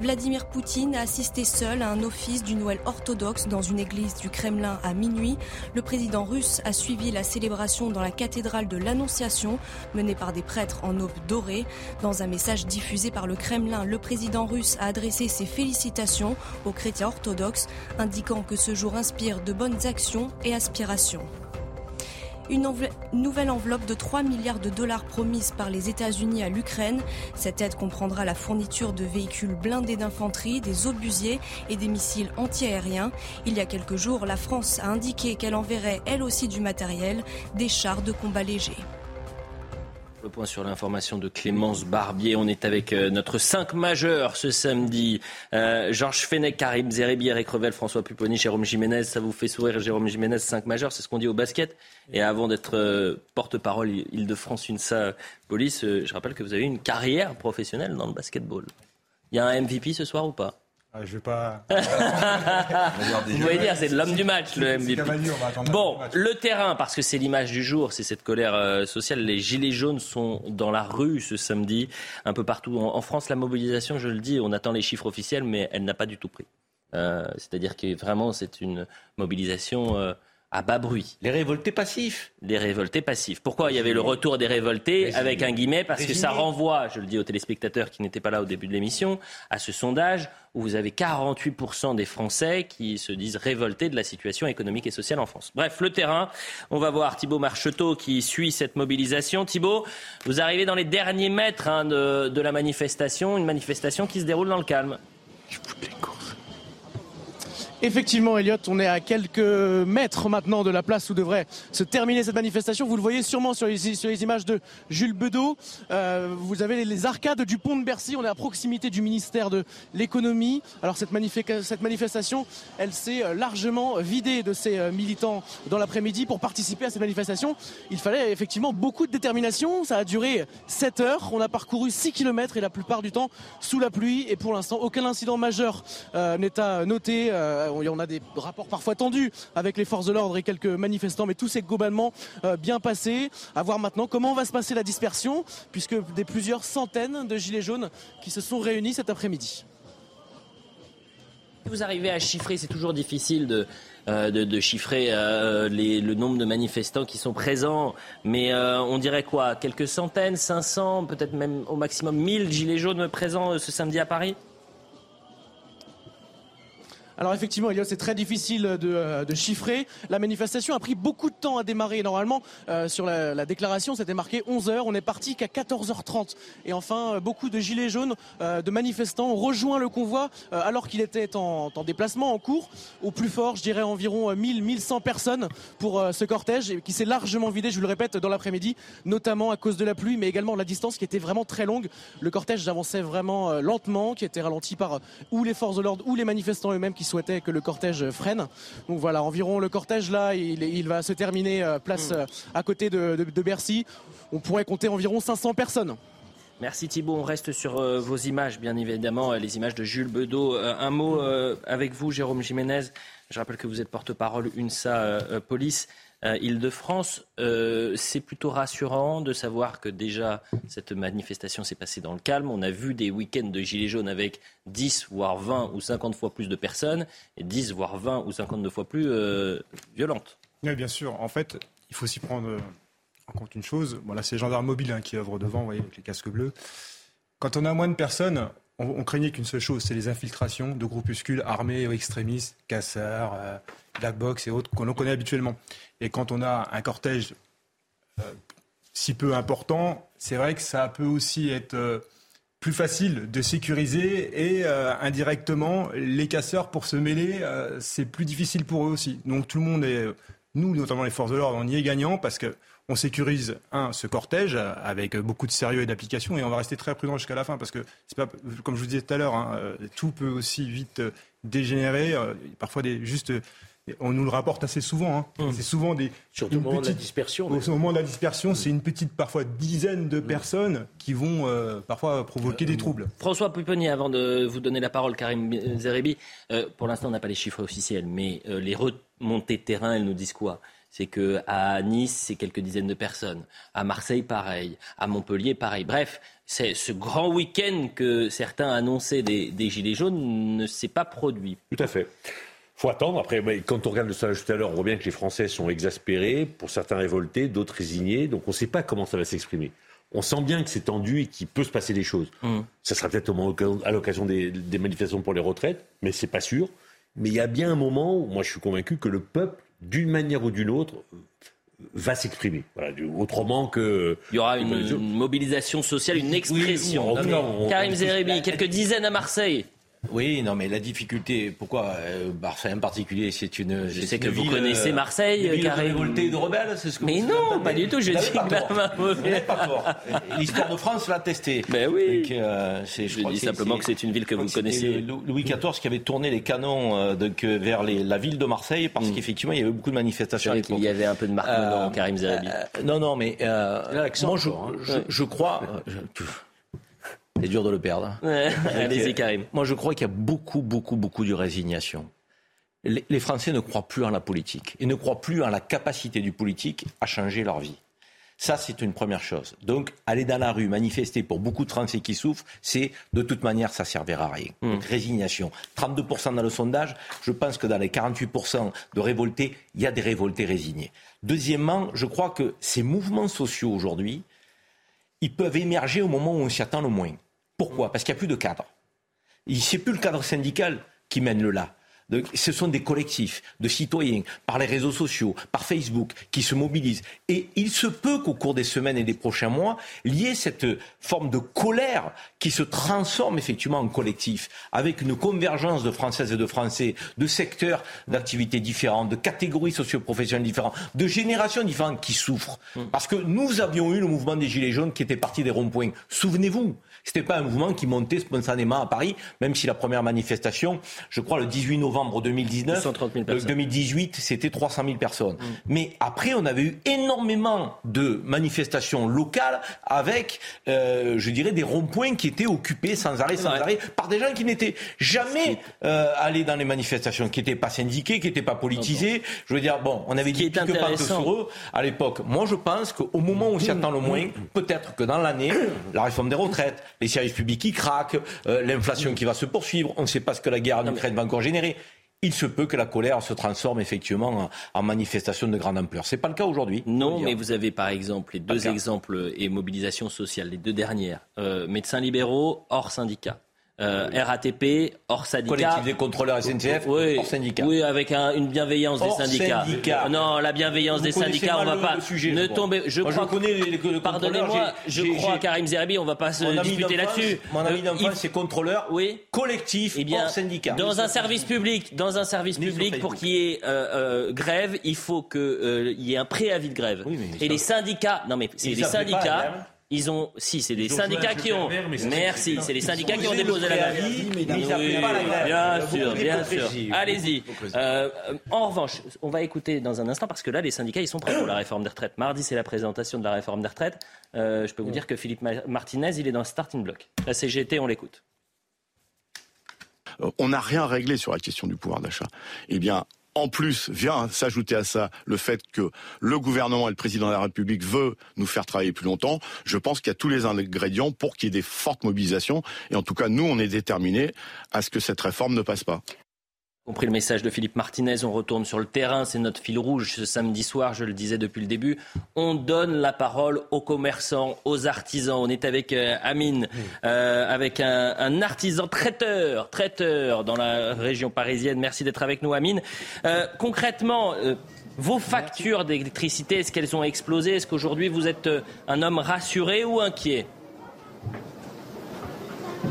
Vladimir Poutine a assisté seul à un office du Noël orthodoxe dans une église du Kremlin à minuit. Le président russe a suivi la célébration dans la cathédrale de l'Annonciation, menée par des prêtres en aube dorée. Dans un message diffusé par le Kremlin, le président russe a adressé ses félicitations aux chrétiens orthodoxes, indiquant que ce jour inspire de bonnes actions et aspirations. Une nouvelle enveloppe de 3 milliards de dollars promise par les États-Unis à l'Ukraine. Cette aide comprendra la fourniture de véhicules blindés d'infanterie, des obusiers et des missiles antiaériens. Il y a quelques jours, la France a indiqué qu'elle enverrait elle aussi du matériel, des chars de combat légers. Le point sur l'information de Clémence Barbier. On est avec euh, notre 5 majeur ce samedi. Euh, Georges Fenech, Karim Zeribi, Eric Revel, François Pupponi, Jérôme Jiménez. Ça vous fait sourire, Jérôme Jiménez, 5 majeurs, c'est ce qu'on dit au basket. Et avant d'être euh, porte-parole Île-de-France UNSA Police, je rappelle que vous avez une carrière professionnelle dans le basketball. Il y a un MVP ce soir ou pas? Ah, je vais pas. Vous pouvez dire, c'est l'homme du match, le MVP. Cavalier, on va attendre Bon, le terrain, parce que c'est l'image du jour, c'est cette colère euh, sociale. Les gilets jaunes sont dans la rue ce samedi, un peu partout. En, en France, la mobilisation, je le dis, on attend les chiffres officiels, mais elle n'a pas du tout pris. Euh, C'est-à-dire que vraiment, c'est une mobilisation euh, à bas bruit. Les révoltés passifs. Les révoltés passifs. Pourquoi il y avait le retour des révoltés Résignés. avec un guillemet Parce que ça renvoie, je le dis aux téléspectateurs qui n'étaient pas là au début de l'émission, à ce sondage où vous avez 48% des Français qui se disent révoltés de la situation économique et sociale en France. Bref, le terrain, on va voir Thibaut Marcheteau qui suit cette mobilisation. Thibaut, vous arrivez dans les derniers mètres hein, de, de la manifestation, une manifestation qui se déroule dans le calme. Effectivement, Elliot, on est à quelques mètres maintenant de la place où devrait se terminer cette manifestation. Vous le voyez sûrement sur les, images de Jules Bedeau. Euh, vous avez les, arcades du pont de Bercy. On est à proximité du ministère de l'économie. Alors cette, manifestation, elle s'est euh, largement vidée de ses euh, militants dans l'après-midi pour participer à cette manifestation. Il fallait effectivement beaucoup de détermination. Ça a duré 7 heures. On a parcouru 6 km et la plupart du temps sous la pluie. Et pour l'instant, aucun incident majeur n'est à noter on a des rapports parfois tendus avec les forces de l'ordre et quelques manifestants, mais tout s'est globalement bien passé. À voir maintenant comment va se passer la dispersion, puisque des plusieurs centaines de gilets jaunes qui se sont réunis cet après-midi. Vous arrivez à chiffrer, c'est toujours difficile de, euh, chiffrer euh, le nombre de manifestants qui sont présents, mais euh, on dirait quoi? Quelques centaines, 500, peut-être même au maximum 1000 gilets jaunes présents ce samedi à Paris? Alors effectivement, c'est très difficile euh, de, chiffrer. La manifestation a pris beaucoup de temps à démarrer. Normalement, euh, sur la, déclaration, c'était marqué 11h. On est parti qu'à 14h30. Et enfin, euh, beaucoup de gilets jaunes, de manifestants ont rejoint le convoi alors qu'il était en, déplacement, en cours. Au plus fort, je dirais environ 1000-1100 personnes pour ce cortège qui s'est largement vidé, je le répète, dans l'après-midi, notamment à cause de la pluie, mais également la distance qui était vraiment très longue. Le cortège avançait vraiment lentement, qui était ralenti par ou les forces de l'ordre ou les manifestants eux-mêmes qui souhaitait que le cortège freine. Donc voilà, environ le cortège là, il, va se terminer euh, place mm. euh, à côté de, Bercy. On pourrait compter environ 500 personnes. Merci Thibault. On reste sur euh, vos images, bien évidemment, les images de Jules Bedeau. un mot avec vous, Jérôme Jiménez. Je rappelle que vous êtes porte-parole UNSA Police. Euh, Île-de-France. Euh, c'est plutôt rassurant de savoir que déjà cette manifestation s'est passée dans le calme. On a vu des week-ends de gilets jaunes avec 10, voire 20 ou 50 fois plus de personnes, et 10, voire 20 ou 52 fois plus euh, violentes. Oui, bien sûr. En fait, il faut aussi prendre en compte une chose. Voilà, c'est les gendarmes mobiles hein, qui œuvrent devant, vous voyez, avec les casques bleus. Quand on a moins de personnes, on, craignait qu'une seule chose, c'est les infiltrations de groupuscules armés ou extrémistes, casseurs, euh, black box et autres qu'on connaît habituellement. Et quand on a un cortège euh, si peu important, c'est vrai que ça peut aussi être euh, plus facile de sécuriser et indirectement les casseurs pour se mêler, c'est plus difficile pour eux aussi. Donc tout le monde est, nous notamment les forces de l'ordre, on y est gagnant parce que on sécurise, un, ce cortège avec beaucoup de sérieux et d'application, et on va rester très prudent jusqu'à la fin, parce que, c'est pas, comme je vous disais tout à l'heure, hein, euh, tout peut aussi vite euh, dégénérer. Euh, parfois, des, juste, on nous le rapporte assez souvent. Hein. Mmh. C'est souvent des. Surtout au moment de la dispersion. Au moment de la dispersion, c'est une petite, parfois dizaine de mmh. personnes qui vont parfois provoquer des troubles. François Pupponi, avant de vous donner la parole, Karim Zerebi, pour l'instant, on n'a pas les chiffres officiels, mais les remontées de terrain, elles nous disent quoi? C'est que à Nice, c'est quelques dizaines de personnes. À Marseille, pareil. À Montpellier, pareil. Bref, c'est ce grand week-end que certains annonçaient des, Gilets jaunes ne s'est pas produit. Tout à fait. faut attendre. Après, quand on regarde le sondage tout à l'heure, on voit bien que les Français sont exaspérés, pour certains révoltés, d'autres résignés. Donc on ne sait pas comment ça va s'exprimer. On sent bien que c'est tendu et qu'il peut se passer des choses. Mmh. Ça sera peut-être à l'occasion des, des manifestations pour les retraites, mais c'est pas sûr. Mais il y a bien un moment où moi je suis convaincu que le peuple d'une manière ou d'une autre, va s'exprimer. autrement que. Il y aura une, mobilisation sociale, une expression. Karim Zeribi, quelques dizaines à Marseille. Oui, non, mais la difficulté, pourquoi euh, Marseille en particulier, c'est une. Je sais que vous connaissez euh, Marseille, une de révoltés de rebelles, c'est ce que Mais non, pas du tout. Je dis que pas fort. L'histoire de France l'a testé. Ben oui. Euh, je, dis simplement que c'est une ville que vous connaissez. Louis XIV qui avait tourné les canons donc, vers les, la ville de Marseille parce mm. qu'effectivement il y avait beaucoup de manifestations. Il y avait un peu de marque dans Karim Zeribi. non, non, mais moi je, hein. je, crois. C'est dur de le perdre. Allez-y, Karim. Moi, je crois qu'il y a beaucoup, beaucoup, beaucoup de résignation. Les Français ne croient plus en la politique et ne croient plus en la capacité du politique à changer leur vie. Ça, c'est une première chose. Donc, aller dans la rue, manifester pour beaucoup de Français qui souffrent, c'est de toute manière, ça servira à rien. Hmm. Donc, résignation. 32% dans le sondage, je pense que dans les 48% de révoltés, il y a des révoltés résignés. Deuxièmement, je crois que ces mouvements sociaux aujourd'hui, ils peuvent émerger au moment où on s'y attend le moins. Pourquoi? Parce qu'il n'y a plus de cadre. C'est plus le cadre syndical qui mène le là ce sont des collectifs de citoyens, par les réseaux sociaux, par Facebook, qui se mobilisent. Et il se peut qu'au cours des semaines et des prochains mois, il y ait cette forme de colère qui se transforme effectivement en collectif, avec une convergence de Françaises et de Français, de secteurs d'activités différents, de catégories socioprofessionnelles différentes, de générations différentes qui souffrent. Mmh. Parce que nous avions eu le mouvement des Gilets jaunes qui était parti des ronds-points. Souvenez-vous, ce n'était pas un mouvement qui montait spontanément à Paris, même si la première manifestation, je crois le 18 novembre, novembre 2019. 230 000 personnes. 2018, c'était 300 000 personnes. Mais après, on avait eu énormément de manifestations locales avec, euh, je dirais, des ronds-points qui étaient occupés sans arrêt, sans arrêt, par des gens qui n'étaient jamais euh, allés dans les manifestations, qui n'étaient pas syndiqués, qui n'étaient pas politisés. Je veux dire, bon, on avait dit pique-pente intéressant. sur eux à l'époque. Moi, je pense qu'au moment où on s'y attend le moins, peut-être que dans l'année, la réforme des retraites, les services publics qui craquent, euh, l'inflation qui va se poursuivre, on ne sait pas ce que la guerre en Ukraine va encore générer. Il se peut que la colère se transforme effectivement en, en manifestation de grande ampleur. C'est pas le cas aujourd'hui. Non, mais vous avez par exemple les deux exemples et mobilisation sociale, les deux dernières. Euh, médecins libéraux hors syndicat. Euh, RATP hors syndicat. Collectif des contrôleurs SNCF oui, hors syndicat. Oui, avec un- une bienveillance Hors des syndicats. syndicat. Non, la bienveillance Vous des syndicats, on mal va le- pas le sujet, ne je tomber. Je Moi, je crois. connais les- les- Pardonnez-moi, je crois j'ai- Karim Zerbi, on va pas se disputer là-dessus. Mon ami Euh, d'enfance, il- c'est contrôleur oui. collectif Eh bien, hors syndicat. dans un service public, dans un service public, pour qu'il y ait euh, euh, grève, il faut qu'il y ait un préavis de grève. Et les syndicats, non mais c'est les syndicats. Ils ont, si, c'est des syndicats qui ont. Merci, c'est- les syndicats qui ont osé déposé la grève. Bien sûr, bien sûr. Allez-y. Euh, en revanche, on va écouter dans un instant parce que là, les syndicats, ils sont prêts pour la réforme des retraites. Mardi, c'est la présentation de la réforme des retraites. Euh, je peux vous dire que Philippe Ma- Martinez, il est dans le starting block. La CGT, on l'écoute. Euh, on n'a rien réglé sur la question du pouvoir d'achat. Eh bien, en plus, vient s'ajouter à ça le fait que le gouvernement et le président de la République veut nous faire travailler plus longtemps. Je pense qu'il y a tous les ingrédients pour qu'il y ait des fortes mobilisations. Et en tout cas, nous, on est déterminés à ce que cette réforme ne passe pas. Compris le message de Philippe Martinez, on retourne sur le terrain, c'est notre fil rouge ce samedi soir, je le disais depuis le début. On donne la parole aux commerçants, aux artisans. On est avec euh, Amine, euh, avec un, un artisan traiteur, traiteur dans la région parisienne. Merci d'être avec nous, Amine. Euh, concrètement, vos factures d'électricité, est-ce qu'elles ont explosé? Est-ce qu'aujourd'hui vous êtes un homme rassuré ou inquiet?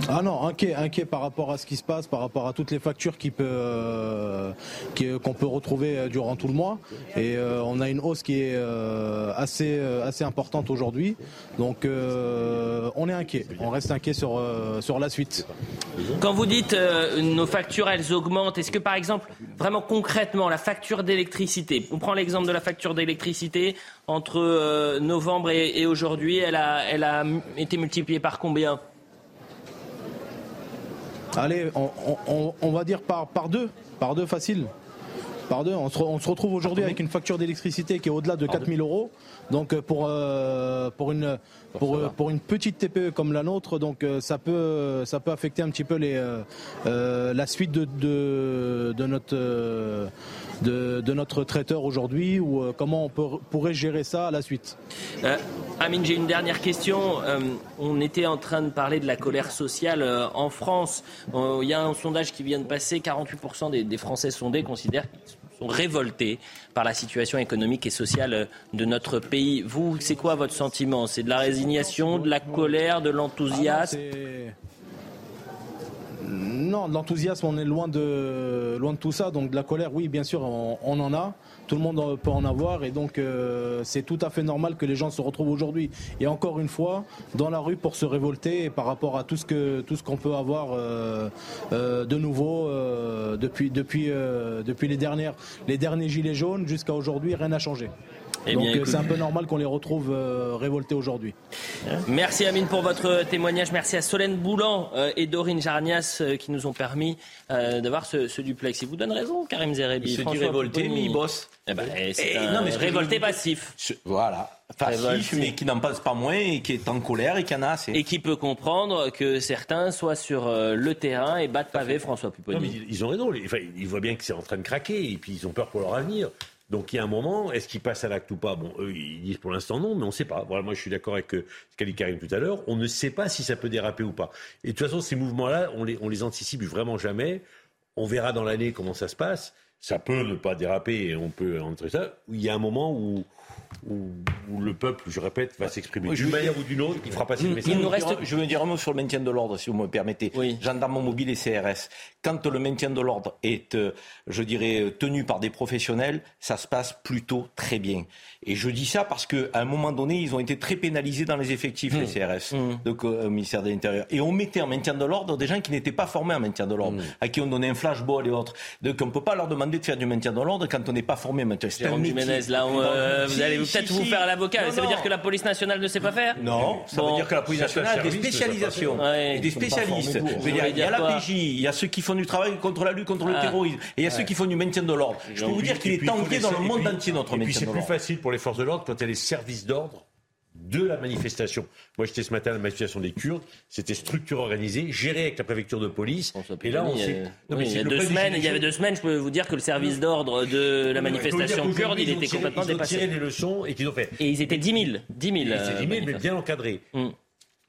Ah non, inquiet, par rapport à ce qui se passe, par rapport à toutes les factures euh, qui- qu'on peut retrouver euh, durant tout le mois. Et euh, on a une hausse qui est euh, assez, euh, importante aujourd'hui. Donc euh, on est inquiet, on reste inquiet sur, euh, la suite. Quand vous dites euh, nos factures, elles augmentent, est-ce que par exemple, vraiment concrètement, la facture d'électricité, on prend l'exemple de la facture d'électricité, entre euh, novembre et, et aujourd'hui, elle a, elle a été multipliée par combien? Allez, on, on- on- on va dire par, par deux, par deux facile. Par deux, on se, re- on se retrouve aujourd'hui avec une facture d'électricité qui est au-delà de 4000 euros. Donc euh, pour, euh, pour, une, pour, pour une petite TPE comme la nôtre, donc euh, ça peut, ça peut affecter un petit peu les, euh, la suite de, de, de notre, euh, de, de notre traiteur aujourd'hui ou euh, comment on peut- pourrait gérer ça à la suite. Euh, Amine, j'ai une dernière question. Euh, on était en train de parler de la colère sociale euh, en France. Il y a un sondage qui vient de passer. 48% des, des Français sondés considèrent qu'ils sont révoltés par la situation économique et sociale de notre pays. Vous, c'est quoi votre sentiment? C'est de la résignation, de la colère, de l'enthousiasme? Non, l'enthousiasme, on est loin de, tout ça. Donc de la colère, oui, bien sûr, on, en a. Tout le monde peut en avoir. Et donc euh, c'est tout à fait normal que les gens se retrouvent aujourd'hui. Et encore une fois, dans la rue pour se révolter par rapport à tout ce qu'on peut avoir euh, euh, de nouveau depuis, les derniers gilets jaunes jusqu'à aujourd'hui, rien n'a changé. Eh donc euh, c'est un peu normal qu'on les retrouve euh, révoltés aujourd'hui. Merci Amine pour votre témoignage. Merci à Solène Boulan euh, et Dorine Jarnias euh, qui nous ont permis euh, d'avoir ce, ce duplex. Il vous donne raison, Karim Zerebi. Il se dit François révolté, Pupponi. mais il bosse. Eh ben, c'est un non, mais je révolté passif. Voilà. Passif, Révolté. mais qui n'en passe pas moins et qui est en colère et qui en a assez. Et qui peut comprendre que certains soient sur euh, le terrain et battent pavé François Non, mais Pupponi. ils- ont raison. Enfin, ils voient bien que c'est en train de craquer et puis ils ont peur pour leur avenir. Donc il y a un moment, est-ce qu'ils passent à l'acte ou pas? Bon, eux, ils disent pour l'instant non, mais on ne sait pas. Voilà, moi je suis d'accord avec euh, ce qu'a dit Karim tout à l'heure. On ne sait pas si ça peut déraper ou pas. Et de toute façon, ces mouvements-là, on les, on les anticipe vraiment jamais. On verra dans l'année comment ça se passe. Ça peut ne pas déraper et on peut entrer ça. Il y a un moment où, où, le peuple, je répète, va s'exprimer d'une manière ou d'une autre, il fera passer le message. Il nous reste, je veux dire un mot sur le maintien de l'ordre, si vous me permettez. Oui. Gendarmes mobile et CRS. Quand le maintien de l'ordre est, euh, je dirais, tenu par des professionnels, ça se passe plutôt très bien. Et je dis ça parce qu'à un moment donné, ils ont été très pénalisés dans les effectifs, les mmh. CRS, mmh. donc euh, au ministère de l'Intérieur. Et on mettait en maintien de l'ordre des gens qui n'étaient pas formés en maintien de l'ordre, mmh. à qui on donnait un flashball et autres. Donc on ne peut pas leur demander de faire du maintien de l'ordre quand on n'est pas formé en maintien de l'ordre. là, euh, vous allez peut-être vous faire l'avocat. Ça veut dire que la police nationale ne sait pas faire Non, ça veut dire que la police nationale a des spécialisations, et des spécialistes. Il y a la PJ, il y a ceux qui font du travail contre la lutte contre le ah. terrorisme, et il y a ceux qui font du maintien de l'ordre. Je peux vous dire qu'il est tanké dans le monde entier notre maintien de l'ordre. C'est plus facile pour les forces de l'ordre quand il y a les services d'ordre de la manifestation. Moi, j'étais ce matin à la manifestation des Kurdes. C'était structure organisée, gérée avec la préfecture de police. Et là, on sait. il, y a deux semaines, il y avait deux semaines, je peux vous dire que le service d'ordre de la manifestation kurde, il était complètement dépassé. Ils ont tiré des leçons et qu'ils ont fait. Et ils étaient 10 000. 10 000 c'est 10 000, mais bien encadrés. Mm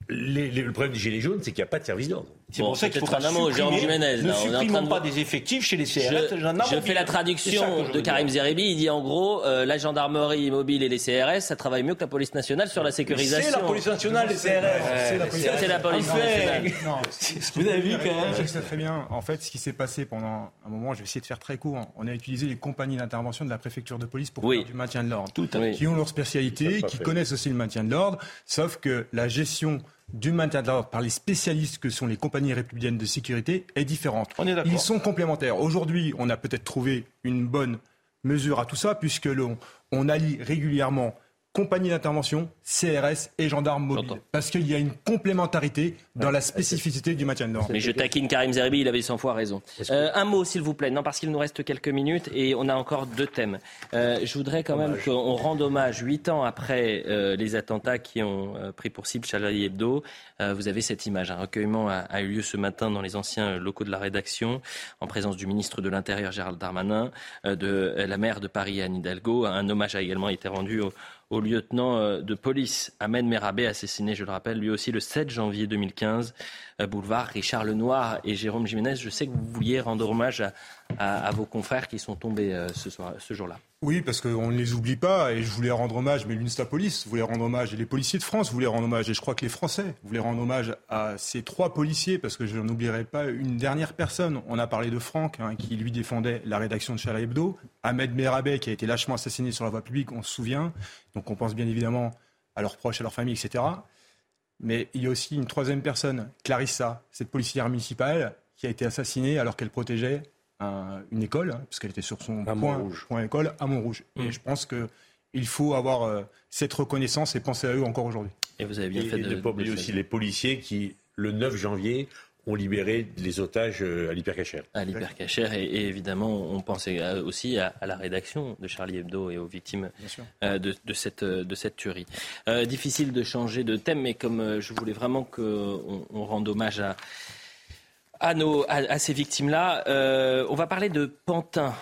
le problème des Gilets jaunes, c'est qu'il n'y a pas de service d'ordre. C'est pour ça qu'il faut un mot, Jérôme Jiménez. Ne supprimons pas des effectifs chez les CRS. Je, fais la traduction de Karim Zeribi. Il dit en gros, euh, la gendarmerie mobile et les CRS, ça travaille mieux que la police nationale sur la sécurisation. C'est la police nationale, les CRS. c'est la police nationale. Vous avez vu quand même. Je sais très bien. En fait, ce qui s'est passé pendant un moment, je vais essayer de faire très court. On a utilisé les compagnies d'intervention de la préfecture de police pour faire du maintien de l'ordre. Qui ont leur spécialité, qui connaissent aussi le maintien de l'ordre. Sauf que la gestion du maintien de l'ordre par les spécialistes que sont les compagnies républicaines de sécurité est différente. Ils sont complémentaires. Aujourd'hui, on a peut-être trouvé une bonne mesure à tout ça, puisque l'on on allie régulièrement compagnie d'intervention, CRS et gendarmes mobiles. Parce qu'il y a une complémentarité dans la spécificité du maintien de l'ordre. Mais je taquine Karim Zerbi, il avait 100 fois raison. Euh, un mot, s'il vous plaît. Non, parce qu'il nous reste quelques minutes et on a encore deux thèmes. Euh, je voudrais quand même qu'on rende hommage, huit ans après euh, les attentats qui ont pris pour cible Charlie Hebdo. vous avez cette image. Un recueillement a, a, eu lieu ce matin dans les anciens locaux de la rédaction, en présence du ministre de l'Intérieur Gérald Darmanin, de la maire de Paris Anne Hidalgo. Un hommage a également été rendu au, au lieutenant euh, de police Ahmed Merabé, assassiné, je le rappelle, lui aussi le 7 janvier 2015, euh, boulevard Richard Lenoir et Jérôme Jiménez. Je sais que vous vouliez rendre hommage à, vos confrères qui sont tombés euh, ce, soir, ce jour-là. Oui, parce qu'on ne les oublie pas, et je voulais rendre hommage, mais l'UNSTA Police voulait rendre hommage, et les policiers de France voulaient rendre hommage, et je crois que les Français voulaient rendre hommage à ces trois policiers, parce que je n'oublierai pas une dernière personne. On a parlé de Franck, hein, qui lui défendait la rédaction de Charlie Hebdo, Ahmed Merabet, qui a été lâchement assassiné sur la voie publique, on se souvient, donc on pense bien évidemment à leurs proches, à leurs familles, etc. Mais il y a aussi une troisième personne, Clarissa, cette policière municipale, qui a été assassinée alors qu'elle protégeait une école, hein, parce qu'elle était sur son point, point, école à Montrouge. Et mm. je pense qu'il faut avoir euh, cette reconnaissance et penser à eux encore aujourd'hui. Et vous avez bien fait de ne pas oublier aussi les policiers qui, le 9 janvier, ont libéré les otages euh, à l'hypercachère. À l'hypercachère, et, et, évidemment, on pensait aussi à, la rédaction de Charlie Hebdo et aux victimes euh, de, cette, de cette tuerie. difficile de changer de thème, mais comme je voulais vraiment qu'on on rende hommage à, à, nos, à, ces victimes-là. Euh, on va parler de Pantin.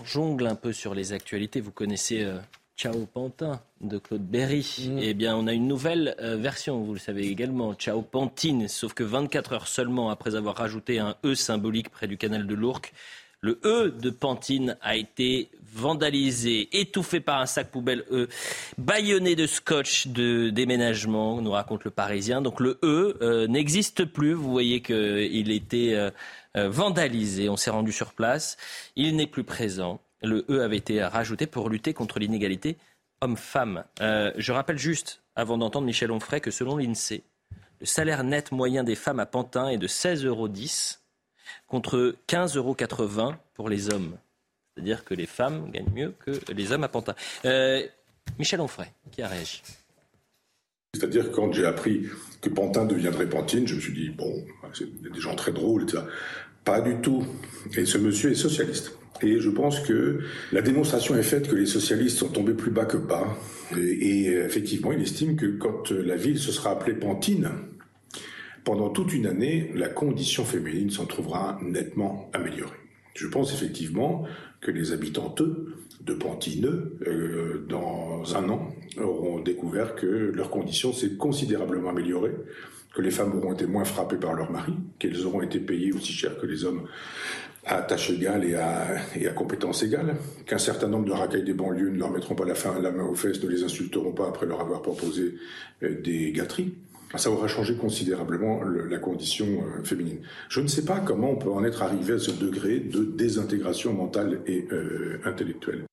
On jongle un peu sur les actualités. Vous connaissez euh, Ciao Pantin de Claude Berry. Mm. Eh bien, on a une nouvelle euh, version, vous le savez également, Ciao Pantine, sauf que 24 heures seulement après avoir rajouté un E symbolique près du canal de l'Ourcq, le E de Pantine a été vandalisé, étouffé par un sac poubelle E, bâillonné de scotch de déménagement, nous raconte le Parisien. Donc le E euh, n'existe plus. Vous voyez qu'il était euh, euh, vandalisé. On s'est rendu sur place. Il n'est plus présent. Le E avait été rajouté pour lutter contre l'inégalité homme-femme. je rappelle juste, avant d'entendre Michel Onfray, que selon l'INSEE, le salaire net moyen des femmes à Pantin est de 16,10 euros contre 15,80 euros pour les hommes. C'est-à-dire que les femmes gagnent mieux que les hommes à Pantin. Euh, Michel Onfray, qui a réagi. C'est-à-dire quand j'ai appris que Pantin deviendrait Pantine, je me suis dit, bon, c'est des gens très drôles, etc. Pas du tout. Et ce monsieur est socialiste. Et je pense que la démonstration est faite que les socialistes sont tombés plus bas que bas. Et, et effectivement, il estime que quand la ville se sera appelée Pantine, pendant toute une année, la condition féminine s'en trouvera nettement améliorée. Je pense effectivement que les habitantes de Pantineux, euh, dans un an, auront découvert que leur condition s'est considérablement améliorée que les femmes auront été moins frappées par leur mari, qu'elles auront été payées aussi cher que les hommes à tâche égale et à, et à compétence égale, qu'un certain nombre de racailles des banlieues ne leur mettront pas la, fin, la main aux fesses, ne les insulteront pas après leur avoir proposé euh, des gâteries. Ça aura changé considérablement le, la condition euh, féminine. Je ne sais pas comment on peut en être arrivé à ce degré de désintégration mentale et euh, intellectuelle.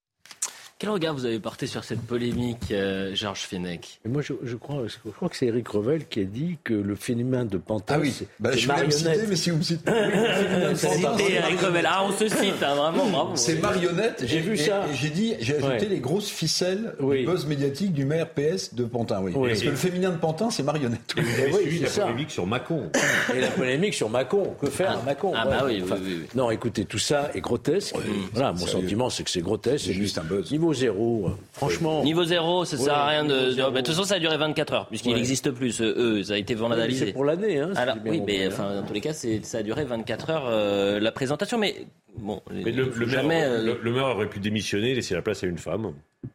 Quel regard vous avez porté sur cette polémique, euh, Georges Fenech Moi, je, je, crois, je crois que c'est Eric Revel qui a dit que le phénomène de Pantin, ah oui. c'est bah, je vais me citer, mais si vous me citez. Citez Eric Revel. Ah, on se cite, hein, vraiment, bravo. C'est marionnette. J'ai et- vu et- ça. Et j'ai dit, j'ai ajouté Ouais. les grosses ficelles Oui. du buzz médiatique du maire PS de Pantin, oui. Oui. Parce que le féminin de Pantin, c'est marionnette. Vous avez oui, suivi la ça. polémique sur Macron. Et la polémique sur Macron. Que faire à Macron ah Ouais. bah oui, oui, oui, oui. Non, écoutez, tout ça est grotesque. voilà, mon sentiment, c'est que c'est grotesque. C'est juste un buzz. Niveau zéro. euh, Franchement. Niveau zéro, ça sert à Ouais, rien de. niveau bah, De toute façon, ça a duré 24 heures, puisqu'il Ouais. n'existe plus, ce eux, ça a été C'est vandalisé. pour l'année, hein. si Alors, oui, mais hein. enfin, dans tous les cas, c'est- ça a duré 24 heures euh, la présentation, mais bon, Mais le, le, jamais. maire, euh, le- le maire aurait pu démissionner et laisser la place à une femme.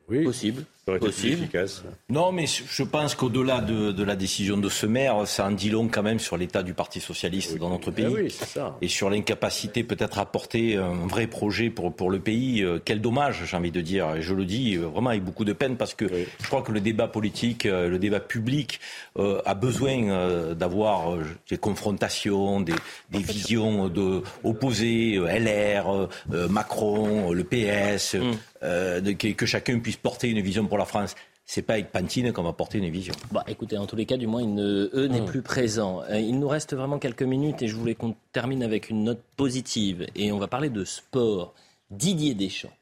Oui. Possible. Ça aurait été plus Possible. efficace. Non, mais je pense qu'au-delà de, de la décision de ce maire, ça en dit long quand même sur l'état du Parti socialiste dans notre pays. Ah oui, ça. Et sur l'incapacité peut-être à porter un vrai projet pour, pour le pays. Euh, Quel dommage, j'ai envie de dire. Et je le dis euh, vraiment avec beaucoup de peine parce que je crois que le débat politique, euh, le débat public euh, a besoin euh, d'avoir euh, des confrontations, des, des visions de, opposées, euh, LR, Macron, le PS, euh, de- que, que chacun puisse porter une vision pour la France. C'est pas avec Pantine qu'on va porter une vision. Bah, écoutez, en tous les cas, du moins, il ne, eux n'est plus présent. Euh, il nous reste vraiment quelques minutes et je voulais qu'on termine avec une note positive. Et on va parler de sport. Didier Deschamps.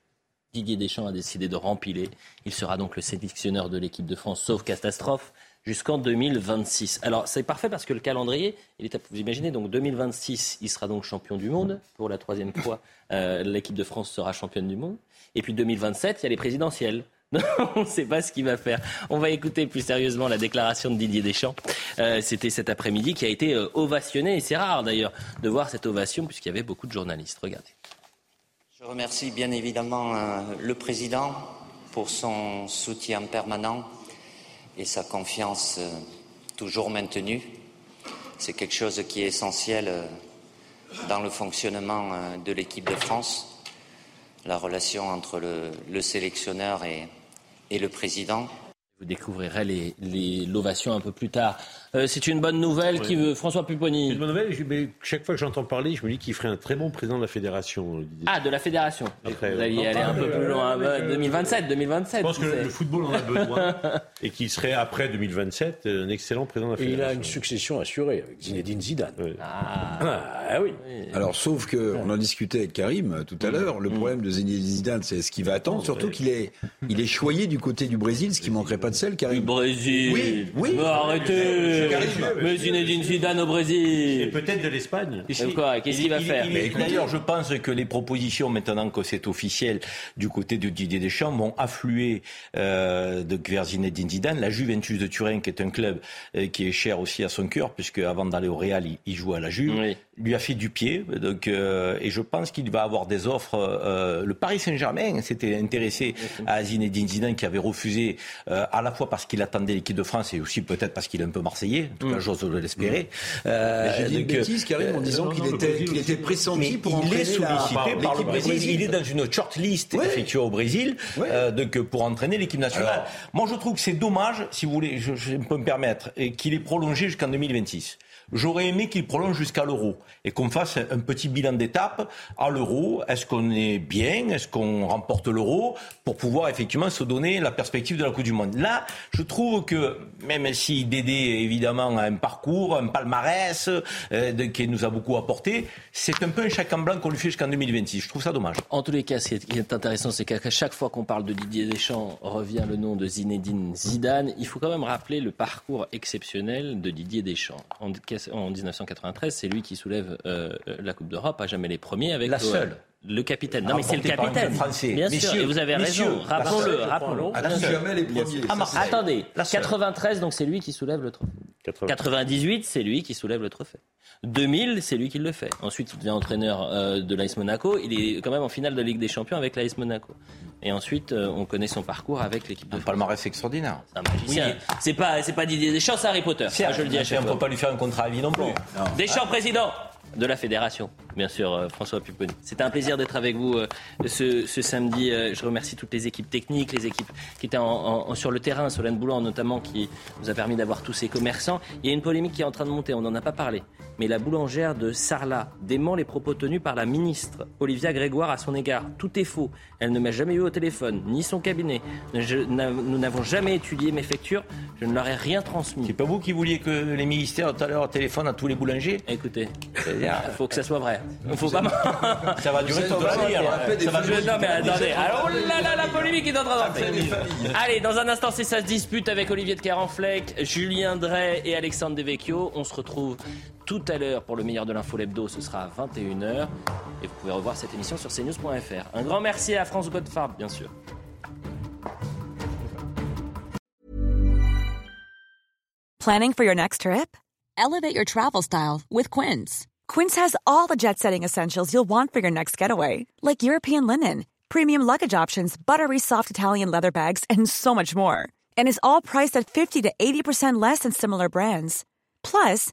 Didier Deschamps a décidé de rempiler. Il sera donc le sélectionneur de l'équipe de France, sauf catastrophe, jusqu'en 2026. Alors, c'est parfait parce que le calendrier, il est à- vous imaginez, donc 2026, il sera donc champion du monde. Pour la troisième fois, euh, l'équipe de France sera championne du monde. Et puis 2027, il y a les présidentielles. on ne sait pas ce qu'il va faire. On va écouter plus sérieusement la déclaration de Didier Deschamps. Euh, C'était cet après-midi qui a été euh, ovationné. C'est rare d'ailleurs de voir cette ovation puisqu'il y avait beaucoup de journalistes. Regardez. Je remercie bien évidemment euh, le président pour son soutien permanent et sa confiance toujours maintenue. C'est quelque chose qui est essentiel dans le fonctionnement de l'équipe de France, la relation entre le sélectionneur et, et le président. Vous découvrirez les- les- l'ovation un peu plus tard. Euh, c'est une bonne nouvelle qui veut François Pupponi. Une bonne nouvelle, je- mais chaque fois que j'entends parler, je me dis qu'il ferait un très bon président de la fédération. Didier. Ah, de la fédération. Après, Vous alliez non, aller un peu plus loin. avec, Bah, euh, 2027, 2027. Je pense que le football en a besoin et qu'il serait après 2027 un excellent président de la Et il fédération. a une succession assurée avec Zinedine Zidane. Ah, Ah, oui. Alors, sauf que on en discutait avec Karim euh, tout à l'heure. Le problème de Zinedine Zidane, c'est ce qu'il va attendre. Surtout qu'il est, il est choyé du côté du Brésil, ce qui manquerait pas de sel, Karim. Brésil. Oui, oui. Mais arrêtez. Mais Zinedine Zidane au Brésil. Et peut-être de l'Espagne. Qu'est-ce qu'il va faire D'ailleurs, je pense que les propositions, maintenant que c'est officiel, du côté de Didier Deschamps, vont affluer euh, de vers Zinedine Zidane. La Juventus de Turin, qui est un club euh, qui est cher aussi à son cœur, puisque avant d'aller au Real, il, il joue à la Juve, lui a fait du pied. Donc, euh, et je pense qu'il va avoir des offres. euh, le Paris Saint-Germain s'était intéressé à Zinedine Zidane, qui avait refusé euh, à la fois parce qu'il attendait l'équipe de France et aussi peut-être parce qu'il est un peu marseillais. En tout cas, j'ose l'espérer. Euh, Mais j'ai dit une donc, bêtise, Karim, en euh, disant qu'il était, pressenti pour il est entraîner la- sollicité par l'équipe Brésil. Il est dans une shortlist effectuée au Brésil euh, donc, pour entraîner l'équipe nationale. Moi, je trouve que c'est dommage, si vous voulez, je, je peux me permettre, et qu'il ait prolongé jusqu'en 2026. J'aurais aimé qu'il prolonge jusqu'à l'euro et qu'on fasse un petit bilan d'étape à l'euro. Est-ce qu'on est bien? Est-ce qu'on remporte l'euro? Pour pouvoir effectivement se donner la perspective de la Coupe du Monde Là, je trouve que même si Dédé évidemment a un parcours, un palmarès euh, qui nous a beaucoup apporté, c'est un peu un chèque en blanc qu'on lui fait jusqu'en 2026. Je trouve ça dommage. En tous les cas, ce qui est- intéressant, c'est qu'à chaque fois qu'on parle de Didier Deschamps, revient le nom de Zinedine Zidane. Il faut quand même rappeler le parcours exceptionnel de Didier Deschamps. En 1993, c'est lui qui soulève euh, la Coupe d'Europe, à jamais les premiers avec La l'OL. seule. Le capitaine. Non, mais c'est le capitaine. Bien sûr, et vous avez raison. Rappelons-le, crois, À jamais les premiers. Ah, attendez, La seule. 93, donc c'est lui qui soulève le trophée. 80. 98, c'est lui qui soulève le trophée. 2000, c'est lui qui le fait. Ensuite, il devient entraîneur euh, de l'AS Monaco. Il est quand même en finale de Ligue des Champions avec l'AS Monaco. Et ensuite, euh, on connaît son parcours avec l'équipe de Un palmarès extraordinaire. C'est un magicien. C'est pas, c'est pas Didier Deschamps, c'est Harry Potter. Ça, je le dis à chaque on ne peut pas lui faire un contrat à vie non plus. Deschamps, président de la fédération, bien sûr, euh, François Pupponi. C'était un plaisir d'être avec vous euh, ce, ce samedi. Euh, je remercie toutes les équipes techniques, les équipes qui étaient en- en- en- sur le terrain, Solène Boulan notamment, qui nous a permis d'avoir tous ces commerçants. Il y a une polémique qui est en train de monter, on n'en a pas parlé. Mais la boulangère de Sarlat dément les propos tenus par la ministre Olivia Grégoire à son égard. Tout est faux. Elle ne m'a jamais eu au téléphone, ni son cabinet. Je nous n'avons jamais étudié mes factures. Je ne leur ai rien transmis. C'est pas vous qui vouliez que les ministères tout à l'heure téléphonent à tous les boulangers Écoutez, il faut que ça soit vrai. Il faut pas. Ça va durer toute la vie. alors. Ça va durer Non mais attendez, alors oh là là, la polémique est en train d'entrer. Allez, dans un instant, c'est ça se dispute avec Olivier de Carenfleck, Julien Drey et Alexandre Devecchio. On se retrouve tout à l'heure pour le meilleur de l'info l'hebdo, ce sera à 21h. Et vous pouvez revoir cette émission sur cnews.fr. Un grand merci à France Godfarb, bien sûr. Planning for your next trip? Elevate your travel style with Quince. Quince has all the jet setting essentials you'll want for your next getaway, like European linen, premium luggage options, buttery soft Italian leather bags, and so much more. And is all priced at 50 to 80% less than similar brands. Plus,